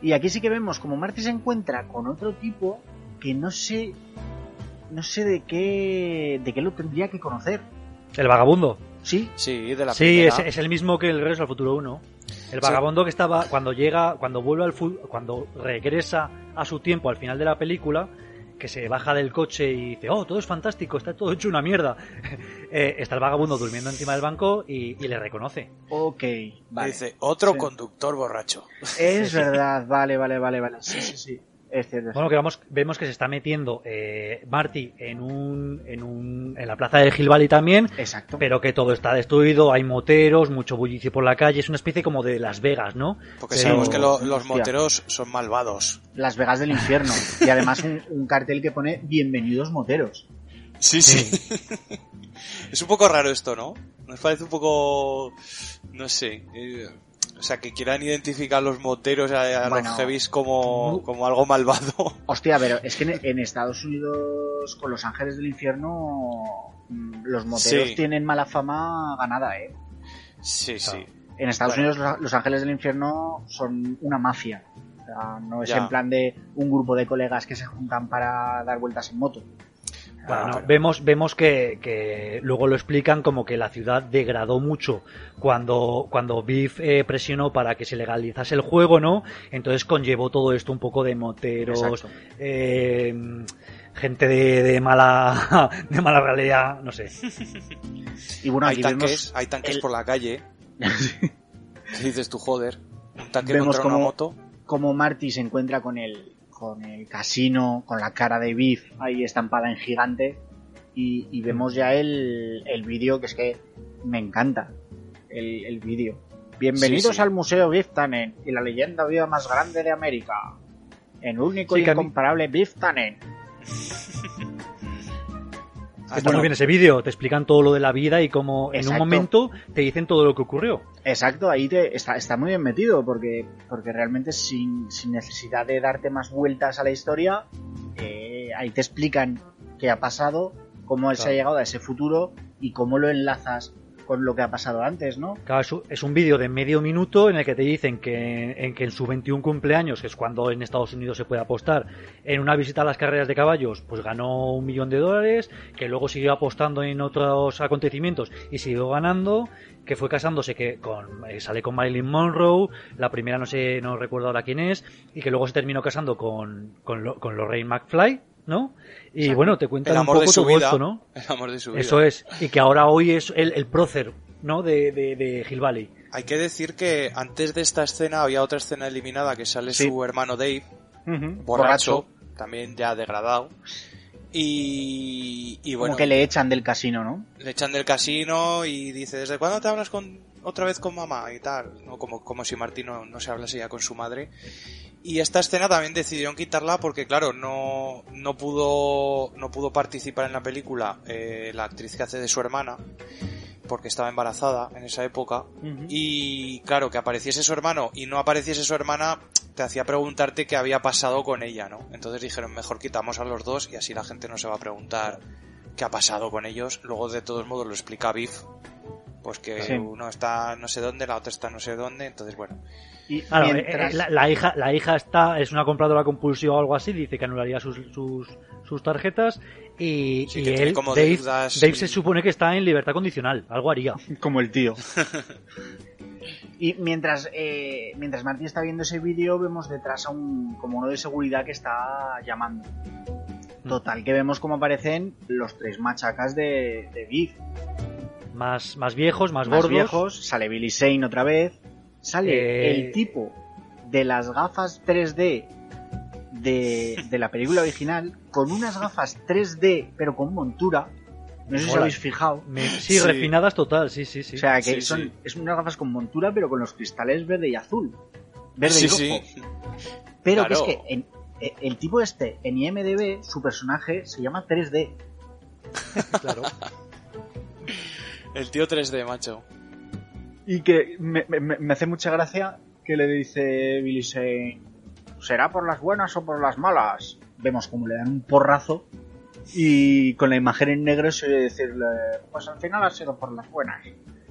Y aquí sí que vemos como Marty se encuentra con otro tipo que no sé, no sé de qué, de qué lo tendría que conocer. El vagabundo. Sí, Sí, de la Sí, primera. es, es el mismo que el Regreso al Futuro 1. El vagabundo que estaba, cuando llega, cuando vuelve al cuando regresa a su tiempo al final de la película, que se baja del coche y dice, oh, todo es fantástico, está todo hecho una mierda. [laughs] Eh, está el vagabundo durmiendo encima del banco y, y le reconoce. ok, vale. Dice, otro Sí. conductor borracho. Es [laughs] verdad, vale, vale, vale, vale. Sí, sí, sí. Es cierto. Bueno, que vamos, vemos que se está metiendo eh, Marty en un, en un, en la plaza de Hill Valley también, Exacto. pero que todo está destruido, hay moteros, mucho bullicio por la calle, es una especie como de Las Vegas, ¿no? Porque Pero- sabemos que lo- los Hostia. moteros son malvados. Las Vegas del infierno. [laughs] Y además un, un cartel que pone Bienvenidos moteros. Sí, sí. [laughs] es un poco raro esto, ¿no? Nos parece un poco... No sé. eh, o sea, que quieran identificar a los moteros, a, a Bueno. los heavies como, como algo malvado. [laughs] Hostia, pero es que en, en Estados Unidos con los ángeles del infierno mm, los moteros Sí. tienen mala fama ganada, ¿eh? Sí, sí. En Estados Bueno. Unidos los, los ángeles del infierno son una mafia. O sea, no es Ya. en plan de un grupo de colegas que se juntan para dar vueltas en moto. Bueno, Ah, no, pero- vemos, vemos que, que luego lo explican como que la ciudad degradó mucho cuando, cuando Biff eh, presionó para que se legalizase el juego, ¿no? Entonces conllevó todo esto un poco de moteros, eh, gente de, de mala [laughs] de mala realidad, no sé. [laughs] Y bueno, hay aquí tanques, vemos hay tanques el- por la calle. [laughs] ¿Qué dices tú, joder? Un tanque Vemos contra una como- moto. cómo Marty se encuentra con el, con el casino, con la cara de Biff ahí estampada en gigante. Y, y vemos ya el, el vídeo que es que me encanta. El, el vídeo. Bienvenidos Sí, sí. al Museo Biff Tannen y la leyenda viva más grande de América. El único Sí, y incomparable Biff Tannen. [laughs] Está muy bien ese vídeo, te explican todo lo de la vida y cómo en un momento te dicen todo lo que ocurrió. Exacto, ahí te, está, está muy bien metido porque, porque realmente sin, sin necesidad de darte más vueltas a la historia, eh, ahí te explican qué ha pasado, cómo se Claro. ha llegado a ese futuro y cómo lo enlazas con lo que ha pasado antes, ¿no? Claro, es un- vídeo de medio minuto en el que te dicen que en, que en su 21 cumpleaños, que es cuando en Estados Unidos se puede apostar, en una visita a las carreras de caballos, pues ganó un millón de dólares, que luego siguió apostando en otros acontecimientos y siguió ganando, que fue casándose que con eh, sale con Marilyn Monroe, la primera no sé, no recuerdo ahora quién es, y que luego se terminó casando con, con, Lo- con Lorraine McFly, ¿no? Y bueno, te cuentan El un amor poco de su todo vida. esto, ¿no? [laughs] El amor de su vida. Eso es. Y que ahora hoy es el, el prócer, ¿no? De, de, de Hill Valley. Hay que decir que antes de esta escena había otra escena eliminada que sale Sí. su hermano Dave, borracho, Borracho. también ya degradado. Y, y bueno, Como que le echan del casino, ¿no? le echan del casino y dice, ¿desde cuándo te hablas con otra vez con mamá y tal, ¿no? como, como si Martín no, no se hablase ya con su madre. Y esta escena también decidieron quitarla porque, claro, no, no pudo, no pudo participar en la película eh, la actriz que hace de su hermana porque estaba embarazada en esa época y claro que apareciese su hermano y no apareciese su hermana te hacía preguntarte qué había pasado con ella, ¿no? Entonces dijeron mejor quitamos a los dos y así la gente no se va a preguntar qué ha pasado con ellos. Luego de todos modos lo explica Biff, pues que uno está no sé dónde, la otra está no sé dónde, entonces bueno. Y claro, eh, eh, la, hija, la hija está, es una compradora compulsiva o algo así, dice que anularía sus, sus, sus tarjetas y, él, Dave, Dave se supone que está en libertad condicional, algo haría. [laughs] Como el tío. [laughs] y mientras, eh, mientras Marty está viendo ese vídeo, vemos detrás a un, como uno de seguridad que está llamando. Mm. Total, que vemos cómo aparecen los tres machacas de, de Más, más viejos, más, más viejos. Sale Billy Zane otra vez. Sale eh, el tipo de las gafas 3D de, la película original con unas gafas 3D pero con montura. No sé si os habéis fijado. Sí, refinadas total, sí, sí, sí. O sea, que son es unas gafas con montura pero con los cristales verde y azul. Verde y rojo. Pero que es que en, e, el tipo este, en IMDB, su personaje se llama 3D. [laughs] claro. El tío 3D, macho. Y que me, me, hace mucha gracia que le dice Billy Shane, ¿será por las buenas o por las malas? Vemos como le dan un porrazo y con la imagen en negro se decirle, pues al final ha sido por las buenas.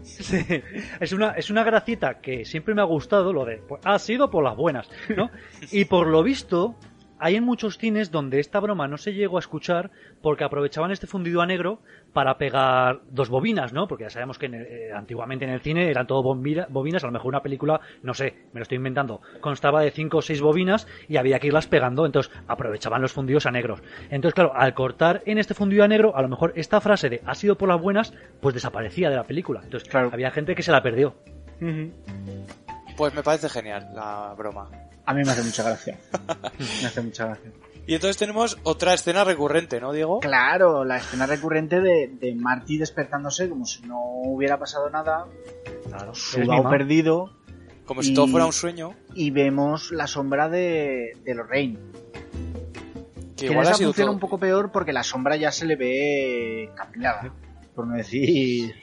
Sí, es una, es una gracita que siempre me ha gustado lo de, pues, ha sido por las buenas, ¿no? [laughs] Y por lo visto, hay en muchos cines donde esta broma no se llegó a escuchar porque aprovechaban este fundido a negro para pegar dos bobinas, ¿no? Porque ya sabemos que eh, antiguamente en el cine eran todo bobinas, a lo mejor una película, no sé, me lo estoy inventando, constaba de cinco o seis bobinas y había que irlas pegando, entonces aprovechaban los fundidos a negros. Entonces, claro, al cortar en este fundido a negro, a lo mejor esta frase de ha sido por las buenas, pues desaparecía de la película. Entonces, claro. había gente que se la perdió. Pues me parece genial la broma. A mí me hace mucha gracia. me hace mucha gracia. Y entonces tenemos otra escena recurrente, ¿no, Diego? Claro, la escena recurrente de, de Marty despertándose como si no hubiera pasado nada. Claro, sudado perdido. Como si todo fuera un sueño. Y vemos la sombra de, de Lorraine. Que, igual esa funciona un poco peor porque la sombra ya se le ve cambiada. Por no decir.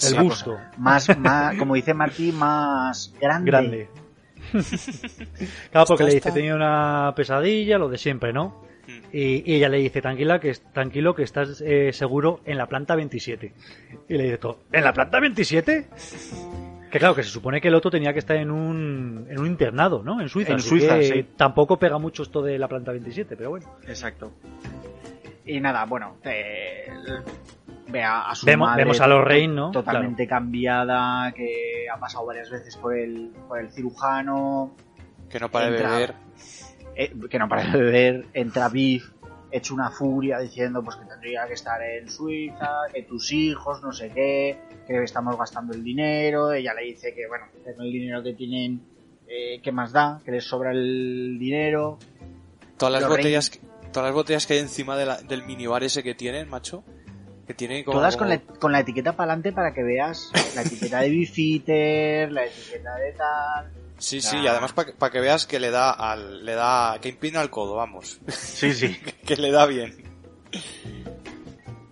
El busto. Más, más, como dice Marty, más grande. Grande. [laughs] claro, porque le dice, tenía una pesadilla, lo de siempre, ¿no? Mm. Y, ella le dice, tranquila, que tranquilo, que estás eh, seguro en la planta 27. Y le dice todo, ¿en la planta 27? [laughs] Que claro, que se supone que el otro tenía que estar en un, en un internado, ¿no? En Suiza. En Suiza, sí. Tampoco pega mucho esto de la planta 27, pero bueno. Exacto. Y nada, bueno, eh, a su vemos, madre vemos a Lorraine, ¿no? Totalmente cambiada, que ha pasado varias veces por el, por el cirujano. Que no para de beber. Eh, que no para de beber. Entra Biff, hecho una furia, diciendo pues que tendría que estar en Suiza, que tus hijos, no sé qué, que estamos gastando el dinero. Ella le dice que, bueno, que el dinero que tienen, eh, ¿qué más da? Que les sobra el dinero. Todas las botellas... Todas las botellas que hay encima del minibar ese que tienen, macho, que tiene Todas con la, con la etiqueta para adelante para que veas la etiqueta de Bifitter, la etiqueta de tal. Sí, sí, y además para que veas que le da al, le da, que impina al codo, vamos. Sí, sí. [laughs] que le da bien.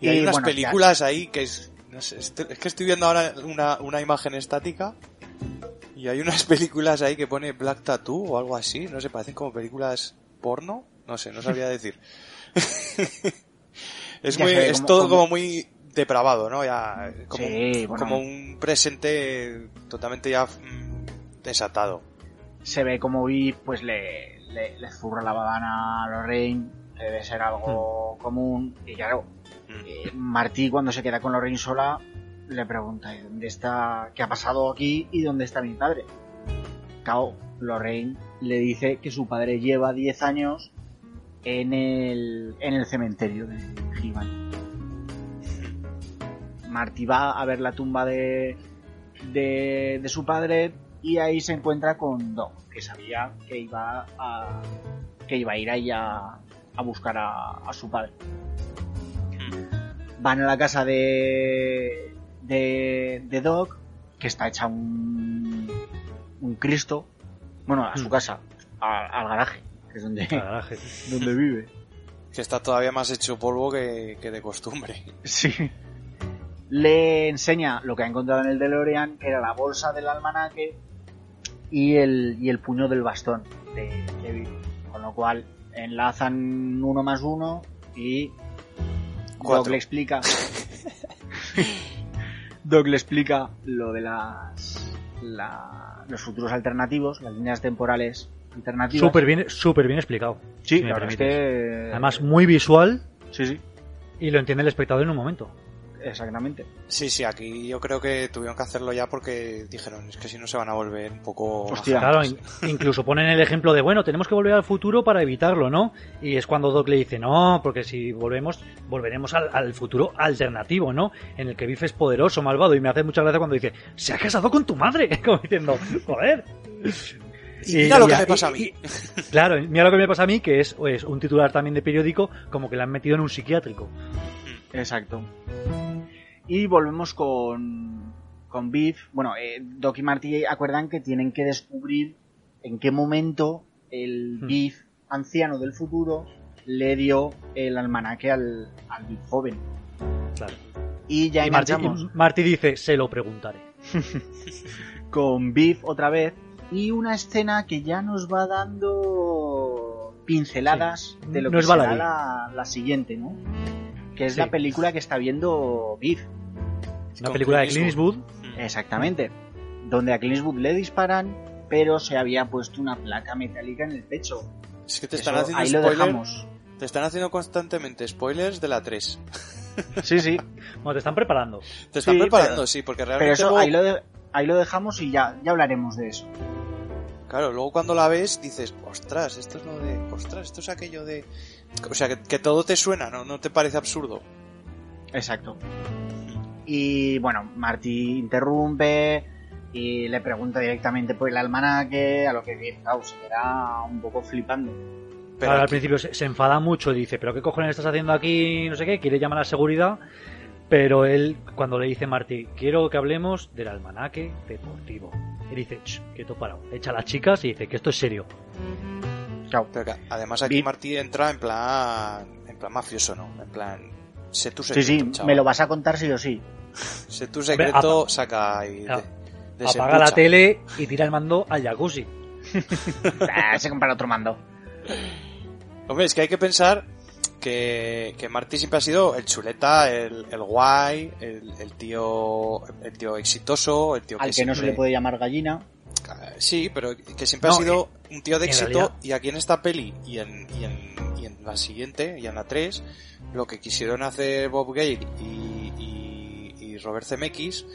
Y, hay unas películas ahí que es, no sé, es que estoy viendo ahora una, una imagen estática y hay unas [laughs] películas ahí que pone Black Tattoo o algo así, no sé, parecen como películas porno, no sé, no sabría decir. [laughs] Es, muy, es todo como... muy depravado, ¿no? Ya, como, como un presente totalmente ya mm, desatado. Se ve como vi, pues le, le, le, zurra la babana a Lorraine, debe ser algo hmm. común, y claro, hmm. eh, Martí cuando se queda con Lorraine sola, le pregunta, ¿dónde está, qué ha pasado aquí y dónde está mi padre? Cao, Lorraine le dice que su padre lleva 10 años en el, en el cementerio de He-Man. Marty va a ver la tumba de, de, de, su padre y ahí se encuentra con Doc, que sabía que iba a, que iba a ir ahí a, a buscar a, a, su padre. Van a la casa de, de, de Doc, que está hecha un, un Cristo, bueno, a su Mm. casa, a- al garaje, que es donde, Al garaje. [laughs] donde vive. Que está todavía más hecho polvo que, que de costumbre. Sí. Le enseña lo que ha encontrado en el DeLorean, que era la bolsa del almanaque y el, y el puño del bastón de, de Bill. Con lo cual enlazan uno más uno y Doc le explica. [laughs] Doc le explica lo de las la- los futuros alternativos, las líneas temporales alternativas. Súper bien, súper bien explicado. Sí, si es que Además, muy visual sí, sí, y lo entiende el espectador en un momento. exactamente. Sí, sí, aquí yo creo que tuvieron que hacerlo ya porque dijeron, es que si no se van a volver un poco... Hostia. Claro, in- incluso ponen el ejemplo de, bueno, tenemos que volver al futuro para evitarlo, ¿no? Y es cuando Doc le dice, no, porque si volvemos, volveremos al, al futuro alternativo, ¿no? En el que Biff es poderoso, malvado, y me hace mucha gracia cuando dice, se ha casado con tu madre, [laughs] como diciendo, joder. Y mira lo que y- me pasa a mí. y- claro, mira lo que me pasa a mí, que es pues, un titular también de periódico, como que le han metido en un psiquiátrico. Exacto. Y volvemos con, con Biff. Bueno, eh, Doc y Marty acuerdan que tienen que descubrir en qué momento el Hmm. Biff anciano del futuro le dio el almanaque al, al Biff joven. Claro. Y ya Y Marty, y Marty dice, se lo preguntaré. [laughs] con Biff otra vez y una escena que ya nos va dando pinceladas Sí. de lo No que es será la, la siguiente, ¿no? Que es Sí. la película que está viendo Biff. Una Con película de Clint Eastwood. Exactamente. Donde a Clint Eastwood le disparan, pero se había puesto una placa metálica en el pecho. Es que te Eso, están haciendo ahí lo dejamos. Te están haciendo constantemente spoilers de la 3. [laughs] Sí, sí. Bueno, te están preparando. Te están Sí, preparando, pero- sí, porque Pero realmente eso luego- ahí lo, de- ahí lo dejamos y ya, ya hablaremos de eso. Claro, luego cuando la ves dices, ostras, esto es lo de... Ostras, esto es aquello de... O sea, que, que todo te suena, ¿no? No te parece absurdo. Exacto. Y bueno, Marty interrumpe y le pregunta directamente por el almanaque, a lo que claro, se queda un poco flipando. Pero Claro, al principio se, se enfada mucho y dice, pero ¿qué cojones estás haciendo aquí? No sé qué, quiere llamar a la seguridad. Pero él, cuando le dice Marty, quiero que hablemos del almanaque deportivo. Él dice, "Ch, quieto parado. Echa a las chicas y dice que esto es serio. Claro. pero que además aquí Martí entra en plan... En plan mafioso, ¿no? En plan... Sé tu Sí, secreto, sí, chaval. me lo vas a contar sí o sí. Sé tu secreto, saca y... Claro. de- Apaga la tele y tira el mando al jacuzzi. [laughs] Ah, se compra otro mando. Hombre, es que hay que pensar que, que Marty siempre ha sido el chuleta, el, el guay, el, el tío el tío exitoso, el tío Al que no se le puede llamar gallina. Sí, pero que siempre No, ha sido un tío de éxito realidad- y aquí en esta peli y en, y, en, y en la siguiente, y en la 3, lo que quisieron hacer Bob Gale y, y, y Robert Zemeckis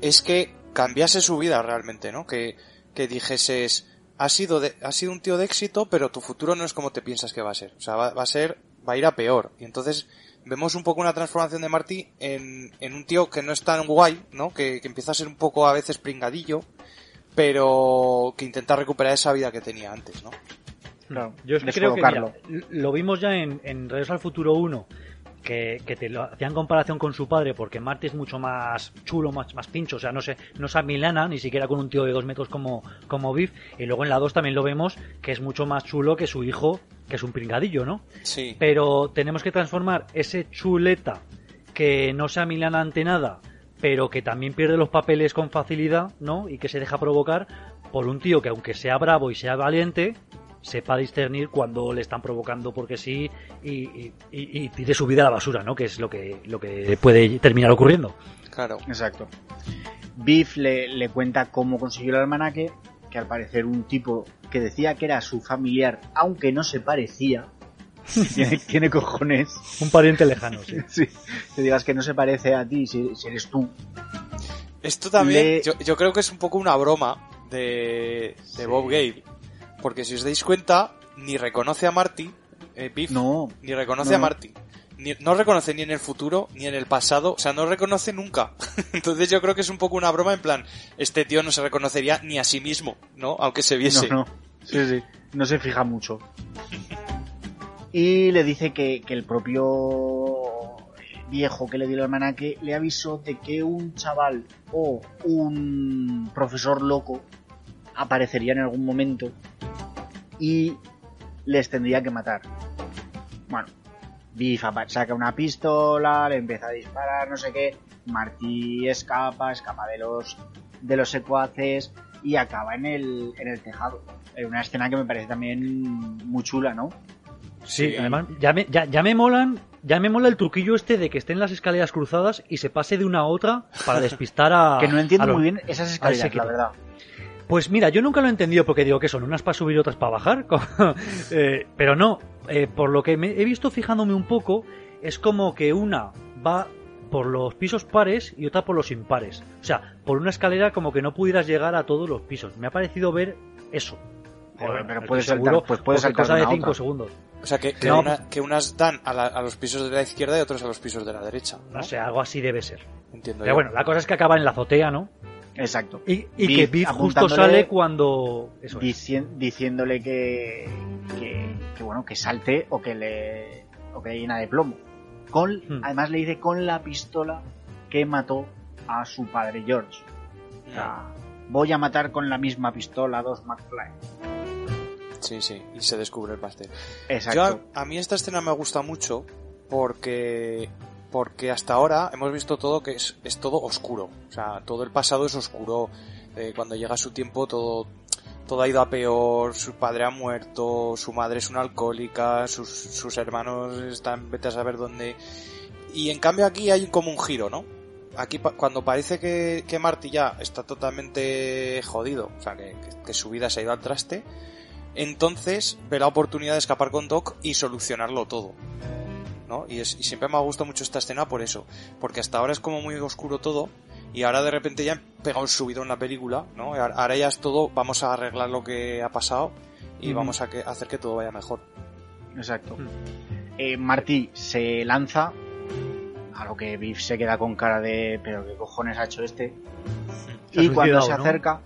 es que cambiase su vida realmente, ¿no? Que, que dijeses, has sido, de, has sido un tío de éxito, pero tu futuro no es como te piensas que va a ser. O sea, va, va a ser, va a ir a peor. Y entonces vemos un poco una transformación de Marty en, en un tío que no es tan guay, ¿no? Que, que empieza a ser un poco a veces pringadillo, pero que intenta recuperar esa vida que tenía antes, ¿no? Claro, Yo es que creo que mira, lo vimos ya en, en Regreso al Futuro 1, que, que te lo hacían comparación con su padre, porque Marty es mucho más chulo, más, más pincho, o sea, no se, no se amilana, ni siquiera con un tío de dos metros como, como Biff, y luego en la 2 también lo vemos, que es mucho más chulo que su hijo, que es un pringadillo, ¿no? Sí. Pero tenemos que transformar ese chuleta que no se amilana ante nada, pero que también pierde los papeles con facilidad, ¿no? Y que se deja provocar por un tío que aunque sea bravo y sea valiente, sepa discernir cuando le están provocando porque sí y, y, y- y tire su vida a la basura, ¿no? Que es lo que, lo que puede terminar ocurriendo. Claro. Exacto. Biff le, le cuenta cómo consiguió el almanaque, que al parecer un tipo que decía que era su familiar, aunque no se parecía, [laughs] tiene, tiene cojones. Un pariente lejano, sí. [laughs] Sí, que digas que no se parece a ti si, si eres tú. Esto también, Le- yo, yo creo que es un poco una broma de, de Sí. Bob Gale. Porque si os dais cuenta, ni reconoce a Marty, eh, Biff, No, ni reconoce no. a Marty. Ni, no reconoce ni en el futuro, ni en el pasado, o sea, no reconoce nunca. [laughs] Entonces yo creo que es un poco una broma en plan, este tío no se reconocería ni a sí mismo, ¿no? Aunque se viese. no, no. Sí, sí. No se fija mucho. Y le dice que, que el propio viejo que le dio el almanaque le avisó de que un chaval o un profesor loco aparecería en algún momento y les tendría que matar. Bueno, Biff saca una pistola, le empieza a disparar, no sé qué. Martí escapa, escapa de los de los secuaces y acaba en el, en el tejado. En una escena que me parece también muy chula, ¿no? Sí, Sí. además, ya me, ya, ya me molan, ya me mola el truquillo este de que estén las escaleras cruzadas y se pase de una a otra para despistar a. [laughs] que no entiendo los- muy bien esas escaleras, la verdad. Pues mira, yo nunca lo he entendido porque digo que son unas para subir y otras para bajar. [laughs] Eh, pero no, eh, por lo que me he visto fijándome un poco, es como que una va por los pisos pares y otra por los impares. O sea, por una escalera como que no pudieras llegar a todos los pisos. Me ha parecido ver eso. Pero puedes estoy saltar- pues puedes saltar cosa de de una a 5 otra. segundos. O sea, que, que, No. una- que unas dan a, la- a los pisos de la izquierda y otros a los pisos de la derecha. ¿no? No sé, algo así debe ser. Entiendo Pero yo. bueno, la cosa es que acaba en la azotea, ¿no? Exacto. Y, y Biff que Biff justo sale cuando... Eso es. Dicien- diciéndole que, que, que, bueno que salte o que le o que le llena de plomo con Hmm. además le dice con la pistola que mató a su padre George o sea, voy a matar con la misma pistola a dos McFly Sí, sí, y se descubre el pastel. exacto Yo, a mí esta escena me gusta mucho porque porque hasta ahora hemos visto todo que es, es todo oscuro. O sea, todo el pasado es oscuro. Eh, cuando llega su tiempo todo todo ha ido a peor, su padre ha muerto, su madre es una alcohólica, sus, sus hermanos están vete a saber dónde. Y en cambio aquí hay como un giro, ¿no? Aquí cuando parece que, que Marty ya está totalmente jodido, o sea, que- que su vida se ha ido al traste, entonces ve la oportunidad de escapar con Doc y solucionarlo todo. ¿No? Y, es, y siempre me ha gustado mucho esta escena por eso. Porque hasta ahora es como muy oscuro todo. Y ahora de repente ya han pegado un subido en la película, ¿no? Y ahora- ya es todo, vamos a arreglar lo que ha pasado y vamos a que- hacer que todo vaya mejor. exacto Hmm. Eh, Marty se lanza a lo que Biff se queda con cara de pero qué cojones ha hecho este Se y cuando se ¿no? acerca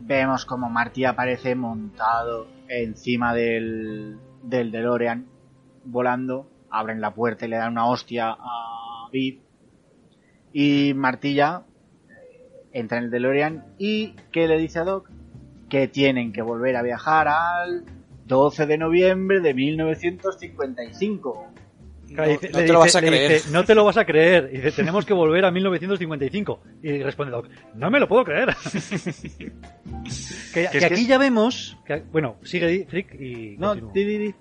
vemos como Marty aparece montado encima del, del DeLorean volando abren la puerta y le dan una hostia a Biff y Marty ya eh, entra en el DeLorean y ¿qué le dice a Doc? que tienen que volver a viajar al 12 de noviembre de 1955 No, Claro, dice- no le te lo vas a creer. dice, no te lo vas a creer. Y dice, tenemos que volver a 1955. Y responde Doc, no me lo puedo creer. que [laughs] que es que aquí es- ya vemos... que- bueno, sigue Frick y... no, continúo. di, di, di.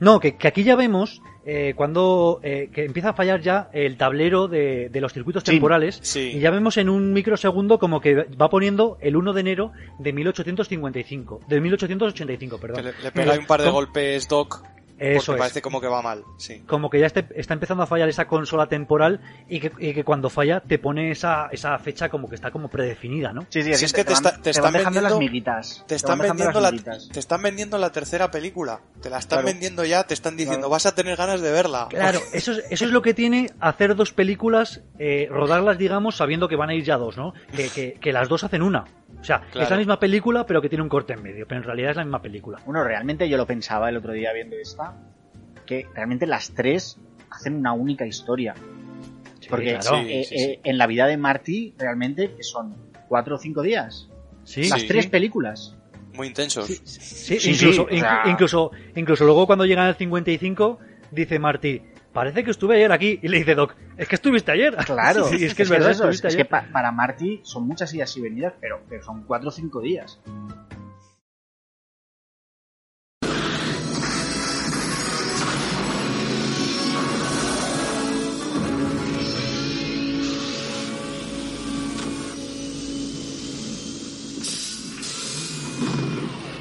No, que, que aquí ya vemos eh, cuando eh, que empieza a fallar ya el tablero de, de los circuitos Sí, temporales sí. y ya vemos en un microsegundo como que va poniendo el 1 de enero de 1855, de 1885, perdón. Que le, le pega un par de golpes Doc Eso porque es. parece como que va mal. Sí. Como que ya este- está empezando a fallar esa consola temporal y que, y que cuando falla te pone esa, esa fecha como que está como predefinida, ¿no? Sí, sí, Si es que te van- está- te te están van dejando las vendiendo- miguitas. Te están, vendiendo las la, miguitas. te están vendiendo la tercera película. Te la están Claro. vendiendo ya, te están diciendo, Claro. vas a tener ganas de verla. Claro, [laughs] eso es, eso es lo que tiene hacer dos películas, eh, rodarlas, digamos, sabiendo que van a ir ya dos, ¿no? Que, que, que las dos hacen una. O sea, Claro. es la misma película, pero que tiene un corte en medio. Pero en realidad es la misma película. Bueno, realmente yo lo pensaba el otro día viendo esta, que realmente las tres hacen una única historia. Porque claro. Sí, eh, sí, eh, sí. en la vida de Marty, realmente, que son cuatro o cinco días. Sí, las sí. tres películas. Muy intensos. Sí, Sí, incluso, sí, o sea- inc- incluso, incluso luego cuando llegan al 55, dice Marty, parece que estuve ayer aquí. Y le dice Doc, es que estuviste ayer. [laughs] Claro, Sí, es que es, verdad, eso, estuviste es que ayer. pa- para Marty son muchas idas y venidas, pero, pero son cuatro o cinco días.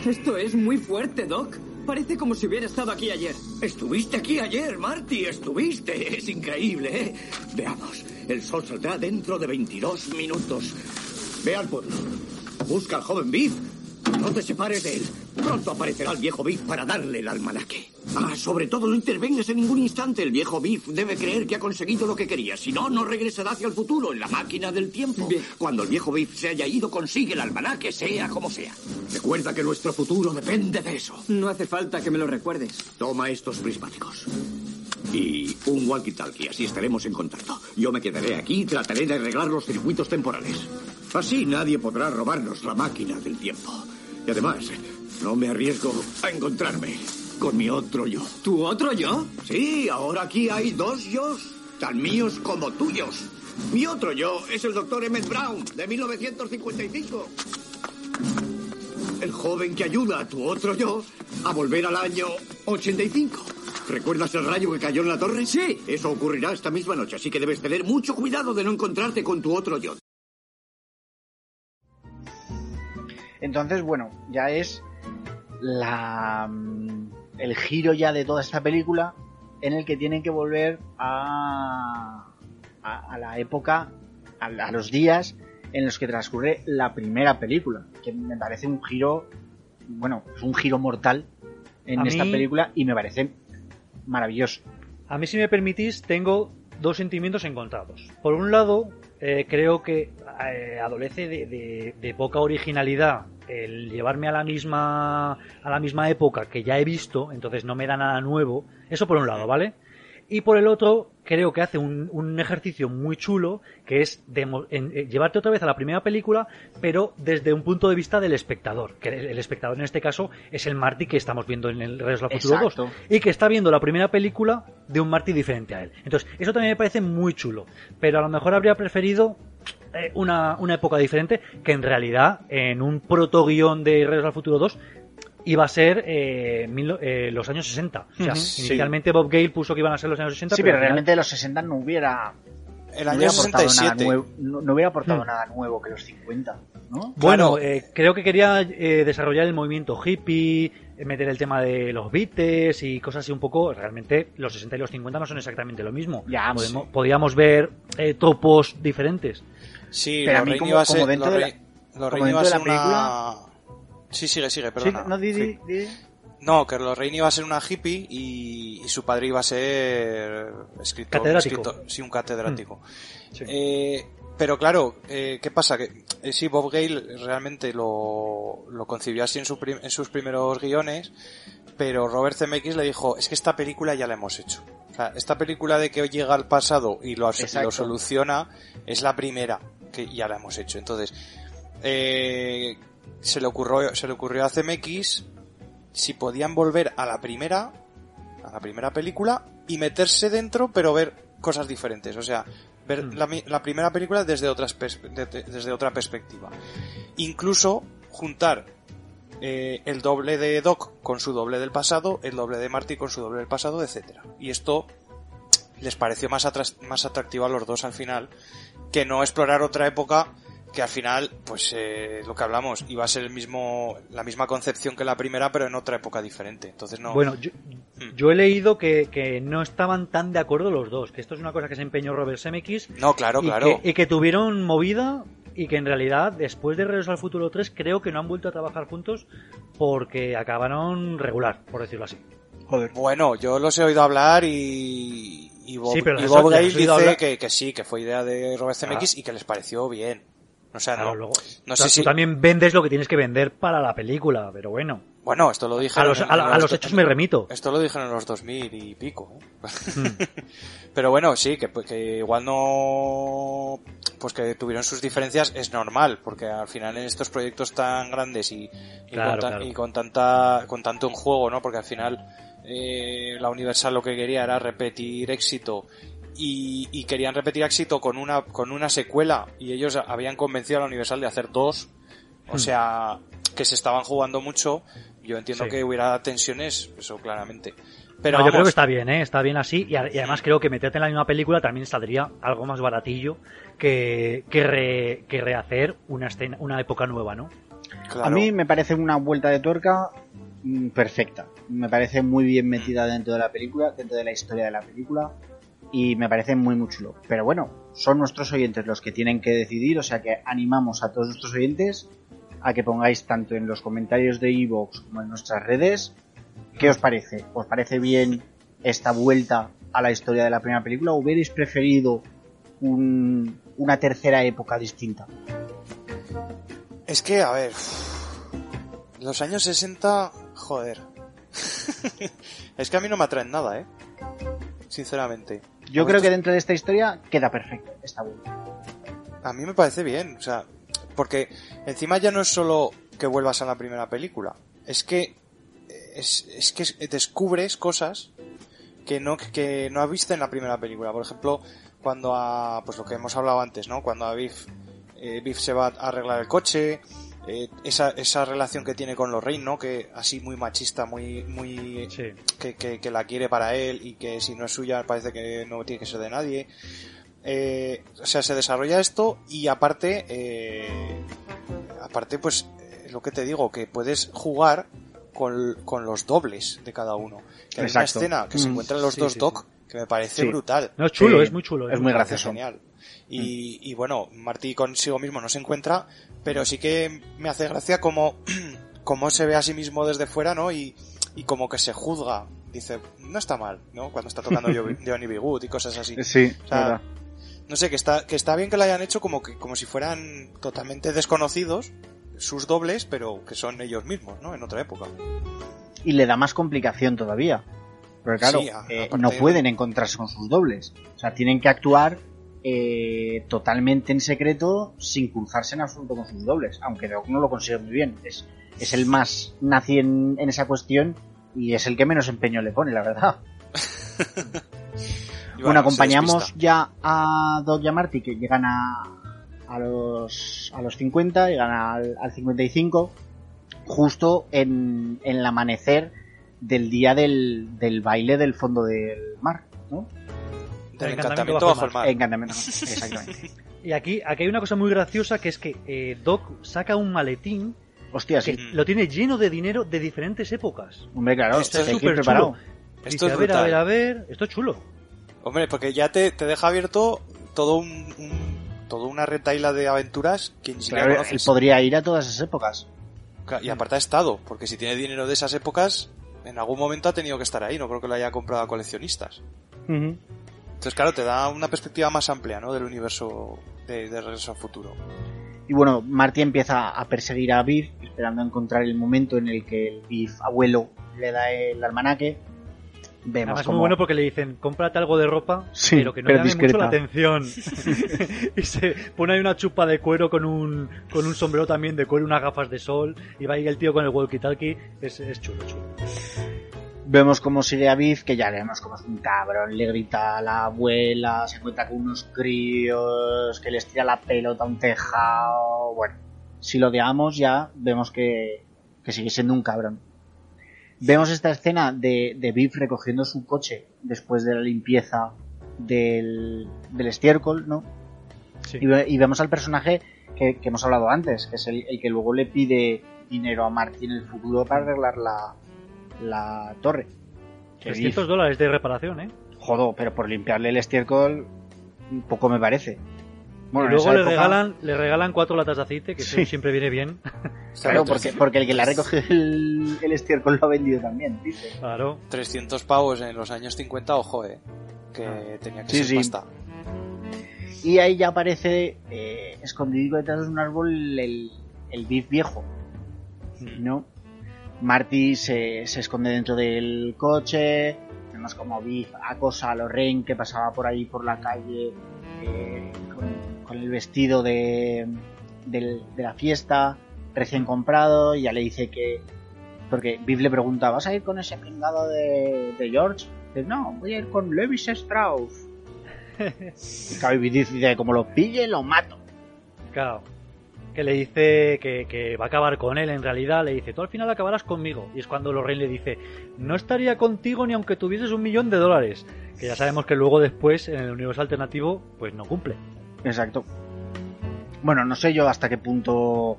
Esto es muy fuerte, Doc. Parece como si hubiera estado aquí ayer. Estuviste aquí ayer, Marty, estuviste. Es increíble, ¿eh? Veamos, el sol saldrá dentro de 22 minutos. Ve al pueblo. Busca al joven Biff. No te separes de él. Pronto aparecerá el viejo Biff para darle el almanaque. Ah, sobre todo no intervengas en ningún instante. El viejo Biff debe creer que ha conseguido lo que quería. Si no, no regresará hacia el futuro en la máquina del tiempo. Bien. Cuando el viejo Biff se haya ido, consigue el almanaque, sea como sea. Recuerda que nuestro futuro depende de eso. No hace falta que me lo recuerdes. Toma estos prismáticos. y un walkie-talkie, así estaremos en contacto. Yo me quedaré aquí y trataré de arreglar los circuitos temporales. Así nadie podrá robarnos la máquina del tiempo. Y además, no me arriesgo a encontrarme con mi otro yo. ¿Tu otro yo? Sí, ahora aquí hay dos yos, tan míos como tuyos. Mi otro yo es el doctor Emmett Brown, de 1955. El joven que ayuda a tu otro yo a volver al año 85. ¿Recuerdas el rayo que cayó en la torre? Sí. Eso ocurrirá esta misma noche, así que debes tener mucho cuidado de no encontrarte con tu otro yo. Entonces, bueno, ya es la el giro ya de toda esta película en el que tienen que volver a, a, a la época, a, a los días en los que transcurre la primera película, que me parece un giro, bueno, es un giro mortal en esta película y me parece maravilloso. A mí, si me permitís, tengo dos sentimientos encontrados. Por un lado, eh, creo que eh, adolece de, de- de poca originalidad el llevarme a la misma a la misma época que ya he visto, entonces no me da nada nuevo. Eso por un lado, ¿vale? Y por el otro, creo que hace un, un ejercicio muy chulo, que es en- eh, llevarte otra vez a la primera película, pero desde un punto de vista del espectador. Que el, el espectador en este caso es el Marty que estamos viendo en el Regreso al Futuro 2 Exacto. y que está viendo la primera película de un Marty diferente a él. Entonces, eso también me parece muy chulo, pero a lo mejor habría preferido eh, una, una época diferente que en realidad en un protoguión de Regreso al Futuro 2 iba a ser eh, mil- eh, los años 60. O sea, inicialmente Bob Gale puso que iban a ser los años 60, Sí, pero realmente los 60 no hubiera, El no año hubiera aportado nada 67. nuevo, no, no hubiera aportado Hmm. nada nuevo que los 50, ¿no? Bueno, Claro. eh, creo que quería eh, desarrollar el movimiento hippie, eh, meter el tema de los Beatles y cosas así un poco. Realmente los 60 y los 50 no son exactamente lo mismo. Ya, Podemos- Podíamos ver eh, tropos diferentes. Sí, Pero a mí como- iba a ser, como dentro los de la- Rei- Sí, sigue, sigue, Sí, perdona. no, di, di- Sí. di. No, que los Raimi iba a ser una hippie y, y su padre iba a ser escritor. Catedrático. escritor- sí, un catedrático. Sí. Eh, pero claro, eh, ¿qué pasa? Que eh, sí, Bob Gale realmente lo, lo concibió así en, su prim- en sus primeros guiones, pero Robert Zemeckis le dijo, es que esta película ya la hemos hecho. O sea, esta película de que hoy llega al pasado y lo, y lo soluciona es la primera que ya la hemos hecho. Entonces, eh, se le ocurrió, se le ocurrió a CMX si podían volver a la primera, a la primera película y meterse dentro, pero ver cosas diferentes. O sea, ver Mm. la, primera película desde otras pers- de- de- desde otra perspectiva. Incluso juntar eh, el doble de Doc con su doble del pasado, el doble de Marty con su doble del pasado, etcétera. Y esto les pareció más, más atractivo a los dos al final que no explorar otra época que al final, pues eh, lo que hablamos, iba a ser el mismo, la misma concepción que la primera, pero en otra época diferente. Entonces no. Bueno, yo, Mm. yo he leído que, que no estaban tan de acuerdo los dos, que esto es una cosa que se empeñó Robert Zemeckis no, claro, y, claro. que, y que tuvieron movida y que en realidad después de Regreso al Futuro 3 creo que no han vuelto a trabajar juntos porque acabaron regular, por decirlo así. Joder. Bueno, yo los he oído hablar y, y Bob, Sí, pero y Bob Gale dice hablar. que, que sí, que fue idea de Robert Zemeckis Ah. y que les pareció bien. O sea, Claro, no, luego- no sé si... También vendes lo que tienes que vender para la película, pero bueno. Bueno, esto lo dije A los, a, a los hechos me remito. Esto lo dijeron en los 2000 y pico. ¿eh? Mm. [laughs] Pero bueno, sí, que, que igual no... Pues que tuvieron sus diferencias es normal, porque al final en estos proyectos tan grandes y, y Claro, con, claro. y con tanta con tanto en juego, ¿no? Porque al final eh, la Universal lo que quería era repetir éxito y, y querían repetir éxito con una con una secuela y ellos habían convencido a la Universal de hacer dos. O Hmm. sea, que se estaban jugando mucho. Yo entiendo Sí. que hubiera tensiones, eso claramente. Pero No, yo creo que está bien, ¿eh? está bien así. Y, a- y además creo que meterte en la misma película también saldría algo más baratillo que, que, re- que rehacer una, escena, una época nueva, ¿no? claro. A mí me parece una vuelta de tuerca mm, perfecta. Me parece muy bien metida dentro de la película, dentro de la historia de la película. Y me parece muy, muy chulo. Pero bueno, son nuestros oyentes los que tienen que decidir. O sea que animamos a todos nuestros oyentes a que pongáis tanto en los comentarios de Evox como en nuestras redes. ¿Qué os parece? ¿Os parece bien esta vuelta a la historia de la primera película? ¿O hubierais preferido un- una tercera época distinta? Es que, a ver, los años 60, joder. [laughs] es que a mí no me atraen nada, ¿eh? sinceramente. Yo creo que dentro de esta historia queda perfecto esta vuelta. A mí me parece bien, o sea, porque encima ya no es solo que vuelvas a la primera película, es que es, es que descubres cosas que no que no has visto en la primera película. Por ejemplo, cuando a pues lo que hemos hablado antes, ¿no? Cuando a Biff eh, Biff se va a arreglar el coche, eh, esa esa relación que tiene con Lorraine, ¿no? Que así muy machista, muy muy Sí. que, que, que la quiere para él y que si no es suya parece que no tiene que ser de nadie. Eh, o sea, se desarrolla esto y aparte, eh, aparte pues eh, lo que te digo, que puedes jugar con, con los dobles de cada uno. Que hay una escena que se Mm, encuentran los sí, dos sí, Doc que me parece Sí. brutal. No, es chulo, Sí, es muy chulo. es muy gracioso. Genial. Y, y bueno, Martí consigo mismo no se encuentra, pero sí que me hace gracia como, [clears throat] como se ve a sí mismo desde fuera, ¿no? Y, y como que se juzga. Dice, no está mal, ¿no? Cuando está tocando Jo- [laughs] Johnny B. Good y cosas así. Sí, O sea, no sé, que está, que está bien que lo hayan hecho como que, como si fueran totalmente desconocidos, sus dobles, pero que son ellos mismos, ¿no? En otra época. y le da más complicación todavía. Porque claro, Sí, eh, no pueden encontrarse con sus dobles. O sea, tienen que actuar eh, totalmente en secreto sin cruzarse en absoluto con sus dobles. Aunque Doc no lo consigue muy bien. Es, es el más nazi en, en esa cuestión y es el que menos empeño le pone, la verdad. [laughs] Bueno, acompañamos ya a Doc y a Marty que llegan a, a, los, a los 50, llegan al, al 55, justo en, en el amanecer del día del, del baile del fondo del mar, ¿no? Del El encantamiento bajo el mar. Encantamiento, [laughs] exactamente. Y aquí, aquí hay una cosa muy graciosa que es que eh, Doc saca un maletín Hostia, que sí. lo tiene lleno de dinero de diferentes épocas. Hombre, claro, Esto es súper preparado. chulo. Esto Dice, es a ver, a ver, a ver, esto es chulo. Hombre, porque ya te, te deja abierto todo un, un- todo una retaila de aventuras que ni siquiera Claro, él podría ir a todas esas épocas. Ca- Y aparte ha estado, porque si tiene dinero de esas épocas, en algún momento ha tenido que estar ahí, no creo que lo haya comprado a coleccionistas. Entonces, claro, te da una perspectiva más amplia, ¿no? Del universo de, de Regreso al Futuro. Y bueno, Marty empieza a perseguir a Biff, esperando encontrar el momento en el que el Biff abuelo le da el almanaque. Vemos Además es como muy bueno porque le dicen, cómprate algo de ropa, Sí, pero que no pero llame mucho la atención. [laughs] y se pone ahí una chupa de cuero con un, con un sombrero también de cuero, unas gafas de sol, y va ahí el tío con el walkie-talkie. Es, es chulo, chulo. Vemos cómo sigue a Biff, que ya vemos como es un cabrón, le grita a la abuela, se encuentra con unos críos, que les tira la pelota a un tejado. Bueno, si lo odiamos ya vemos que, que sigue siendo un cabrón. Vemos esta escena de, de Biff recogiendo su coche después de la limpieza del, del estiércol, ¿no? Sí. Y, ve- y vemos al personaje que, que hemos hablado antes, que es el, el que luego le pide dinero a Marty en el futuro para arreglar la, la torre. Que 300 dólares de reparación, ¿eh? Jodo, pero por limpiarle el estiércol, poco me parece. Bueno, y en luego le época- regalan, le regalan cuatro latas de aceite, que eso siempre viene bien. [laughs] Claro, porque, porque el que le ha recogido el, el estiércol lo ha vendido también, dice. Claro. 300 pavos en los años 50, ojo, eh. Que tenía que Sí, ser sí. pasta. Y ahí ya aparece eh, escondido detrás de un árbol el, el Biff viejo. ¿No? Marty se, se esconde dentro del coche. Vemos como Biff acosa a Lorraine que pasaba por ahí por la calle eh, con, con el vestido de, del- de la fiesta recién comprado. Y ya le dice que. Porque Biff le pregunta: ¿Vas a ir con ese pringado de, de George? Dice: No, voy a ir con Levis Strauss. [laughs] Y claro, dice, como lo pille, lo mato. Claro. Que le dice que, que va a acabar con él, en realidad le dice, tú al final acabarás conmigo. Y es cuando Lorraine le dice, no estaría contigo ni aunque tuvieses un millón de dólares. Que ya sabemos que luego después, en el universo alternativo, pues no cumple. Exacto. Bueno, no sé yo hasta qué punto...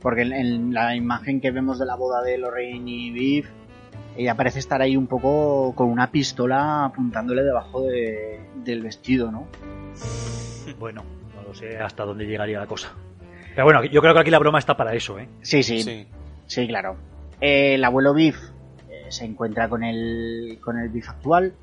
Porque en, en la imagen que vemos de la boda de Lorraine y Biff, ella parece estar ahí un poco con una pistola apuntándole debajo de- del vestido, ¿no? [laughs] Bueno, no lo sé hasta dónde llegaría la cosa. Pero bueno, yo creo que aquí la broma está para eso, ¿eh? Sí, sí, sí, Sí. claro. Eh, el abuelo Biff eh, se encuentra con el, con el Biff actual,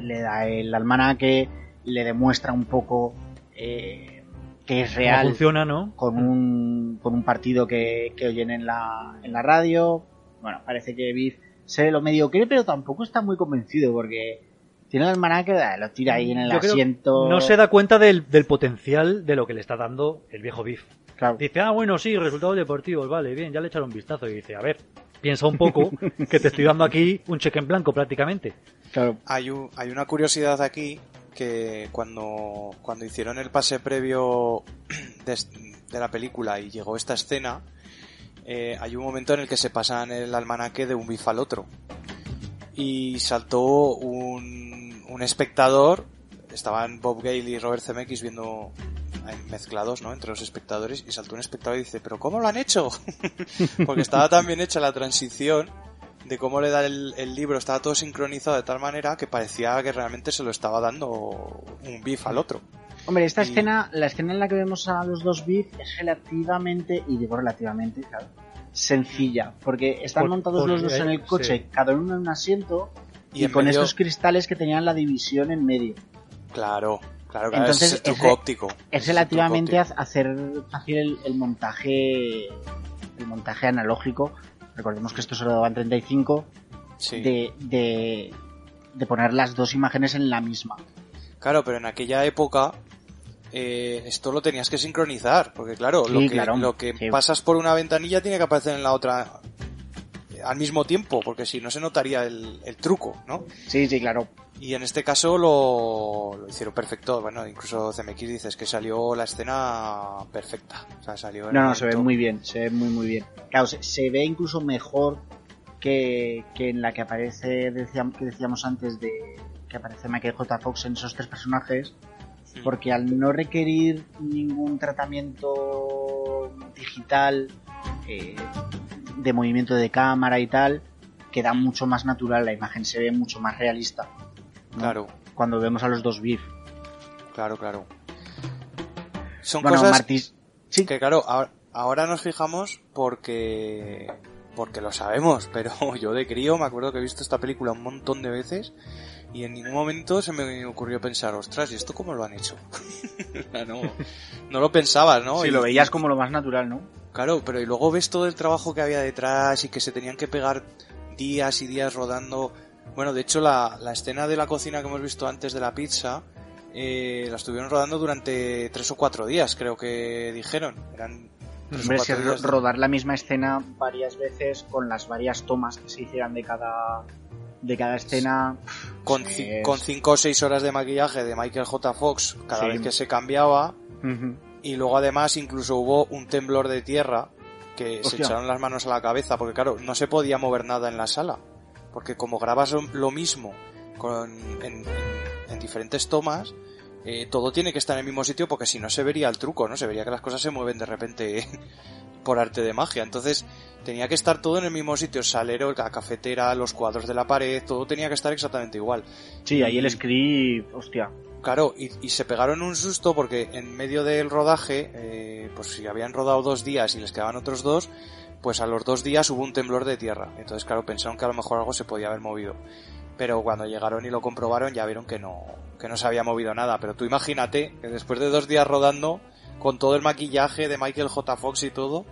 le da el almanaque, le demuestra un poco eh, que es real. funciona, ¿no? con un, con un partido que, que oyen en la, en la radio. Bueno, parece que Biff se lo medio cree, pero tampoco está muy convencido porque Tiene el almanaque, ah, lo tira ahí en el Yo asiento. No se da cuenta del, del potencial de lo que le está dando el viejo Biff. Claro. Dice, ah, bueno, sí, resultados deportivos, vale, bien, ya le echaron un vistazo. Y dice, a ver, piensa un poco [laughs] que te estoy dando aquí un cheque en blanco prácticamente. Claro. Hay, un- hay una curiosidad aquí que cuando, cuando hicieron el pase previo [clears throat] de, de la película y llegó esta escena, eh, hay un momento en el que se pasan el almanaque de un bif al otro. Y saltó un, un espectador, estaban Bob Gale y Robert Zemeckis viendo ahí mezclados, ¿no? Entre los espectadores y saltó un espectador y dice, pero ¿cómo lo han hecho? [laughs] Porque estaba tan bien hecha la transición de cómo le da el, el libro, estaba todo sincronizado de tal manera que parecía que realmente se lo estaba dando un bif al otro. Hombre, esta Y- escena, la escena en la que vemos a los dos Biff es relativamente, y digo relativamente, claro, sencilla, porque están Por- montados por- los dos en el sí. coche, cada uno en un asiento, y, con medio- estos cristales que tenían la división en medio. Claro, claro, claro, Entonces, es el truco ese- óptico. Es el relativamente hacer fácil el, el montaje el montaje analógico. Recordemos que esto se lo daban 35 óptico. Sí. de, de, de poner las dos imágenes en la misma. Claro, pero en aquella época eh, esto lo tenías que sincronizar, porque claro, Sí, lo que, claro, lo que sí. pasas por una ventanilla tiene que aparecer en la otra eh, al mismo tiempo, porque si no se notaría el, el truco, ¿no? Sí, sí, claro. Y en este caso lo, lo hicieron perfecto. Bueno, incluso CMX dices que salió la escena perfecta. O sea, salió No, no, se ve muy bien, se ve muy, muy bien. Claro, se, se ve incluso mejor que, que en la que aparece, decíamos, que decíamos antes de que aparece Michael J. Fox en esos tres personajes, porque al no requerir ningún tratamiento digital eh, de movimiento de cámara y tal, queda mucho más natural la imagen, se ve mucho más realista. ¿No? Claro, Cuando vemos a los dos Biff. claro, claro. Son Bueno, cosas sí, que claro, ahora, ahora nos fijamos porque porque lo sabemos, [laughs] pero yo de crío me acuerdo que he visto esta película un montón de veces y en ningún momento se me ocurrió pensar, ostras, ¿y esto cómo lo han hecho? [laughs] No, no lo pensabas, ¿no? si Y- lo veías como lo más natural, ¿no? Claro, pero y luego ves todo el trabajo que había detrás y que se tenían que pegar días y días rodando. Bueno, de hecho la, la escena de la cocina que hemos visto antes de la pizza eh, la estuvieron rodando durante tres o cuatro días, creo que dijeron. Eran Hombre, si días rodar la misma escena varias veces con las varias tomas que se hicieran de cada de cada escena con, pues, con cinco o seis horas de maquillaje de Michael J. Fox cada Sí. vez que se cambiaba y luego además incluso hubo un temblor de tierra que se echaron las manos a la cabeza porque claro, no se podía mover nada en la sala porque como grabas lo- mismo con, en, en- en diferentes tomas eh, todo tiene que estar en el mismo sitio porque si no se vería el truco, ¿no? Se vería que las cosas se mueven de repente [laughs] por arte de magia. Entonces tenía que estar todo en el mismo sitio, salero, la cafetera, los cuadros de la pared, todo tenía que estar exactamente igual. sí ahí el script hostia Claro, y, y se pegaron un susto porque en medio del rodaje, eh, pues si habían rodado dos días y les quedaban otros dos, pues a los dos días hubo un temblor de tierra. Entonces, claro, pensaron que a lo mejor algo se podía haber movido. Pero cuando llegaron y lo comprobaron ya vieron que no, que no se había movido nada. Pero tú imagínate que después de dos días rodando, con todo el maquillaje de Michael J. Fox y todo,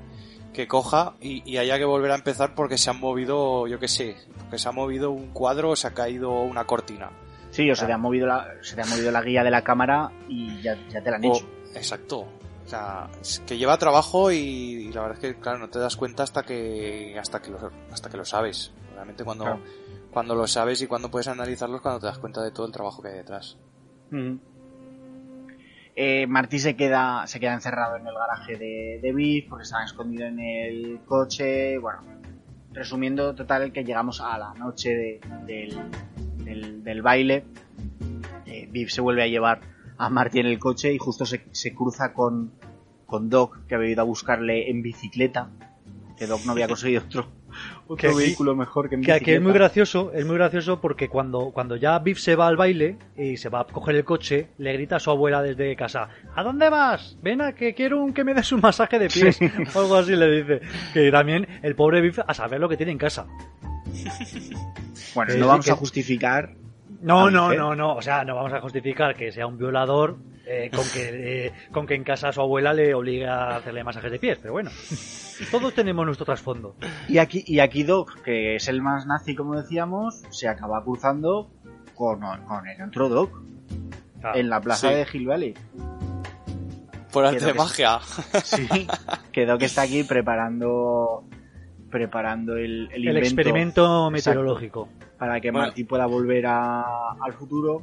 que coja y, y haya que volver a empezar porque se han movido, yo qué sé, porque se ha movido un cuadro o se ha caído una cortina. sí o se te ha movido la se te ha movido la guía de la cámara y ya, ya te la han O- hecho exacto. O sea, es que lleva trabajo y, y la verdad es que, claro, no te das cuenta hasta que hasta que lo, hasta que lo sabes. Realmente cuando, Claro. cuando lo sabes y cuando puedes analizarlo es cuando te das cuenta de todo el trabajo que hay detrás. Ujú. Eh, Martí se queda, se queda encerrado en el garaje de, de Biff porque estaba escondido en el coche. Bueno, resumiendo, total, que llegamos a la noche de- del, del- del baile. Eh, Biff se vuelve a llevar a Marty en el coche y justo se, se cruza con, con Doc, que había ido a buscarle en bicicleta. Que Doc no había conseguido otro, [laughs] otro Que aquí- vehículo mejor que en Que aquí es muy bicicleta. gracioso, es muy gracioso porque cuando, cuando ya Biff se va al baile y se va a coger el coche, le grita a su abuela desde casa, ¿a dónde vas? Ven a que quiero un, que me des un masaje de pies. O [laughs] algo así le dice. Que también el pobre Biff a saber lo que tiene en casa. Bueno, no vamos a justificar No, no, no, no. O sea, no vamos a justificar que sea un violador eh, con, que, [laughs] eh, con que en casa su abuela le obligue a hacerle masajes de pies. Pero bueno, todos tenemos nuestro trasfondo. Y aquí, y aquí Doc, que es el más nazi, como decíamos, se acaba cruzando con, con el otro Doc Ah, en la plaza sí. de Hill Valley. Por arte de que- magia. Sí, que Doc está aquí preparando preparando el, el el invento experimento Exacto. meteorológico. para que Bueno. Marty pueda volver a- al futuro.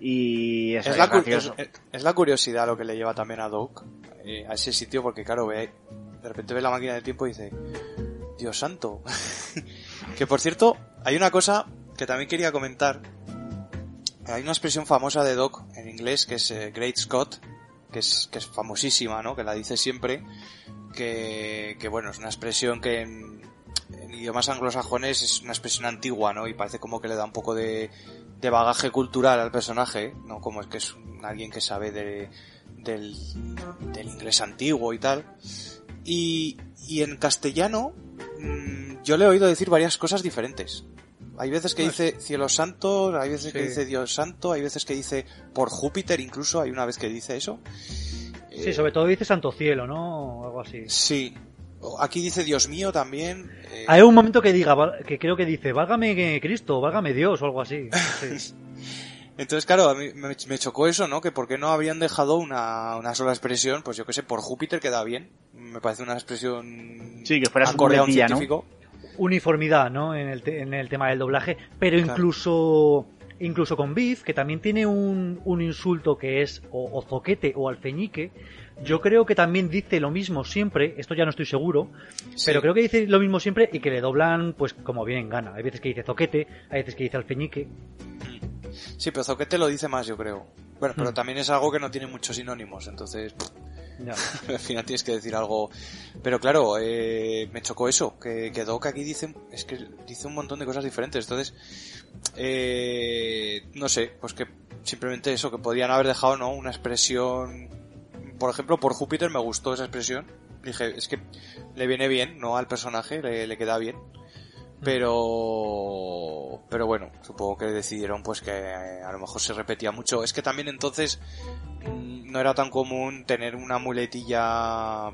Y eso Es es, la, es la curiosidad lo que le lleva también a Doc eh, a ese sitio, porque claro, ve, de repente ve la máquina del tiempo y dice, Dios santo. [laughs] que por cierto, hay una cosa que también quería comentar. Hay una expresión famosa de Doc en inglés que es eh, Great Scott, que es, que es famosísima, ¿no? Que la dice siempre, que, que bueno, es una expresión que en, en idiomas anglosajones es una expresión antigua, ¿no? Y parece como que le da un poco de, de bagaje cultural al personaje, ¿no? Como es que es un- alguien que sabe de, del, del inglés antiguo y tal. Y, y en castellano, mm, yo le he oído decir varias cosas diferentes. Hay veces que dice cielo santo, hay veces que dice Dios santo, hay veces que dice por Júpiter incluso, hay una vez que dice eso. Sí, sobre todo dice Santo Cielo, ¿no? O algo así. Sí. Aquí dice Dios mío también. eh, Hay un momento que diga, que creo que dice, válgame Cristo, válgame Dios o algo así. [laughs] Sí. Entonces, claro, a mí me, chocó eso, ¿no? Que por qué no habrían dejado una, una sola expresión, pues yo que sé, por Júpiter queda bien. Me parece una expresión Sí, que fuera su acorde a un científico. Uniformidad, ¿no? En el, te- en el tema del doblaje. Pero Claro. incluso incluso con Biff, que también tiene un, un insulto que es o, o zoquete o alfeñique, yo creo que también dice lo mismo siempre, esto ya no estoy seguro, Sí. pero creo que dice lo mismo siempre y que le doblan pues como bien en gana. Hay veces que dice zoquete, hay veces que dice alfeñique. Sí, pero Zoquete lo dice más, yo creo. Bueno, pero Hmm. también es algo que no tiene muchos sinónimos, entonces [laughs] al final tienes que decir algo. Pero claro, eh, me chocó eso, que, que Doc aquí dice, es que dice un montón de cosas diferentes, entonces, eh, no sé, pues que simplemente eso, que podían haber dejado, ¿no? Una expresión, por ejemplo, por Júpiter me gustó esa expresión, dije, es que le viene bien, ¿no? Al personaje, le, le queda bien. Pero, pero bueno, supongo que decidieron pues que eh, a lo mejor se repetía mucho. Es que también entonces mm, no era tan común tener una muletilla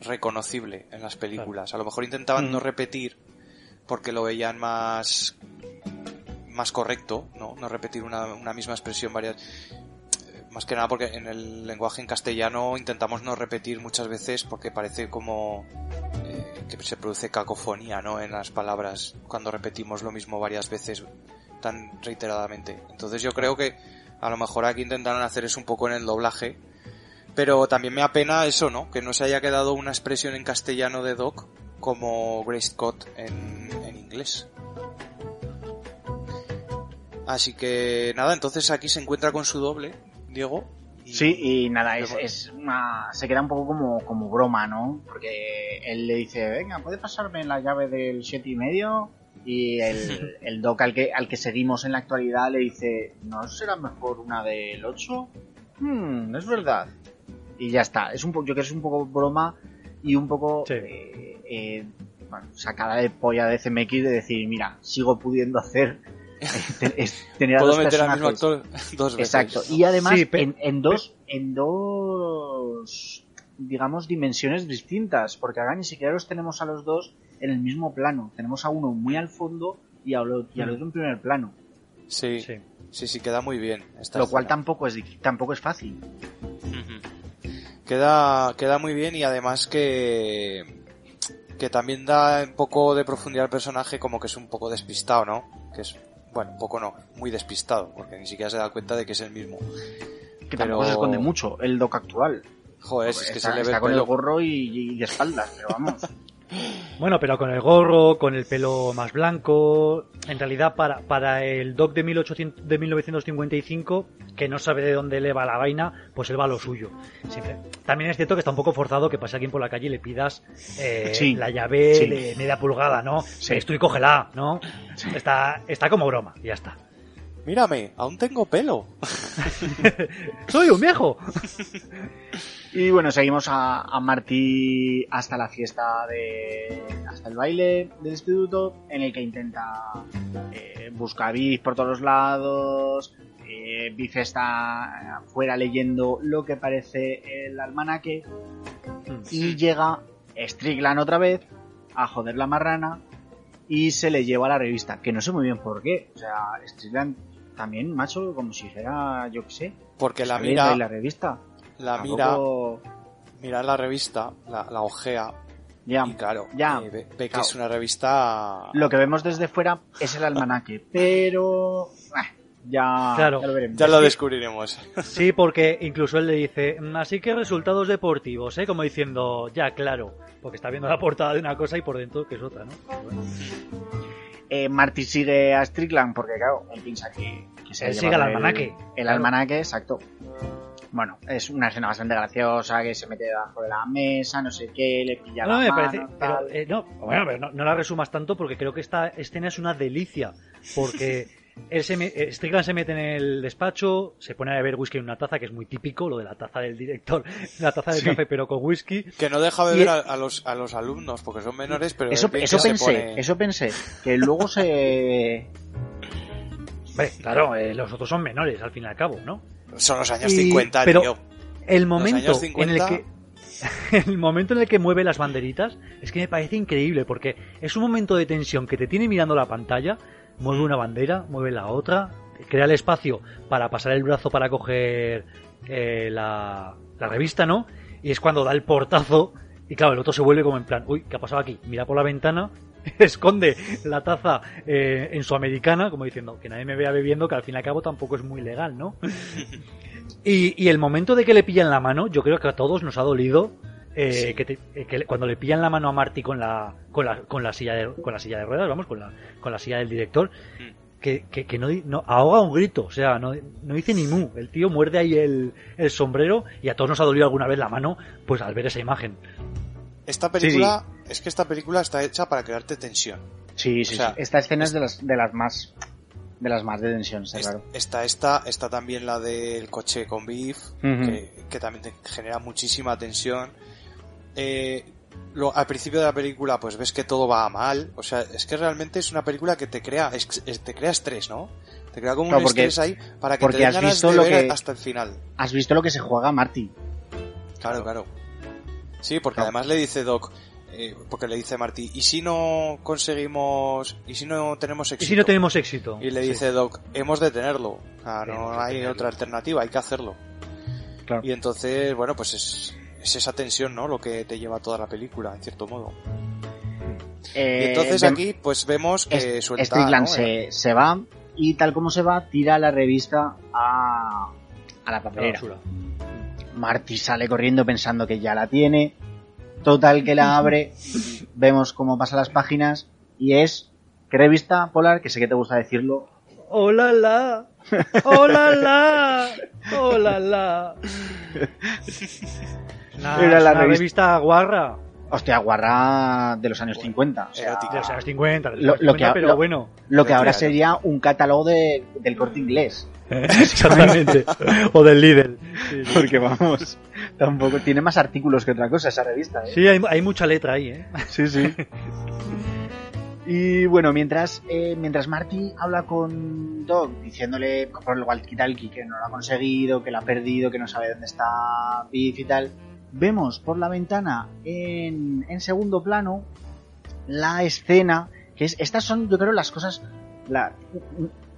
reconocible en las películas. A lo mejor intentaban Mm. no repetir porque lo veían más más correcto, ¿no? No repetir una, una misma expresión varias más que nada porque en el lenguaje en castellano intentamos no repetir muchas veces porque parece como eh, que se produce cacofonía, ¿no? En las palabras cuando repetimos lo mismo varias veces tan reiteradamente. Entonces yo creo que a lo mejor aquí intentaron hacer eso un poco en el doblaje, pero también me apena eso, ¿no? Que no se haya quedado una expresión en castellano de Doc como Grace Scott en, en inglés. Así que nada, entonces aquí se encuentra con su doble, Diego. y- Sí, y nada, es, es una, se queda un poco como, como broma, ¿no? Porque él le dice, venga, ¿puede pasarme la llave del siete y medio? Y el, [laughs] el doc al que, al que seguimos en la actualidad le dice, ¿no será mejor una del 8? Hmm, es verdad. Y ya está, es un poco, yo creo que es un poco broma y un poco Sí. eh, eh, bueno, sacada de polla de CMX de decir, mira, sigo pudiendo hacer es- tener a Puedo dos meter al mismo actor dos veces. Exacto. Y además Sí, en, en dos, en dos, digamos, dimensiones distintas, porque acá ni siquiera los tenemos a los dos en el mismo plano. Tenemos a uno muy al fondo y, y al Mm. otro en primer plano. Sí, sí, Sí. sí, queda muy bien. esta Lo cual tampoco es, tampoco es fácil. Queda, queda muy bien y además que, que también da un poco de profundidad al personaje como que es un poco despistado, ¿no? Que es, bueno, un poco no, muy despistado, porque ni siquiera se da cuenta de que es el mismo. Que Pero- tampoco se esconde mucho el doc actual. Joder, es que está se le ve está el con el gorro y, y de espaldas, pero vamos. [laughs] Bueno, pero con el gorro, con el pelo más blanco, en realidad para, para el Doc de, 1800, de 1955, que no sabe de dónde le va la vaina, pues él va a lo suyo. Siempre. También es cierto que está un poco forzado que pase alguien por la calle y le pidas eh, Sí, la llave sí. de media pulgada, ¿no? Sí. Esto y cógela, ¿no? Está, está como broma, y ya está. Mírame, aún tengo pelo. [laughs] [laughs] ¡Soy un viejo! [laughs] Y bueno, seguimos a, a Marty hasta la fiesta de. hasta el baile del instituto, en el que intenta eh, buscar a Biff por todos los lados. Eh, Biff está fuera leyendo lo que parece el almanaque. Y llega Strickland otra vez a joder la marrana. y se le lleva a la revista, que no sé muy bien por qué. O sea, Strickland también, macho, como si fuera, yo qué sé. Porque la mira, la revista. La mira, mira la revista, la, la ojea, Ya, y claro, ya, eh, ve, ve que claro. es una revista... Lo que vemos desde fuera es el almanaque, [laughs] pero... ah, ya, Claro. ya lo veremos. Ya lo descubriremos. [laughs] Sí, porque incluso él le dice, "Mm, así que resultados deportivos, ¿eh? Como diciendo, ya, claro, porque está viendo la portada de una cosa y por dentro que es otra, ¿no? Bueno. Eh, Marty sigue a Strickland porque, claro, él piensa que, que se Él sigue al llevado almanaque, El, el claro. almanaque, exacto. Bueno, es una escena bastante graciosa que se mete debajo de la mesa, no sé qué, le pilla No, la me mano, parece, tal. pero eh, no, bueno, pero no, no la resumas tanto porque creo que esta escena es una delicia, porque [laughs] él se me, eh, Strickland se mete en el despacho, se pone a beber whisky en una taza, que es muy típico, lo de la taza del director, [laughs] la taza de Sí. café pero con whisky, Que no deja Y- beber a, a los, a los alumnos porque son menores, pero Eso, pensé, pone- eso pensé, que luego se... [laughs] Hombre, claro, eh, los otros son menores al fin y al cabo, ¿no? Son los años Y- 50, pero- tío. El momento en el 50. que [laughs] el momento en el que mueve las banderitas es que me parece increíble porque es un momento de tensión que te tiene mirando la pantalla, mueve una bandera, mueve la otra, crea el espacio para pasar el brazo para coger eh, la, la revista, ¿no? Y es cuando da el portazo y claro, el otro se vuelve como en plan, uy, ¿qué ha pasado aquí? Mira por la ventana, [laughs] esconde la taza eh, en su americana, como diciendo que nadie me vea bebiendo, que al fin y al cabo tampoco es muy legal, ¿no? [laughs] Y, y el momento de que le pillan la mano, yo creo que a todos nos ha dolido eh, que, te- eh, que cuando le pillan la mano a Marty con la con la, con la silla de, con la silla de ruedas, vamos, con la con la silla del director, que, que, que no, no ahoga un grito, o sea, no, no dice ni mu. El tío muerde ahí el, el sombrero y a todos nos ha dolido alguna vez la mano, pues al ver esa imagen. Esta película, es que esta película está hecha para crearte tensión. Sí, sí, O sea, sí. Esta escena es de las, de las más... De las más de tensión, está Es- claro. Está esta, está también la del coche con Beef, que, que también te genera muchísima tensión. Eh, lo- al principio de la película, pues ves que todo va mal. O sea, es que realmente es una película que te crea, es- es- te crea estrés, ¿no? Te crea como Claro, un porque- estrés ahí para que te den has ganas visto de lo ver que- hasta el final. Has visto lo que se juega Marty. Claro, claro. Sí, porque Claro. además le dice Doc, eh, porque le dice Marty, ¿y si no conseguimos, y si no tenemos Y éxito? si no tenemos éxito. Y le Sí. dice Doc, hemos de tenerlo. O sea, no hay tenerlo. otra alternativa, hay que hacerlo. Claro. Y entonces, bueno, pues es, es esa tensión, ¿no? Lo que te lleva toda la película, en cierto modo. y Eh, entonces aquí, pues vemos que Est- suelta... Strickland ¿no? se, se va y tal como se va, tira la revista a, a la La papelera. basura. Marty sale corriendo pensando que ya la tiene. Total que la abre, vemos cómo pasan las páginas y es... ¿Qué revista, Polar? Que sé que te gusta decirlo. ¡Hola la! ¡Hola la! ¡Hola la! Era la una revista- revista guarra. Hostia, guarra de los años 50. O sea, erótica. De los años 50, de los Lo- años lo 50, que- pero lo- bueno. lo que ahora sería un catálogo de- del corte inglés. [laughs] Exactamente. o del líder. Sí, sí. Porque vamos, [laughs] tampoco tiene más artículos que otra cosa esa revista. ¿eh? Sí, hay, hay mucha letra ahí, ¿eh? [laughs] sí, sí. Y bueno, mientras, eh, mientras Marty habla con Doc diciéndole por el walkie-talkie que no lo ha conseguido, que lo ha perdido, que no sabe dónde está Biff y tal, vemos por la ventana en, en segundo plano la escena, que es, estas son yo creo las cosas, la,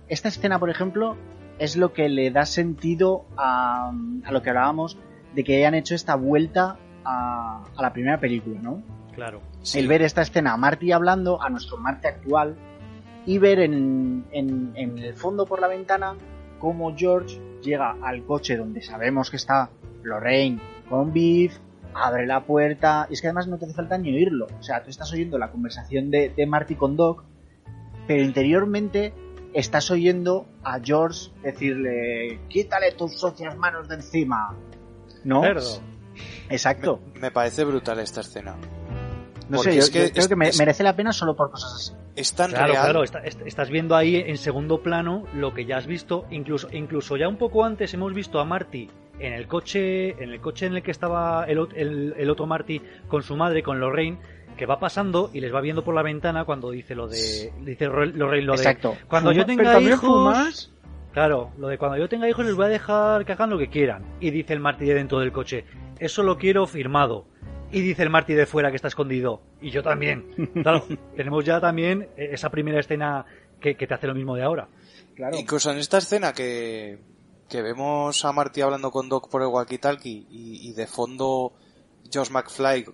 esta escena por ejemplo es lo que le da sentido a, a lo que hablábamos de que hayan hecho esta vuelta a, a la primera película, ¿no? Claro. Sí. el ver esta escena a Marty hablando a nuestro Marte actual y ver en, en- en el fondo por la ventana cómo George llega al coche donde sabemos que está Lorraine con Biff, abre la puerta y es que además no te hace falta ni oírlo. O sea, tú estás oyendo la conversación de, de Marty con Doc, pero interiormente estás oyendo a George decirle quítale tus socias manos de encima. ¿No? Cerdo. Exacto. Me parece brutal esta escena. No Porque sé, yo, es que yo creo es- que me- es- merece la pena solo por cosas así. Es tan Claro, real. claro, está- est- estás viendo ahí en segundo plano lo que ya has visto, incluso, incluso ya un poco antes hemos visto a Marty en el coche, en el coche en el que estaba el, ot- el- el otro Marty con su madre, con Lorraine, que va pasando y les va viendo por la ventana cuando dice lo de, dice Lorraine lo de, Exacto. cuando yo tenga hijos, fumas. Claro, lo de cuando yo tenga hijos les voy a dejar que hagan lo que quieran. Y dice el Marty de dentro del coche, eso lo quiero firmado. Y dice el Marty de fuera que está escondido. Y yo también. [laughs] Claro, tenemos ya también esa primera escena que, que te hace lo mismo de ahora. Claro. Incluso en esta escena que, que vemos a Marty hablando con Doc por el walkie-talkie y, y de fondo Josh McFly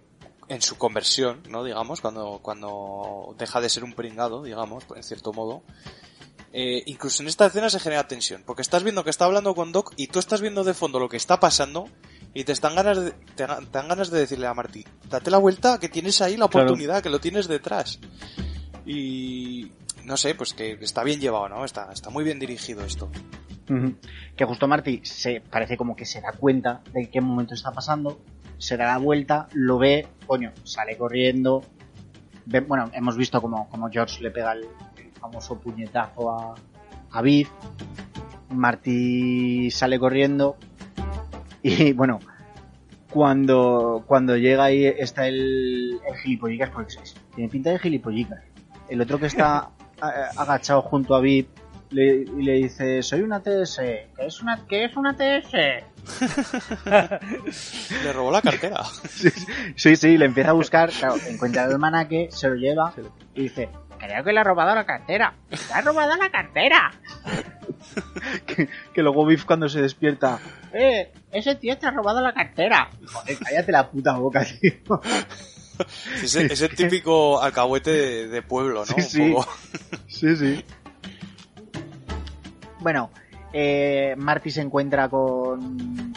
en su conversión, ¿no? Digamos, cuando, cuando deja de ser un pringado, digamos, en cierto modo. Eh, incluso en esta escena se genera tensión, porque estás viendo que está hablando con Doc y tú estás viendo de fondo lo que está pasando y te están ganas de, te, te dan ganas de decirle a Marty, date la vuelta, que tienes ahí la Claro. oportunidad, que lo tienes detrás. Y no sé, pues que está bien llevado, ¿no? Está, está muy bien dirigido esto. Que justo Marty se parece como que se da cuenta de qué momento está pasando, se da la vuelta, lo ve, coño, sale corriendo. Ve- bueno, hemos visto como, como George le pega el famoso puñetazo a, a Viv. Marty sale corriendo. Y bueno, cuando, cuando llega ahí está el, el gilipollicas, porque es- tiene pinta de gilipollicas. El otro que está [laughs] a- agachado junto a Viv le, y le dice, soy una TS. ¿Qué es una, qué es una TS? [laughs] Le robó la cartera. [laughs] Sí, sí, le empieza a buscar, claro, encuentra el manaque, se lo lleva y dice, creo que le ha robado la cartera. ¡Le ha robado la cartera! que, que luego Biff cuando se despierta, eh, ese tío te ha robado la cartera. Joder, cállate la puta boca, tío. Ese, ese típico alcahuete de, de pueblo, ¿no? Sí, Un sí. poco. Sí, sí. Bueno, eh, Marty se encuentra con,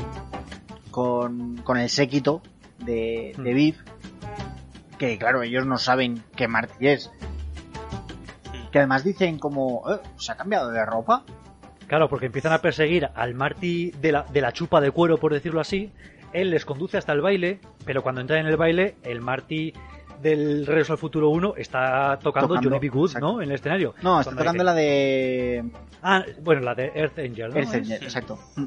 con, con el séquito de, de Hmm. Viv, que claro, ellos no saben qué Marty es. Que además dicen como, "Eh, ¿se ha cambiado de ropa? Claro, porque empiezan a perseguir al Marty de la, de la chupa de cuero, por decirlo así. Él les conduce hasta el baile, pero cuando entran en el baile, el Marty del Regreso al Futuro 1 está tocando, Tocando, Johnny B. Good, exacto. ¿no? En el escenario. No, está tocando dice- la de Ah, bueno, la de Earth Angel, ¿no? Earth Angel, Es- exacto. Hmm.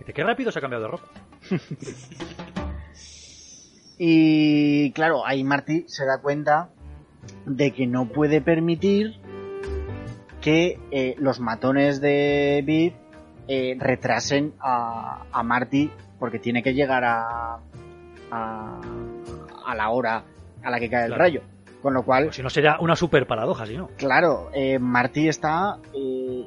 Dice, qué rápido se ha cambiado de ropa. [laughs] Y claro, ahí Marty se da cuenta de que no puede permitir que eh, los matones de Viv eh, retrasen a, a Marty porque tiene que llegar a, a, a la hora a la que cae el Claro. rayo. Con lo cual, Pues si no sería una super paradoja, si no. claro, eh, Marty está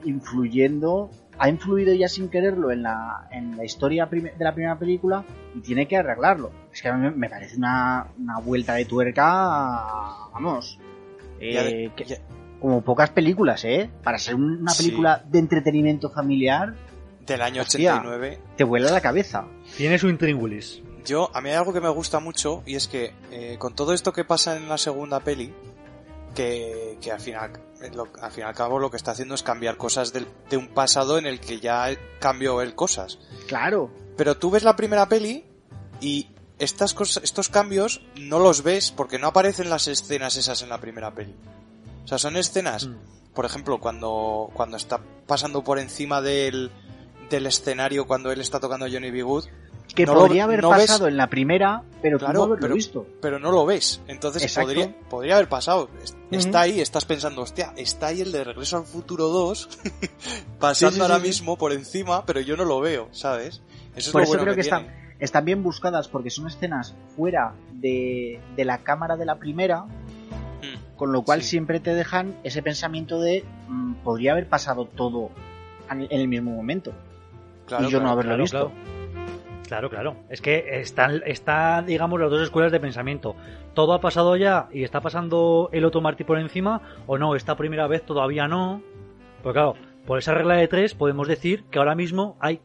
influyendo, ha influido ya sin quererlo en la, en la historia de la primera película y tiene que arreglarlo. Es que a mí me- parece una, una vuelta de tuerca, vamos, eh, Ya de- que- ya- como pocas películas, ¿eh? Para ser una Sí. película de entretenimiento familiar, del año Hostia. 89. te vuela la cabeza. Tiene su intríngulis. Yo, a mí hay algo que me gusta mucho y es que eh, con todo esto que pasa en la segunda peli, que, que al final, lo- al fin y al cabo lo que está haciendo es cambiar cosas del- de un pasado en el que ya cambió él cosas. Claro, Pero tú ves la primera peli y estas cosas, estos cambios no los ves porque no aparecen las escenas esas en la primera peli. O sea, son escenas, Mm. por ejemplo, cuando, cuando está pasando por encima del, del escenario cuando él está tocando Johnny B. Good, que No lo- podría haber no ves- pasado en la primera, pero tú no Claro, haberlo pero- visto. pero no lo ves. Entonces podría, podría haber pasado. Es- Está ahí, estás pensando, hostia, está ahí el de Regreso al Futuro 2 [laughs] pasando Sí, sí, ahora sí, mismo por encima, pero yo no lo veo, ¿sabes? Eso es Por lo eso bueno creo que, están, están bien buscadas porque son escenas fuera de, de la cámara de la primera, Mm. con lo cual siempre te dejan ese pensamiento de mm, podría haber pasado todo en el mismo momento Claro, y yo no claro. haberlo claro, visto. Claro. Claro. Es que están, está, digamos, las dos escuelas de pensamiento. ¿Todo ha pasado ya y está pasando el otro Marty por encima? ¿O no? Esta primera vez todavía no. Pues claro, por esa regla de tres podemos decir que ahora mismo hay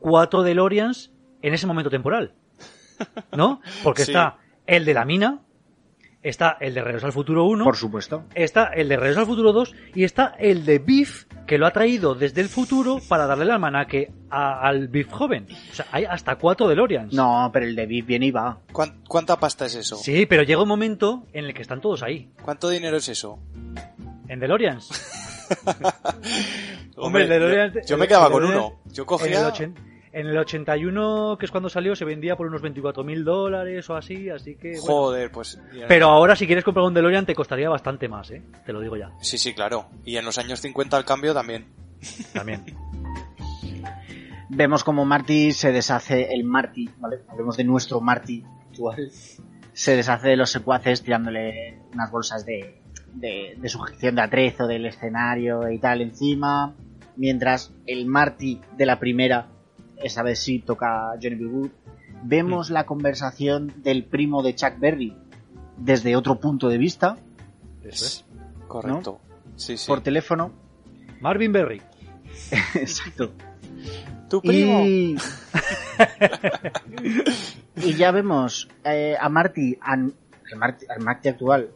cuatro DeLoreans en ese momento temporal. ¿No? Porque Sí. está el de la mina, está el de Regreso al Futuro 1, Por supuesto. está el de Regreso al Futuro 2 y está el de Biff que lo ha traído desde el futuro para darle el almanaque a- al Biff joven. O sea, hay hasta cuatro DeLoreans. No, pero el de Viv viene y va. ¿Cuán- ¿Cuánta pasta es eso? Sí, pero llega un momento en el que están todos ahí, ¿Cuánto dinero es eso? en DeLoreans. [laughs] Hombre, el DeLorean- yo, yo me quedaba con uno. Yo En el, cogía... en el 81, que es cuando salió, se vendía por unos 24 mil dólares o así, así que... bueno. Joder, pues... Pero ahora si quieres comprar un DeLorean te costaría bastante más, ¿eh? Te lo digo ya, Sí, sí, claro. Y en los años 50 al cambio también. también. Vemos como Marty se deshace el Marty, ¿vale? Hablemos de nuestro Marty. textual, se deshace de los secuaces tirándole unas bolsas de, de, de sujeción de atrezo del escenario y tal encima, mientras el Marty de la primera, esta vez sí toca Johnny B. Good, vemos la conversación del primo de Chuck Berry desde otro punto de vista, Eso es. Correcto. Sí, sí. por teléfono. Marvin Berry. [laughs] Exacto. Tu primo. Y... [laughs] y ya vemos eh, a Marty, al Marty, al Marty actual,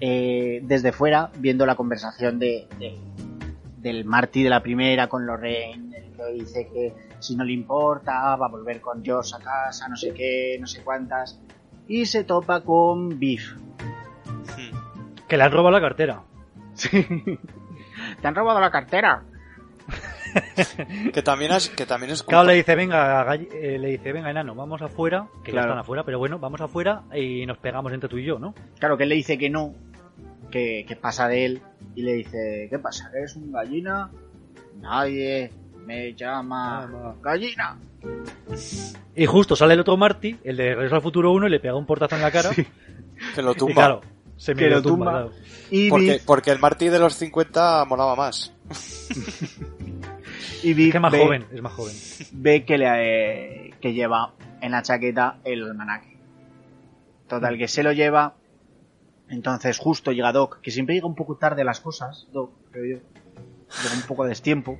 eh, desde fuera, viendo la conversación de, de- del Marty de la primera con Lorraine, el que dice que si no le importa, va a volver con Josh a casa, no sé qué, no sé cuántas. Y se topa con Beef. Que le han robado la cartera. [laughs] ¿Te han robado la cartera? Que también es, que también es Claro, le dice, venga, gall- eh, le dice, venga, enano, vamos afuera, que Claro. ya están afuera, pero bueno, vamos afuera y nos pegamos entre tú y yo, ¿no? Claro, que él le dice que no, que, que pasa de él, y le dice, ¿qué pasa? ¿Eres un gallina? Nadie me llama gallina. Y justo sale el otro Marty, el de Regreso al Futuro 1, y le pega un portazo en la cara. que lo Y tumba. claro, se Que me lo lo tumba. tumba. claro. Y porque, Biff, porque el Marty de los 50 molaba más. [laughs] y Es que más ve, joven, es más joven. ve que, le, eh, que lleva en la chaqueta el almanaque. Total, que se lo lleva. Entonces justo llega Doc, que siempre llega un poco tarde a las cosas, Doc, creo yo. Llega un poco a destiempo.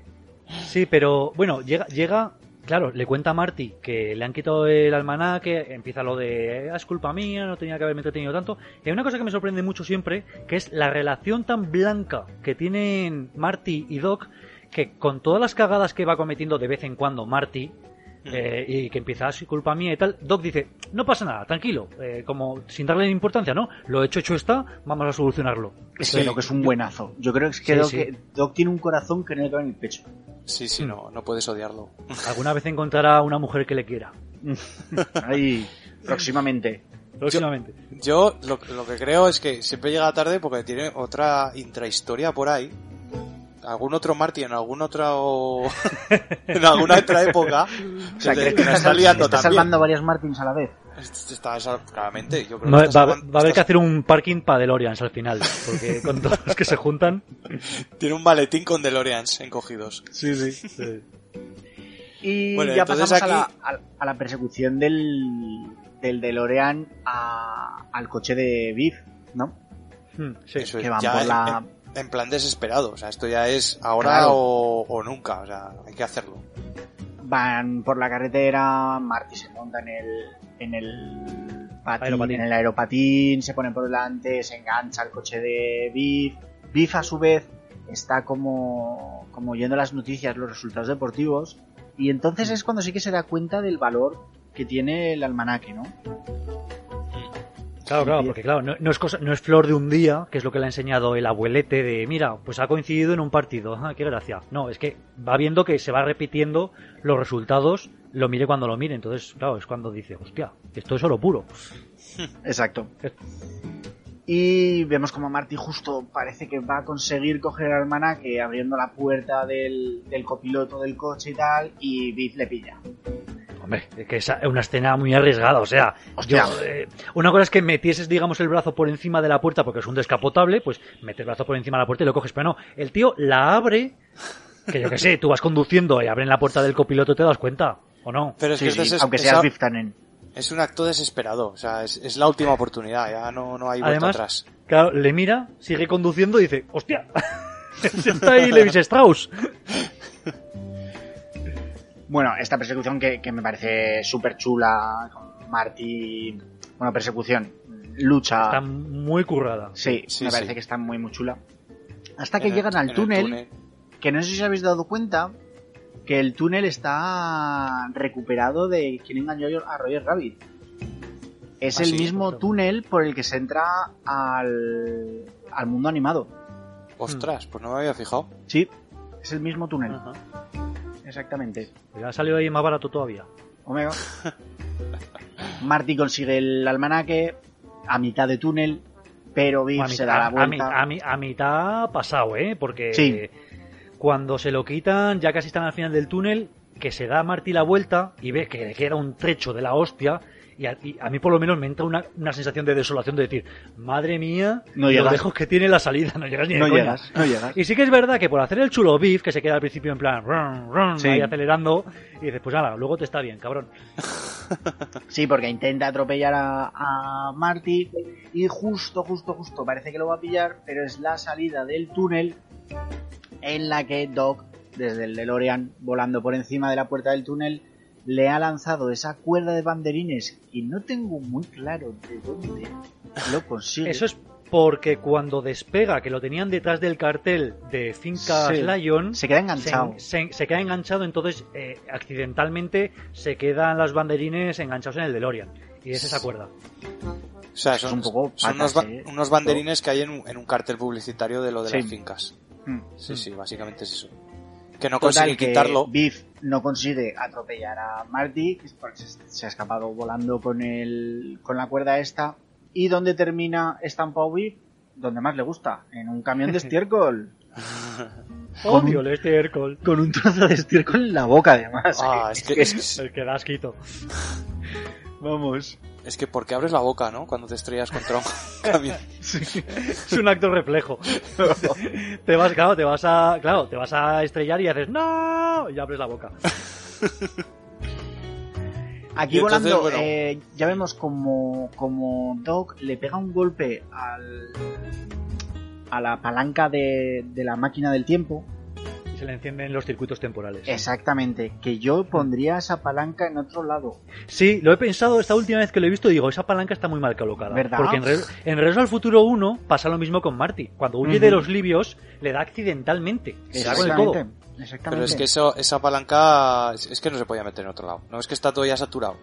Sí, pero bueno, llega, llega, claro, le cuenta a Marty que le han quitado el almanaque, empieza lo de, "Ah, es culpa mía, no tenía que haberme entretenido tanto. Y hay una cosa que me sorprende mucho siempre, que es la relación tan blanca que tienen Marty y Doc, que con todas las cagadas que va cometiendo de vez en cuando Marty, eh, y que empieza así culpa mía y tal, Doc dice, no pasa nada, tranquilo, eh, como sin darle importancia, ¿no? Lo hecho hecho está, vamos a solucionarlo. Es Sí. que Doc es un buenazo. Yo creo que, es que Sí, Doc, sí. Doc tiene un corazón que no le cabe en el pecho. Sí, sí, no, no puedes odiarlo. [laughs] Alguna vez encontrará una mujer que le quiera. [laughs] Ahí, próximamente. Próximamente. Yo lo, lo que creo es que siempre llega tarde porque tiene otra intrahistoria por ahí. Algún otro Marty en algún otro [laughs] en alguna otra época O sea, que, ¿crees que la está, liando está también. salvando varias Martins a la vez? Está claramente, yo creo Va, que está va- salvando- va a haber que hacer un parking para DeLoreans al final, porque con todos los que se juntan. [laughs] tiene un maletín con DeLoreans encogidos. Sí, sí. Y Bueno, ya pasamos a, la, aquí- a- a la persecución del, del DeLorean a- al coche de Biff, ¿no? Hmm, sí. Eso es, que van ya por en, la... en- plan desesperado. O sea, esto ya es ahora Claro. o, o nunca. O sea, hay que hacerlo. Van por la carretera, Marty se monta en el, en el patín, Aeropatín. en el aeropatín, se pone por delante, se engancha al coche de Biff. Biff a su vez está como, como oyendo las noticias, los resultados deportivos, y entonces es cuando sí que se da cuenta del valor que tiene el almanaque, ¿no? Claro, claro, porque claro, no, no es cosa, no es flor de un día, que es lo que le ha enseñado el abuelete de, mira, pues ha coincidido en un partido, ah, qué gracia. No, es que va viendo que se va repitiendo los resultados, lo mire cuando lo mire, entonces, claro, es cuando dice, hostia, esto es oro puro. [laughs] Exacto. Y vemos como Marty justo parece que va a conseguir coger el almanaque abriendo la puerta del, del copiloto del coche y tal, y Biff le pilla. Hombre, que es una escena muy arriesgada, o sea, Hostia. yo, eh, una cosa es que metieses, digamos, el brazo por encima de la puerta porque es un descapotable, pues metes el brazo por encima de la puerta y lo coges, pero no, el tío la abre, que yo que sé, tú vas conduciendo y abren la puerta del copiloto te das cuenta, ¿o no? Pero es Sí, que sí, es, aunque es- seas un acto desesperado. O sea, es, es la última oportunidad. Ya no, no hay vuelta Además, atrás. claro, le mira, sigue conduciendo y dice, hostia, [laughs] está ahí Levis Strauss. [laughs] Bueno, esta persecución que, que me parece súper chula, con Marty... Bueno, persecución, lucha... Está muy currada. Sí, Sí, me sí. parece que está muy, muy chula. Hasta que En el- llegan al túnel, que no sé si os habéis dado cuenta que el túnel está recuperado de quien engañó a Roger Rabbit. Es Ah, el sí, mismo justo. túnel por el que se entra al, al mundo animado. Ostras, pues no me había fijado. Sí, es el mismo túnel. Ajá. Exactamente. Ya ha salido ahí más barato todavía. Omega. Marty consigue el almanaque a mitad de túnel, pero Biff A se da la a, mi- vuelta. a mi- a mitad pasado, ¿eh? Porque Sí. cuando se lo quitan, ya casi están al final del túnel, que se da Marty la vuelta y ve que le queda un trecho de la hostia Y a, y a mí por lo menos me entra una, una sensación de desolación de decir, madre mía, No lo llegas. lejos que tiene la salida, no llegas ni de No coña. llegas, no llegas. Y sí que es verdad que por hacer el chulo beef, que se queda al principio en plan, run, run, Sí. ahí acelerando, y dices, pues nada, luego te está bien, cabrón. [laughs] Sí, porque intenta atropellar a, a Marty y justo, justo, justo parece que lo va a pillar, pero es la salida del túnel en la que Doc, desde el DeLorean, volando por encima de la puerta del túnel, le ha lanzado esa cuerda de banderines y no tengo muy claro de dónde lo consigue. Eso es porque cuando despega, que lo tenían detrás del cartel de Fincas Sí. Lion, Se queda enganchado. Se, se- se queda enganchado, entonces eh, accidentalmente se quedan los banderines enganchados en el DeLorean. Y es esa cuerda. O sea, Es son, un poco son patas, unos, ba- eh. unos banderines que hay en, un- en un cartel publicitario de lo de Sí. las fincas. Hmm. Sí, sí, básicamente es eso. Que no Total, consigue que quitarlo. Biff no consigue atropellar a Marty, porque se, ha escapado volando con el, con la cuerda esta. ¿Y dónde termina estampado Biff? Donde más le gusta, en un camión de [laughs] estiércol. [laughs] Con Odio un- el estiércol. con un trozo de estiércol en la boca, además. Ah, es que, [laughs] es, El que da asquito. Vamos. Es que porque abres la boca, ¿no? Cuando te estrellas contra [laughs] un camión. Es un acto reflejo. [laughs] te vas, claro, te vas a, claro, te vas a estrellar y haces ¡No! y abres la boca. [laughs] Aquí entonces, volando, bueno. eh, ya vemos como, como Doc le pega un golpe al, a la palanca de, de la máquina del tiempo. Se le encienden los circuitos temporales. Exactamente, que yo pondría esa palanca en otro lado. Sí, lo he pensado esta última vez que lo he visto. Digo, esa palanca está muy mal colocada. ¿Verdad? Porque en, Re- en Regreso al Futuro 1 pasa lo mismo con Marty. Cuando huye de los libios, le da accidentalmente. Le da con el codo. Exactamente. Exactamente. Pero es que eso, esa palanca es, es que no se podía meter en otro lado. No es que está todo ya saturado.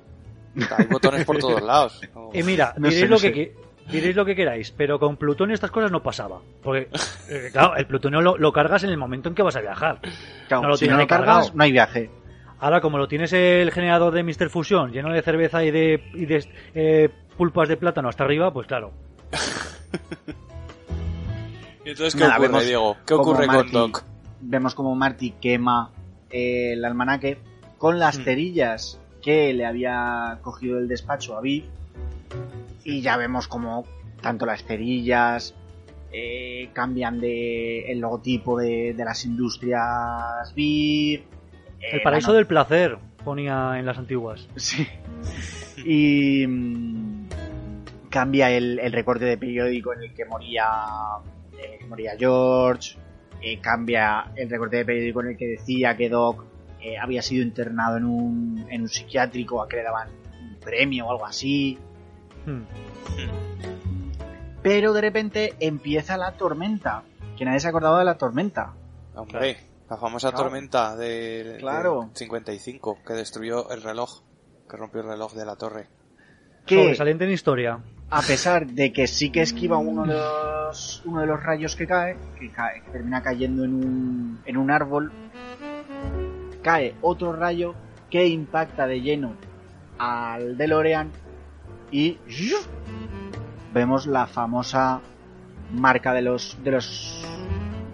Hay botones por [laughs] todos lados. No. Y mira, No diréis, sé, lo no que, diréis lo que queráis, pero con plutonio estas cosas no pasaba. Porque, eh, claro, el plutonio lo, lo cargas en el momento en que vas a viajar. Claro, no lo si tienes no lo cargas, no hay viaje. Ahora, como lo tienes el generador de Mr. Fusion lleno de cerveza y de, y de eh, pulpas de plátano hasta arriba, pues claro. [laughs] ¿Y entonces qué Nada, ocurre, vemos Diego? ¿Qué ocurre con Marty- Doc? Vemos como Marty quema eh, el almanaque con las Mm. cerillas que le había cogido el despacho a Viv. Y ya vemos como tanto las cerillas eh, cambian de el logotipo de, de las industrias eh, El paraíso bueno, del placer, ponía en las antiguas. Sí. Y mm, cambia el, el recorte de periódico en el que moría, eh, que moría George. eh, cambia el recorte de periódico en el que decía que Doc eh, había sido internado en un, en un psiquiátrico a que le daban un premio o algo así. Hmm. Pero de repente empieza la tormenta. Que nadie se acordaba de la tormenta. Hombre, la famosa Claro. tormenta de, Claro. de 55 que destruyó el reloj, que rompió el reloj de la torre. Que Sobresaliente en historia. a pesar de que sí que esquiva uno de los, uno de los rayos que cae, que, cae, que termina cayendo en un, en un árbol, cae otro rayo que impacta de lleno al DeLorean y vemos la famosa marca de los de los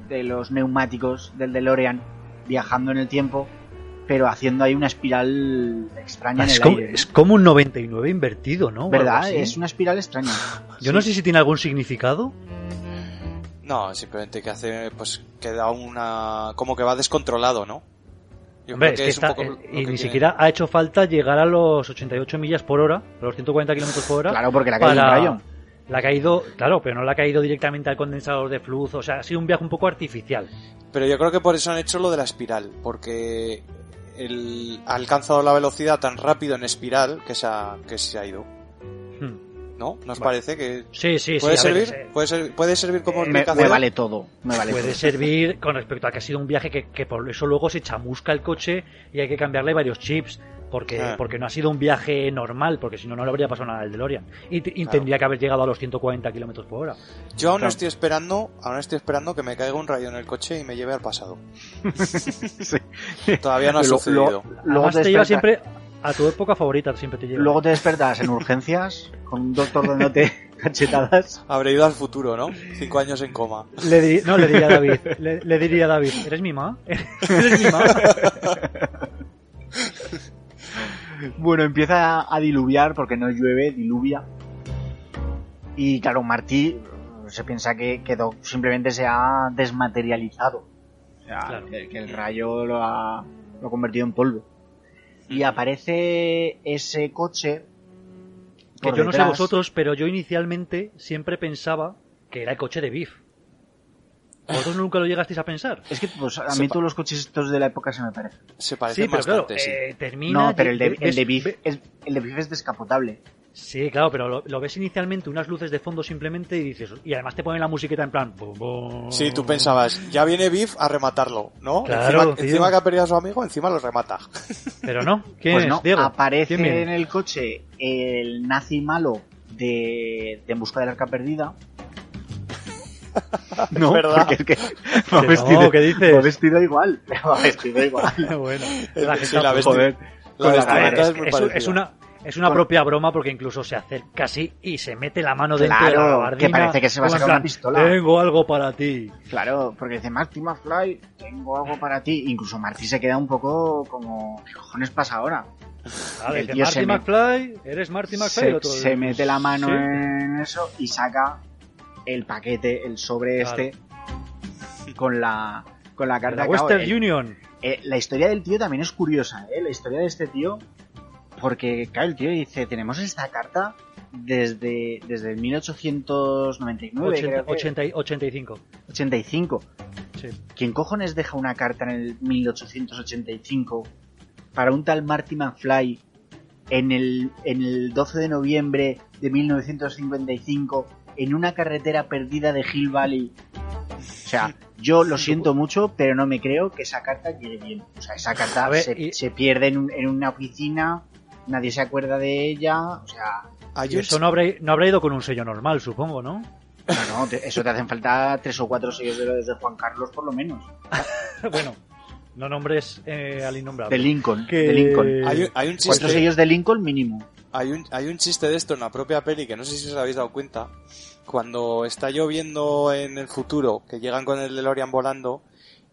de los neumáticos del DeLorean viajando en el tiempo pero haciendo ahí una espiral extraña en Es el como, aire. es como un 99 invertido, ¿no? ¿Verdad? Es una espiral extraña. [laughs] Yo no sé si tiene algún significado. No, simplemente que hace, pues, que da una... como que va descontrolado, ¿no? Yo Hombre, creo es que un está, poco eh, y que ni tiene. siquiera ha hecho falta llegar a los 88 millas por hora, a los 140 kilómetros por hora. Claro, porque le ha caído un para- rayo. Le ha caído, claro, pero no le ha caído directamente al condensador de flujo. O sea, ha sido un viaje un poco artificial. Pero yo creo que por eso han hecho lo de la espiral, porque el, ha alcanzado la velocidad tan rápido en espiral que se ha, que se ha ido. ¿No? ¿Nos Vale. parece que Sí, sí, puede sí. ver, servir? eh, ¿Puede, ser- puede servir como Me, me vale todo. Me vale Puede todo. servir con respecto a que ha sido un viaje que, que por eso luego se chamusca el coche y hay que cambiarle varios chips. Porque, Ah. porque no ha sido un viaje normal, porque si no, no le habría pasado nada al DeLorean. Y, y Claro. tendría que haber llegado a los 140 kilómetros por hora. Yo aún Claro. estoy esperando, aún estoy esperando que me caiga un rayo en el coche y me lleve al pasado. [laughs] Todavía no ha Lo- sucedido. lo- luego, Además, te te lleva siempre a tu época favorita, siempre te lleva. luego te despertas en urgencias con un doctor dándote [laughs] cachetadas. Habré ido al futuro, ¿no? Cinco años en coma. Le di- no, le diría a David, [laughs] le, le diría a David, ¿eres mi ma? [laughs] ¿Eres mi ma? Bueno, empieza a diluviar porque no llueve, diluvia. Y claro, Martí eh, se piensa que, que Doc simplemente se ha desmaterializado. O sea, Claro. que, que el rayo lo ha, lo ha convertido en polvo. Y aparece ese coche. Que yo no sé vosotros, pero yo inicialmente siempre pensaba que era el coche de Biff. ¿Vosotros nunca lo llegasteis a pensar? Es que pues, a Se mí todos los coches estos de la época se me parecen. Se parecen Sí, pero claro, sí. eh, termina... No, pero el de, el ves- de Biff ve- es, el de Biff es descapotable. Sí, claro, pero lo, lo ves inicialmente, unas luces de fondo simplemente y dices... Y además te ponen la musiquita en plan... bum, bum. Sí, tú pensabas, ya viene Biff a rematarlo, ¿no? Claro, encima, que ha perdido a su amigo, encima los remata. [laughs] Pero no. ¿Quién Pues es, no, Diego? aparece en el coche el nazi malo de, de En busca del arca perdida. [laughs] No, ¿Verdad? es que [laughs] va Que vestido, no, ¿qué dices? va vestido igual. Va vestido igual. bueno, la Sí, gente la vesti- Joder. La la- vestimenta es, es es una es una Con- propia broma porque incluso se acerca así y se mete la mano dentro Claro, de la que parece que se va a sacar una pistola. Tengo algo para ti. Claro, porque dice Marty McFly, tengo algo para ti. Incluso Marty se queda un poco como, ¿qué cojones pasa ahora? Vale, El dice, Marty me- McFly, eres Marty McFly. Se, El otro, se mete la mano sí. en eso y saca el paquete, el sobre Claro. este, con la, con la carta. la Claro, Western el- Union. Eh, la historia del tío también es curiosa, ¿eh? La historia de este tío, porque, claro, el tío dice, tenemos esta carta desde, desde el 1899, 80, creo que, 80 y- 85. 85. Sí. ¿Quién cojones deja una carta en el 1885 para un tal Marty McFly en el, en el 12 de noviembre de 1955 en una carretera perdida de Hill Valley? O sea, yo lo siento mucho, pero no me creo que esa carta llegue bien. O sea, esa carta ver, se, y- se pierde en, un- en una oficina, nadie se acuerda de ella. O sea, eso no habrá, no habrá ido con un sello normal, supongo, ¿no? no, no, te- eso te hacen falta tres o cuatro sellos de los de Juan Carlos, por lo menos. [laughs] bueno, no nombres eh, al innombrable. De Lincoln. Que- De Lincoln. hay, un- hay un Cuatro chiste, sellos de Lincoln mínimo. hay un, hay un chiste de esto en la propia peli que no sé si os habéis dado cuenta. Cuando está lloviendo en el futuro, que llegan con el DeLorean volando,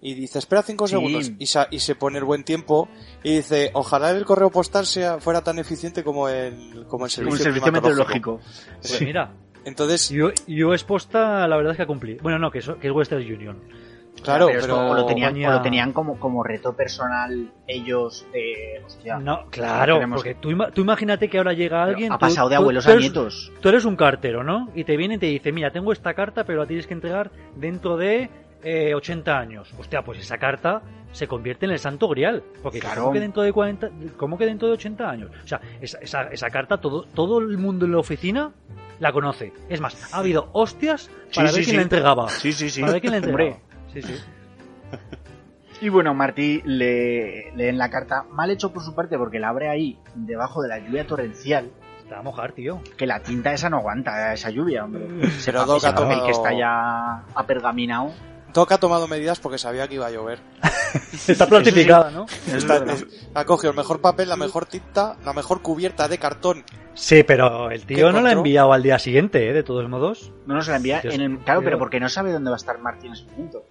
y dice, espera cinco Sí. segundos, y, sa- y se pone el buen tiempo, y dice, ojalá el correo postal sea, fuera tan eficiente como el, como el Como servicio, el servicio climatológico". meteorológico. Pues mira, Entonces, yo, US Posta la verdad es que ha cumplido. Bueno, no, que es, que es Western Union. claro, Pero pero... o lo tenían, compañía- o lo tenían como, como reto personal ellos de... Hostia, No, claro, tenemos- porque tú, tú imagínate que ahora llega alguien... ha tú- pasado de abuelos tú a eres- nietos. Tú eres un cartero, ¿no? Y te viene y te dice, mira, tengo esta carta, pero la tienes que entregar dentro de eh, 80 años. Hostia, pues esa carta se convierte en el santo grial. Porque Claro. ¿cómo que dentro de 40, ¿cómo que dentro de 80 años? O sea, esa, esa, esa carta todo, todo el mundo en la oficina la conoce. Es más, ha habido hostias para Sí, ver sí, quién sí. la entregaba. Sí, sí, sí. Para ver quién la entregaba. Hombre. Sí, sí. Y bueno, Martí le leen la carta, mal hecho por su parte porque la abre ahí, debajo de la lluvia torrencial, Te va a mojar, tío. que la tinta esa no aguanta, esa lluvia, hombre. Doc ese ha papel tomado- que está ya apergaminado. Doc ha tomado medidas porque sabía que iba a llover. [laughs] Está plastificada, ¿no? Está- ha cogido el mejor papel, la mejor tinta, la mejor cubierta de cartón. Sí, pero el tío ¿Qué no la ha enviado al día siguiente, ¿eh? De todos modos. No nos la envía en el... Claro, pero porque no sabe dónde va a estar Martí en ese momento.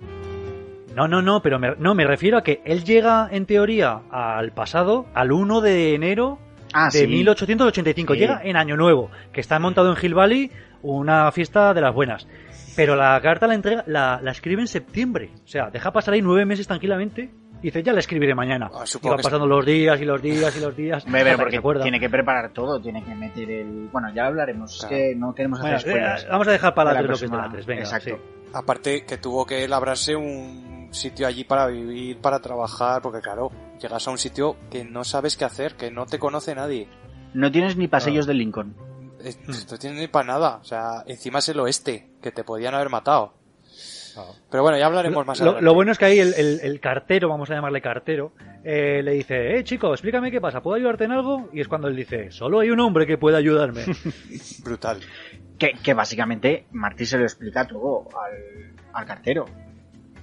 No, no, no, pero me, no, me refiero a que él llega, en teoría, al pasado, al 1 de enero Ah, de sí. 1885. Sí. Llega en Año Nuevo, que está montado en Hill Valley, una fiesta de las buenas. Pero la carta la entrega, la, la escribe en septiembre. O sea, deja pasar ahí nueve meses tranquilamente y dice, ya la escribiré mañana. Ah, y que pasando los días y los días y los días. Que porque tiene que preparar todo, tiene que meter el... Bueno, ya hablaremos, Claro. es que no queremos hacer Bueno, eh, vamos a dejar para la la 3 lo que es de la próxima- 3. Venga, Exacto. sí. Aparte que tuvo que labrarse un sitio allí para vivir, para trabajar, porque claro, llegas a un sitio que no sabes qué hacer, que no te conoce nadie. No tienes ni pasillos de Lincoln. Eh, No tienes ni para nada. O sea, encima es el oeste, que te podían haber matado. Pero bueno, ya hablaremos más Lo, adelante. lo bueno es que ahí el, el- el cartero, vamos a llamarle cartero, eh, le dice, eh chico, explícame qué pasa, ¿puedo ayudarte en algo? Y es cuando él dice, solo hay un hombre que puede ayudarme. [laughs] Brutal. Que, que básicamente Martí se lo explica todo al, al cartero.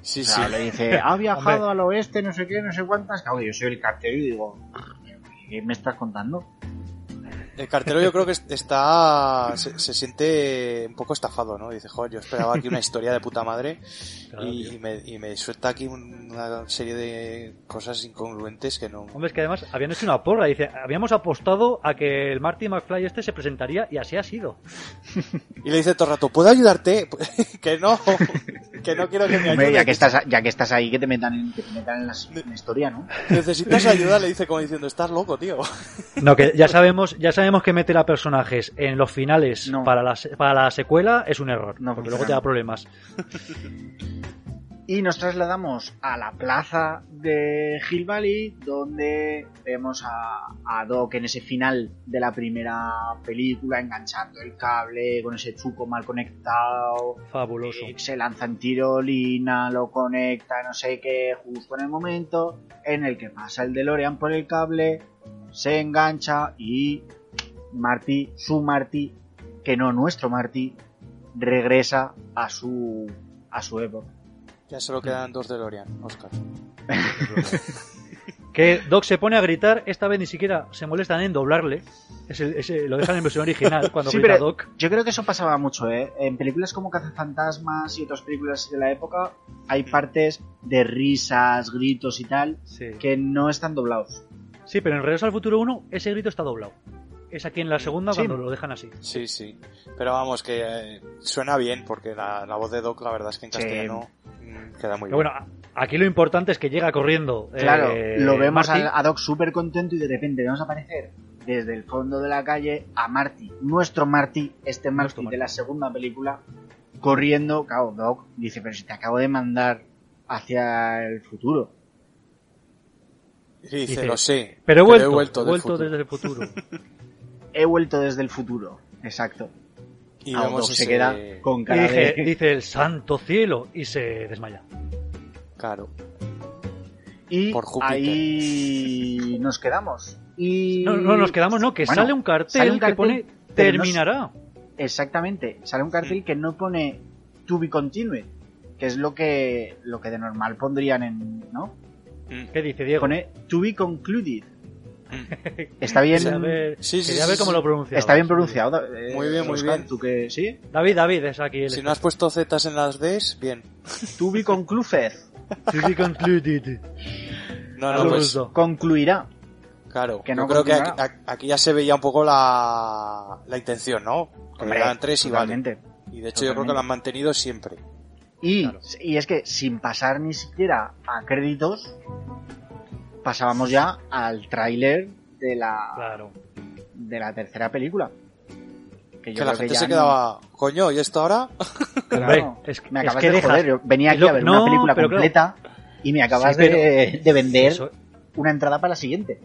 Sí, O sea, sí. le dice, ha [laughs] viajado al oeste, no sé qué, no sé cuántas. Claro, yo soy el cartero y digo, ¿qué me estás contando? El cartero yo creo que está se, se siente un poco estafado, ¿no? Dice, joder, yo esperaba aquí una historia de puta madre Claro, y, me, y me suelta aquí un- una serie de cosas incongruentes que no... Hombre, es que además habían hecho una porra. Dice, habíamos apostado a que el Marty McFly este se presentaría y así ha sido. Y le dice todo el rato, ¿puedo ayudarte? [laughs] que no, que no quiero que me Hombre, ayude. ya que estás, ya que estás ahí, que te metan en, que te metan en la, en la historia, ¿no? Necesitas ayuda, le dice como diciendo, estás loco, tío. No, que ya sabemos, ya sabemos que meter a personajes en los finales No. para, la, para la secuela es un error. No porque luego te da problemas. [laughs] Y nos trasladamos a la plaza de Hill Valley, donde vemos a, a Doc en ese final de la primera película, enganchando el cable con ese chuco mal conectado. Fabuloso. Eh, Se lanza en tirolina, lo conecta, no sé qué, justo en el momento en el que pasa el DeLorean por el cable, se engancha y Marty, su Marty, que no nuestro Marty, regresa a su a su época. Ya solo quedan dos de Lorian, Oscar. [laughs] Que Doc se pone a gritar, esta vez ni siquiera se molestan en doblarle. Ese, ese- lo dejan en versión original [laughs] cuando Sí, grita pero Doc. yo creo que eso pasaba mucho, ¿eh? En películas como Cazafantasmas y otras películas de la época hay partes de risas, gritos y tal Sí. que no están doblados. Sí, pero en Regreso al Futuro 1 ese grito está doblado. Es aquí en la segunda Sí. cuando lo dejan así. Sí, sí. Pero vamos, que eh, suena bien, porque la, la voz de Doc, la verdad es que en castellano mm, queda muy Pero bien. bueno, aquí lo importante es que llega corriendo. Claro, eh, lo vemos a, a Doc súper contento y de repente vemos aparecer desde el fondo de la calle a Marty, nuestro Marty, este Marty, Nuestro Marty. de la segunda película, corriendo. Claro, Doc dice, pero si te acabo de mandar hacia el futuro. Y dice, lo sé. Pero he vuelto, he vuelto, he del vuelto futuro". desde el futuro. [laughs] He vuelto desde el futuro. Exacto. Y vemos Doc se ese- queda con Y cara dice, de... dice el santo cielo y se desmaya. Claro. Y Por ahí nos quedamos. Y... No, no nos quedamos, no, que Bueno, sale un cartel, sale un que pone no- terminará. Exactamente, sale un cartel que no pone to be continued, que es lo que lo que de normal pondrían en, ¿no? Mm. ¿Qué dice Diego? Pone to be concluded. [laughs] Está bien, Quería ver, Sí, sí, quería sí, ver cómo lo pronunciaba. está bien pronunciado. eh, Muy bien, muy Oscar, bien. ¿Tú que sí? David, David, es aquí el Si no has puesto Zetas en las Ds, bien. To be concluded. [laughs] To be concluded. No, no, pues. Concluirá. claro. que no yo creo que aquí, ya se veía un poco la, la intención, ¿no? Que Hombre, eran tres y vale. Y de hecho yo creo que lo han mantenido siempre. Y, Claro. y es que sin pasar ni siquiera a créditos, pasábamos ya al tráiler de la Claro. de la tercera película. Que, yo Que la gente se no- quedaba, coño, ¿y esto ahora? [laughs] Claro. Es, me es acabas que de joder, yo venía aquí lo- a ver no, una película claro. completa y me acabas Sí, de, de vender Eso- una entrada para la siguiente.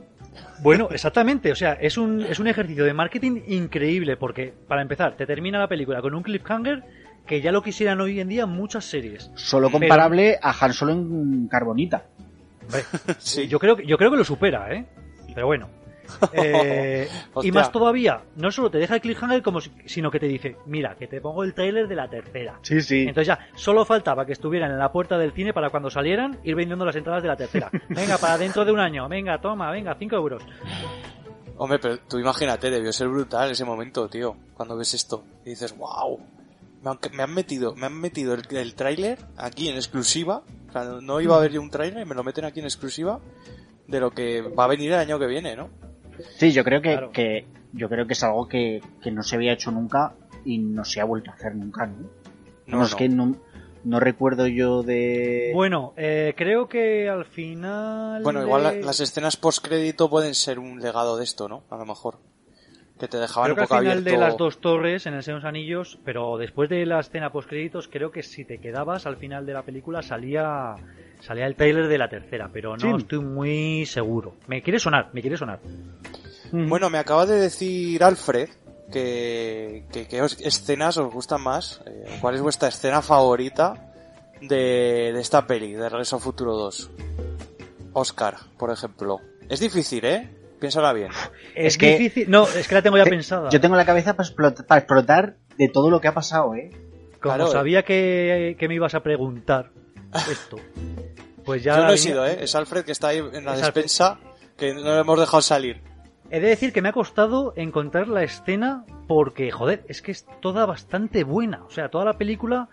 Bueno, exactamente. O sea, es un, es un ejercicio de marketing increíble porque, para empezar, te termina la película con un cliffhanger que ya lo quisieran hoy en día muchas series. Solo Pero- comparable a Han Solo en Carbonita. [laughs] Sí. yo, creo, que- yo creo que lo supera, ¿eh? Pero bueno. [laughs] Eh, y más todavía, no solo te deja el cliffhanger, como si- sino que te dice, mira, que te pongo el tráiler de la tercera. Sí, sí. Entonces ya, solo faltaba que estuvieran en la puerta del cine para cuando salieran ir vendiendo las entradas de la tercera. [laughs] Venga, para dentro de un año, venga, toma, venga, 5 euros. Hombre, pero tú imagínate, debió ser brutal ese momento, tío, cuando ves esto. Y dices, wow, me han, me han metido, me han metido el, el tráiler aquí en exclusiva. O sea, no, iba a haber yo un tráiler y me lo meten aquí en exclusiva de lo que va a venir el año que viene, ¿no? Sí, yo creo que, Claro. que yo creo que es algo que, que no se había hecho nunca y no se ha vuelto a hacer nunca, ¿no? No, No, es no. que no, no recuerdo yo de... Bueno, eh, creo que al final... Bueno, igual de- las escenas post-crédito pueden ser un legado de esto, ¿no? A lo mejor. Que te dejaban Creo que un al poco final abierto. de las dos torres en el Señor de los Anillos, pero después de la escena post créditos, creo que si te quedabas al final de la película salía salía el trailer de la tercera, pero no Sí. estoy muy seguro. Me quiere sonar, me quiere sonar. Bueno, me acaba de decir Alfred que, que, que os- escenas os gustan más. Eh, ¿Cuál es vuestra escena favorita de, de esta peli, de Regreso al Futuro 2? Oscar, por ejemplo. Es difícil, ¿eh? Piénsala bien. Es, Es que- difícil. No, es que la tengo ya Te- pensada. Yo tengo la cabeza para explotar, para explotar de todo lo que ha pasado, ¿eh? Como Claro, sabía que, que me ibas a preguntar esto, pues ya. Yo no he sido, ¿eh? Es Alfred que está ahí en la Es Alfred. despensa que no le hemos dejado salir. He de decir que me ha costado encontrar la escena porque, joder, es que es toda bastante buena. O sea, toda la película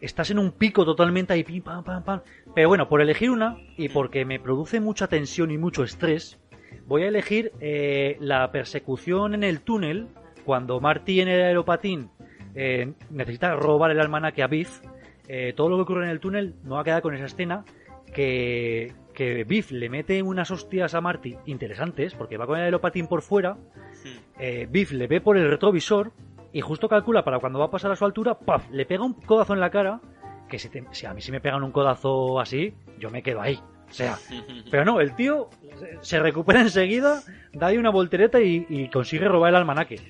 estás en un pico totalmente ahí, pim, pam, pam, pam. Pero bueno, por elegir una y porque me produce mucha tensión y mucho estrés, voy a elegir eh, la persecución en el túnel cuando Marty en el aeropatín eh, necesita robar el almanaque a Biff. Eh, todo lo que ocurre en el túnel no va a quedar con esa escena que, que Biff le mete unas hostias a Marty interesantes porque va con el aeropatín por fuera. Biff le ve por el retrovisor y justo calcula para cuando va a pasar a su altura, ¡paf! Le pega un codazo en la cara. Que si, te- si a mí si me pegan un codazo así, yo me quedo ahí. O sea, pero no, el tío se- recupera enseguida, da ahí una voltereta y, y consigue robar el almanaque.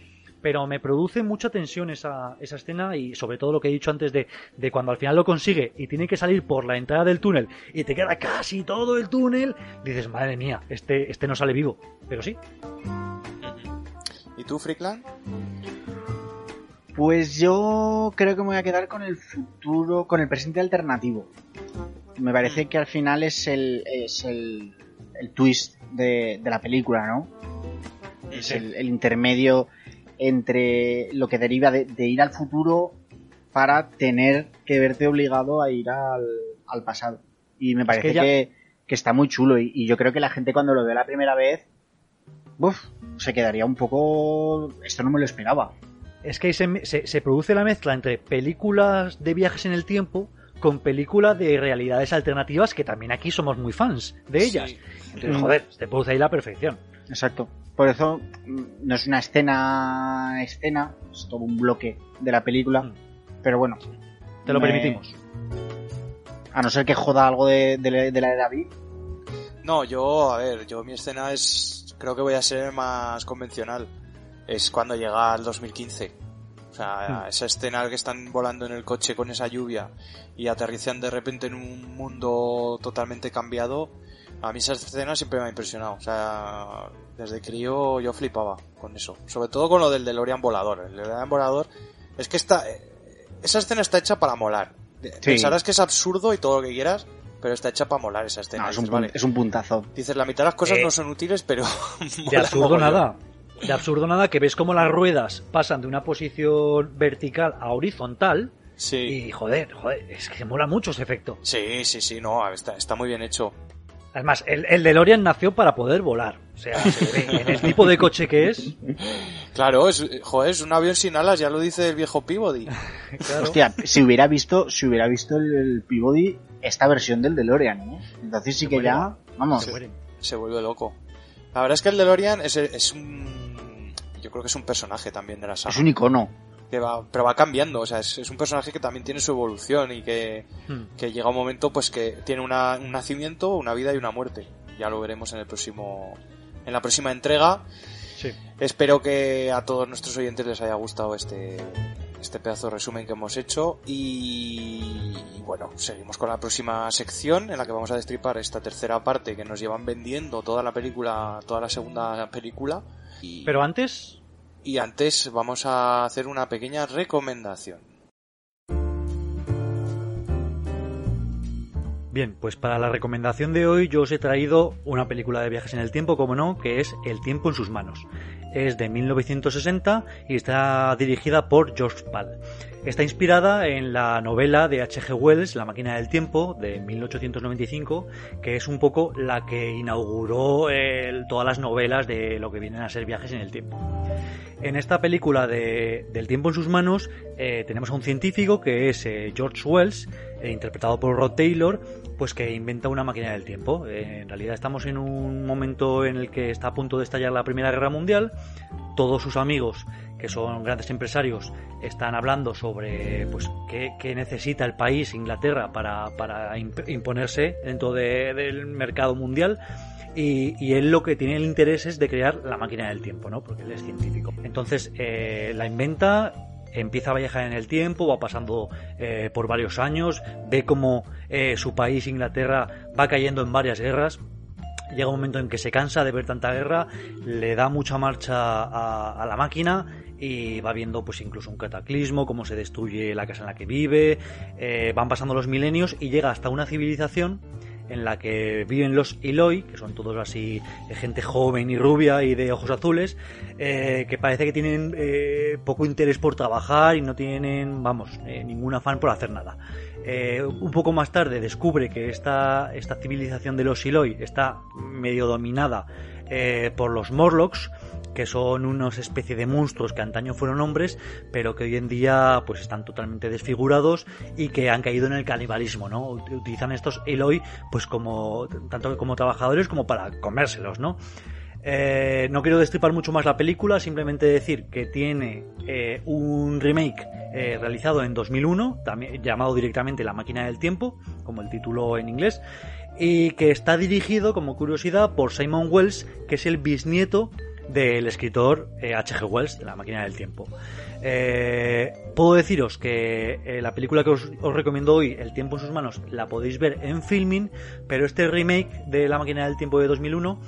Pero me produce mucha tensión esa, esa escena y sobre todo lo que he dicho antes de, de cuando al final lo consigue y tiene que salir por la entrada del túnel y te queda casi todo el túnel, dices, madre mía, este, este no sale vivo. Pero sí, ¿Y tú, Freakland? Pues yo creo que me voy a quedar con el futuro, con el presente alternativo. Me parece que al final es el, es el, el twist de, de la película, ¿no? Es el, el intermedio entre lo que deriva de, de ir al futuro para tener que verte obligado a ir al, al pasado. Y me parece que que, ya- que está muy chulo. Y, y yo creo que la gente cuando lo ve la primera vez, uf, se quedaría un poco... Esto no me lo esperaba. Es que ahí se, se, se produce la mezcla entre películas de viajes en el tiempo con películas de realidades alternativas que también aquí somos muy fans de ellas. Sí. Entonces, joder, se produce ahí la perfección. Exacto. Por eso mm, no es una escena escena, es todo un bloque de la película. Mm. Pero bueno. Te lo me- permitimos. A no ser que joda algo de, de la- de la de David. No, yo, a ver, yo mi escena es, creo que voy a ser más convencional. Es cuando llega al 2015. O sea, Hmm. esa escena que están volando en el coche con esa lluvia y aterrizan de repente en un mundo totalmente cambiado. A mí esa escena siempre me ha impresionado. O sea, desde crío yo flipaba con eso. Sobre todo con lo del DeLorean volador. El DeLorean volador es que está, eh, esa escena está hecha para molar. Pensarás que es absurdo y todo lo que quieras, pero está hecha para molar esa escena. No, es, un, Dices, vale, es un puntazo. Dices, la mitad de las cosas Eh, no son útiles, pero... [laughs] De absurdo nada. De absurdo nada que ves cómo las ruedas pasan de una posición vertical a horizontal Sí. y joder, joder, es que mola mucho ese efecto. Sí, sí, sí, no, está, está muy bien hecho. Además, el, el DeLorean nació para poder volar. O sea, se ve en el tipo de coche que es. [laughs] Claro, es, joder, es un avión sin alas, ya lo dice el viejo Peabody. [laughs] Claro. Hostia, si hubiera visto, si hubiera visto el, el Peabody, esta versión del DeLorean, ¿eh? Entonces sí Se que muere. ya, vamos. Se vuelve loco. La verdad es que el DeLorean es, es un... Yo creo que es un personaje también de la saga. Es un icono. que va, pero va cambiando, o sea, es, es un personaje que también tiene su evolución y que, Hmm. que llega un momento pues que tiene una- un nacimiento, una vida y una muerte. Ya lo veremos en el próximo, en la próxima entrega. Sí. Espero que a todos nuestros oyentes les haya gustado este, este pedazo de resumen que hemos hecho y, y bueno, seguimos con la próxima sección en la que vamos a destripar esta tercera parte que nos llevan vendiendo toda la película, toda la segunda película. Y, Pero antes, y antes vamos a hacer una pequeña recomendación. Bien, pues para la recomendación de hoy yo os he traído una película de viajes en el tiempo, como no, que es El tiempo en sus manos. Es de 1960 y está dirigida por George Pal. Está inspirada en la novela de H.G. Wells, La máquina del tiempo, de 1895, que es un poco la que inauguró todas las novelas de lo que vienen a ser viajes en el tiempo. En esta película de, del tiempo en sus manos eh, tenemos a un científico que es eh, George Wells, eh, interpretado por Rod Taylor, pues que inventa una máquina del tiempo. Eh, en realidad estamos en un momento en el que está a punto de estallar la Primera Guerra Mundial. Todos sus amigos, que son grandes empresarios, están hablando sobre pues qué, necesita el país, Inglaterra, para, para imp- imponerse dentro de- del mercado mundial. Y, y él lo que tiene el interés es de crear la máquina del tiempo, ¿no? Porque él es científico. Entonces, eh, la inventa, empieza a viajar en el tiempo, va pasando eh, por varios años, ve cómo eh, su país, Inglaterra, va cayendo en varias guerras. Llega un momento en que se cansa de ver tanta guerra, le da mucha marcha a, la máquina y va viendo pues incluso un cataclismo, cómo se destruye la casa en la que vive, eh, van pasando los milenios y llega hasta una civilización en la que viven los Eloy, que son todos así eh, gente joven y rubia y de ojos azules, eh, que parece que tienen eh, poco interés por trabajar y no tienen, vamos, ningún afán por hacer nada. un poco más tarde descubre que esta, esta civilización de los Eloy está medio dominada por los Morlocks, que son unos especie de monstruos que antaño fueron hombres, pero que hoy en día pues están totalmente desfigurados y que han caído en el canibalismo, ¿no? Utilizan estos Eloy pues como tanto como trabajadores como para comérselos, ¿no? Eh, no quiero destripar mucho más la película, simplemente decir que tiene eh, un remake eh, realizado en 2001, también llamado directamente La máquina del tiempo, como el título en inglés, y que está dirigido, como curiosidad, por Simon Wells, que es el bisnieto del escritor H.G. Eh, Wells de La máquina del tiempo. Eh, puedo deciros que eh, la película que os, recomiendo hoy, El tiempo en sus manos, la podéis ver en filming, pero este remake de La máquina del tiempo de 2001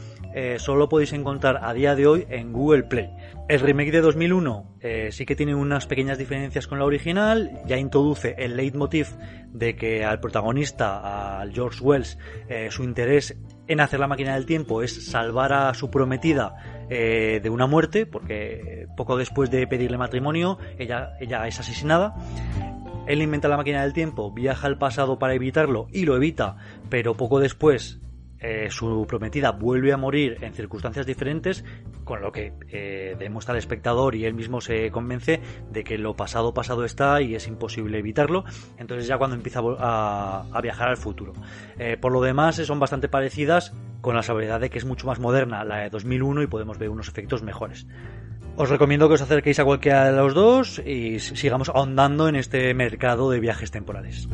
solo lo podéis encontrar a día de hoy en Google Play. El remake de 2001 sí que tiene unas pequeñas diferencias con la original, ya introduce el leitmotiv de que al protagonista, al George Wells, su interés en hacer la máquina del tiempo es salvar a su prometida eh, de una muerte, porque poco después de pedirle matrimonio, ella, ella es asesinada. Él inventa la máquina del tiempo, viaja al pasado para evitarlo y lo evita, pero poco después eh, su prometida vuelve a morir en circunstancias diferentes, con lo que eh, demuestra al espectador y él mismo se convence de que lo pasado pasado está y es imposible evitarlo. Entonces ya cuando empieza a, viajar al futuro. Eh, por lo demás son bastante parecidas, con la salvedad de que es mucho más moderna la de 2001 y podemos ver unos efectos mejores. Os recomiendo que os acerquéis a cualquiera de los dos y sigamos ahondando en este mercado de viajes temporales.